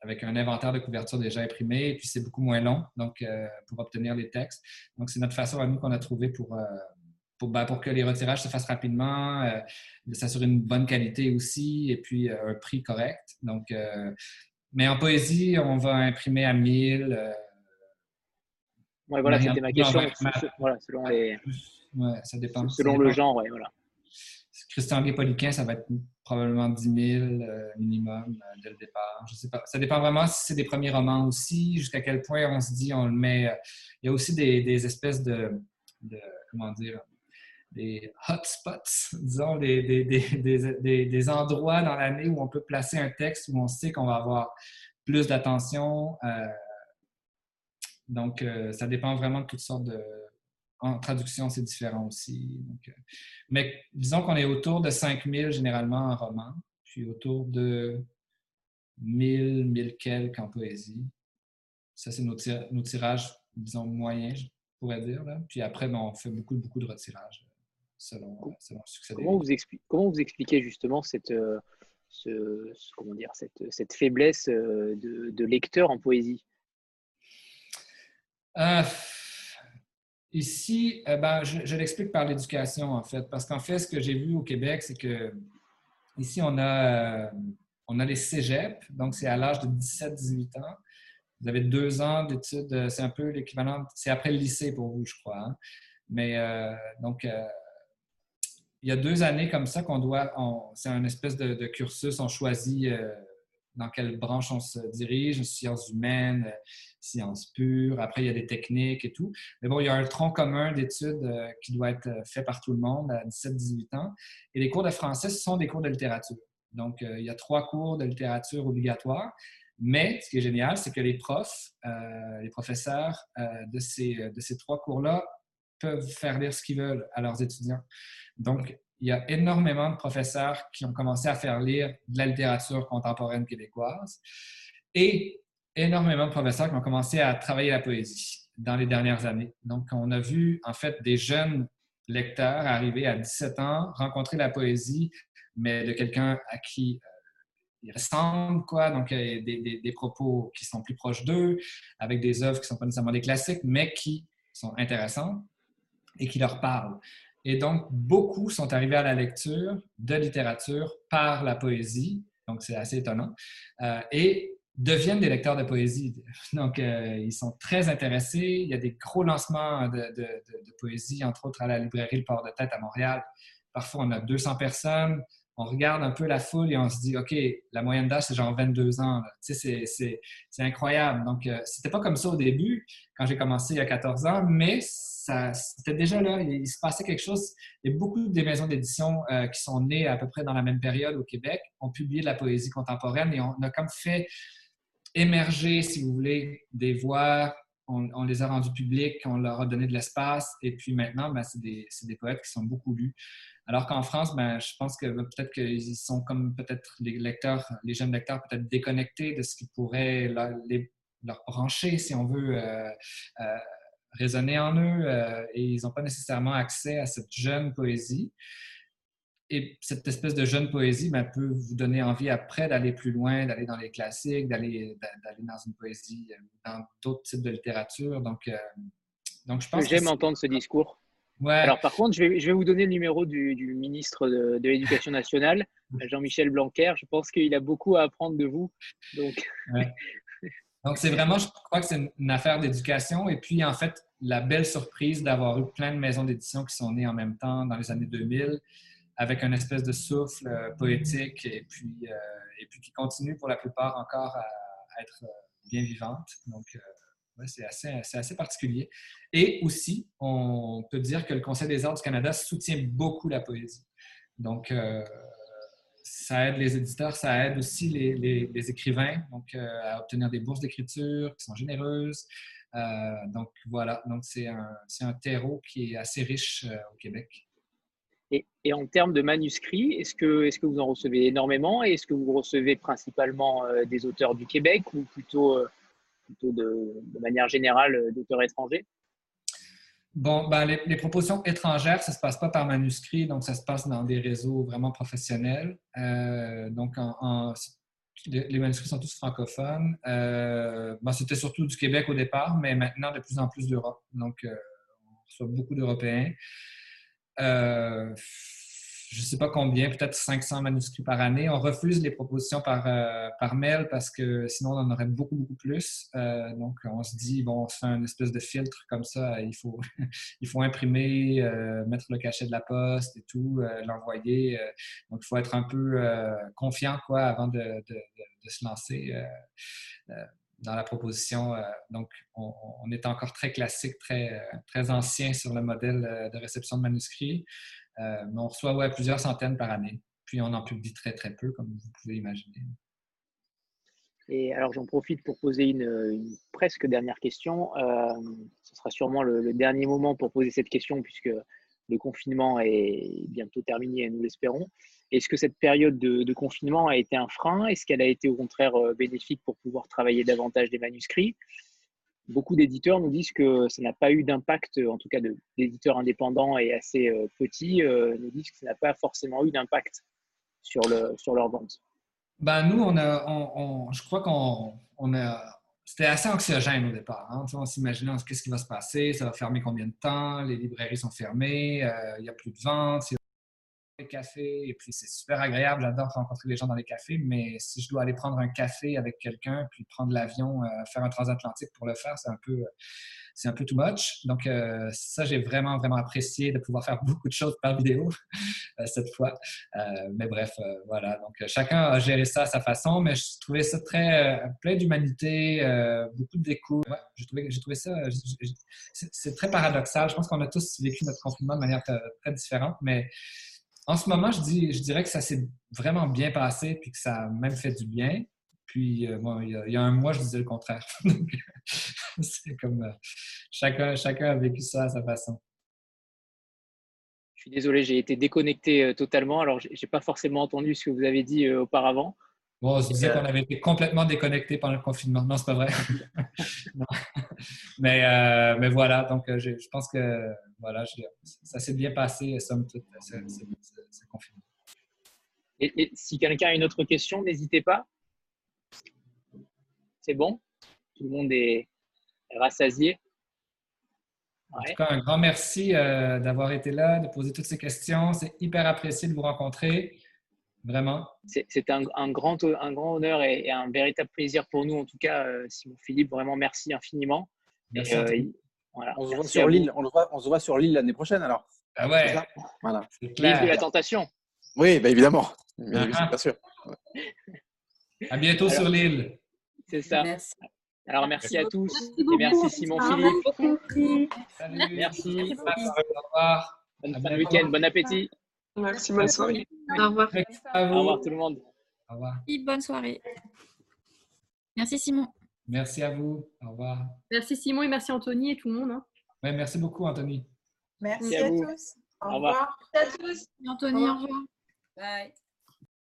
avec un inventaire de couverture déjà imprimé. Et puis, c'est beaucoup moins long donc, pour obtenir les textes. Donc, c'est notre façon à nous qu'on a trouvé pour, ben, pour, que les retirages se fassent rapidement, euh, de s'assurer une bonne qualité aussi et puis euh, un prix correct. Donc, euh, mais en poésie, on va imprimer à 1000. Oui, voilà, c'était ma question. Voilà, selon les. Ouais, ça dépend. Selon le genre, ouais, voilà. Christian Guépoliquin, ça va être probablement 10 000 minimum dès le départ. Je sais pas. Ça dépend vraiment si c'est des premiers romans aussi, jusqu'à quel point on se dit, on le met. Il y a aussi des, des espèces de, de, comment dire, des hotspots, disons, des, des, des, endroits dans l'année où on peut placer un texte où on sait qu'on va avoir plus d'attention. Euh, donc, euh, ça dépend vraiment de toutes sortes de... En traduction, c'est différent aussi. Euh, mais disons qu'on est autour de 5000 généralement en roman, puis autour de 1000, 1000 quelques en poésie. Ça, c'est nos, nos, tirages, disons, moyens, je pourrais dire. Là. Puis après, ben, on fait beaucoup, beaucoup de retirages selon, le succès comment vous, comment vous expliquez justement cette, euh, ce, comment dire, cette, cette faiblesse euh, de, de, lecteurs en poésie? Euh, Ici, ben, je, l'explique par l'éducation, en fait. Parce qu'en fait, ce que j'ai vu au Québec, c'est que ici, on a, on a les cégeps, donc c'est à l'âge de 17-18 ans. Vous avez deux ans d'études, c'est un peu l'équivalent, c'est après le lycée pour vous, je crois. Hein. Mais donc, il y a deux années comme ça qu'on doit, c'est un espèce de, cursus, on choisit euh, dans quelle branche on se dirige, sciences humaines, sciences pures. Après, il y a des techniques et tout. Mais bon, il y a un tronc commun d'études qui doit être fait par tout le monde à 17-18 ans. Et les cours de français, ce sont des cours de littérature. Donc, il y a trois cours de littérature obligatoires. Mais ce qui est génial, c'est que les profs, les professeurs de, ces, de ces trois cours-là peuvent faire lire ce qu'ils veulent à leurs étudiants. Donc, il y a énormément de professeurs qui ont commencé à faire lire de la littérature contemporaine québécoise et énormément de professeurs qui ont commencé à travailler la poésie dans les dernières années. Donc, on a vu en fait des jeunes lecteurs arriver à 17 ans, rencontrer la poésie, mais de quelqu'un à qui euh, ils ressemblent, quoi. Donc, des, des, des, propos qui sont plus proches d'eux, avec des œuvres qui ne sont pas nécessairement des classiques, mais qui sont intéressantes et qui leur parlent. Et donc, beaucoup sont arrivés à la lecture de littérature par la poésie, donc c'est assez étonnant, euh, et deviennent des lecteurs de poésie. Donc, euh, ils sont très intéressés. Il y a des gros lancements de, poésie, entre autres à la librairie Le Port de Tête à Montréal. Parfois, on a 200 personnes. On regarde un peu la foule et on se dit, OK, la moyenne d'âge, c'est genre 22 ans. C'est incroyable. Donc, euh, c'était pas comme ça au début, quand j'ai commencé il y a 14 ans, mais c'était déjà là, il, se passait quelque chose. A beaucoup des maisons d'édition euh, qui sont nées à peu près dans la même période au Québec, ont publié de la poésie contemporaine et on a comme fait émerger, si vous voulez, des voix. On, les a rendus publics, on leur a donné de l'espace et puis maintenant, ben, c'est des, poètes qui sont beaucoup lus. Alors qu'en France, ben, je pense que peut-être qu'ils sont comme peut-être les lecteurs, les jeunes lecteurs peut-être déconnectés de ce qui pourrait leur, leur brancher, si on veut, euh, euh, résonner en eux euh, et ils n'ont pas nécessairement accès à cette jeune poésie. Et cette espèce de jeune poésie ben, peut vous donner envie après d'aller plus loin, d'aller dans les classiques, d'aller dans une poésie, euh, dans d'autres types de littérature. Donc, donc je pense J'aime entendre ce discours. Ouais. Alors, par contre, je vais, je vais, vous donner le numéro du, du ministre de, de l'Éducation nationale, Jean-Michel Blanquer. Je pense qu'il a beaucoup à apprendre de vous. Donc, Donc, c'est vraiment, je crois que c'est une affaire d'éducation. Et puis, en fait, la belle surprise d'avoir eu plein de maisons d'édition qui sont nées en même temps dans les années 2000, avec un espèce de souffle euh, poétique et puis, euh, et puis qui continue pour la plupart encore à, être euh, bien vivante. Donc, c'est assez, assez, particulier. Et aussi, on peut dire que le Conseil des arts du Canada soutient beaucoup la poésie. Donc, ça aide les éditeurs, ça aide aussi les, écrivains donc, euh, à obtenir des bourses d'écriture qui sont généreuses. Euh, donc voilà, donc c'est un, un, terreau qui est assez riche euh, au Québec. Et, et, en termes de manuscrits, est-ce que, est que vous en recevez énormément? Et est-ce que vous recevez principalement des auteurs du Québec ou plutôt, plutôt de, manière générale d'auteurs étrangers Bon, ben, les, propositions étrangères, ça ne se passe pas par manuscrit, donc ça se passe dans des réseaux vraiment professionnels. Euh, donc, les, manuscrits sont tous francophones. Euh, ben, C'était surtout du Québec au départ, mais maintenant de plus en plus d'Europe. Donc, euh, on reçoit beaucoup d'Européens. Euh, je ne sais pas combien, peut-être 500 manuscrits par année. On refuse les propositions par, euh, par mail parce que sinon on en aurait beaucoup, beaucoup plus. Euh, donc on se dit, bon, on fait un espèce de filtre comme ça. Il faut, il faut imprimer, euh, mettre le cachet de la poste et tout, l'envoyer. donc il faut être un peu confiant quoi, avant de, de, de, se lancer dans la proposition. donc, on, on, est encore très classique, très, très ancien sur le modèle de réception de manuscrits. Euh, mais on reçoit ouais, plusieurs centaines par année. Puis on en publie très, très peu, comme vous pouvez imaginer. Et alors j'en profite pour poser une, presque dernière question. Euh, ce sera sûrement le, dernier moment pour poser cette question puisque le confinement est bientôt terminé, nous l'espérons. Est-ce que cette période de, confinement a été un frein? Est-ce qu'elle a été au contraire euh, bénéfique pour pouvoir travailler davantage des manuscrits? Beaucoup d'éditeurs nous disent que ça n'a pas eu d'impact, en tout cas d'éditeurs indépendants et assez euh, petits, euh, nous disent que ça n'a pas forcément eu d'impact sur, le, sur leur vente. Ben, nous, on a, je crois qu'on on a. C'était assez anxiogène au départ. Hein. On s'imaginait qu'est-ce qui va se passer, ça va fermer combien de temps, les librairies sont fermées, euh, il n'y a plus de vente, les cafés, et puis c'est super agréable, j'adore rencontrer les gens dans les cafés, mais si je dois aller prendre un café avec quelqu'un, puis prendre l'avion, euh, faire un transatlantique pour le faire, c'est un peu, c'est un peu too much. Donc, ça, j'ai vraiment, vraiment apprécié de pouvoir faire beaucoup de choses par vidéo cette fois. mais bref, voilà. Donc, chacun a géré ça à sa façon, mais je trouvais ça très plein d'humanité, beaucoup de découverte. Ouais, j'ai trouvé, trouvé ça. C'est très paradoxal. Je pense qu'on a tous vécu notre confinement de manière très différente, mais en ce moment, je, dirais que ça s'est vraiment bien passé puis que ça a même fait du bien. Puis, euh, il, y a, un mois, je disais le contraire. c'est comme euh, chacun, chacun a vécu ça à sa façon. Je suis désolé, j'ai été déconnecté euh, totalement. Alors, je n'ai pas forcément entendu ce que vous avez dit auparavant. Bon, on se disait qu'on avait été complètement déconnecté pendant le confinement. Non, c'est pas vrai. mais, mais voilà, donc je, pense que voilà, ça s'est bien passé, somme toute, ce, confinement. et si quelqu'un a une autre question, n'hésitez pas. C'est bon? Tout le monde est rassasié? En tout cas, un grand merci euh, d'avoir été là, de poser toutes ces questions. C'est hyper apprécié de vous rencontrer. Vraiment? C'est un, grand, un grand honneur et, un véritable plaisir pour nous, en tout cas, euh, Simon Philippe. Vraiment, merci infiniment. Merci euh, on, se voit sur l'île, on, on, se voit sur l'île l'année prochaine alors. Ah ouais. Voilà. L'île de la tentation. Oui, bah évidemment. Bien sûr. À bientôt sur l'île. C'est ça. Merci. Alors, merci, à tous. et merci, Simon Philippe. Merci. Au revoir. Bon week-end. Bon appétit. Merci, bonne soirée. Au revoir. Au revoir tout le monde. Au revoir. Bonne soirée. Merci Simon. Merci à vous. Au revoir. Merci Simon et merci Anthony et tout le monde. Hein. merci beaucoup Anthony. Merci, à, tous. Au, revoir. Merci à tous. Anthony, au revoir. Bye.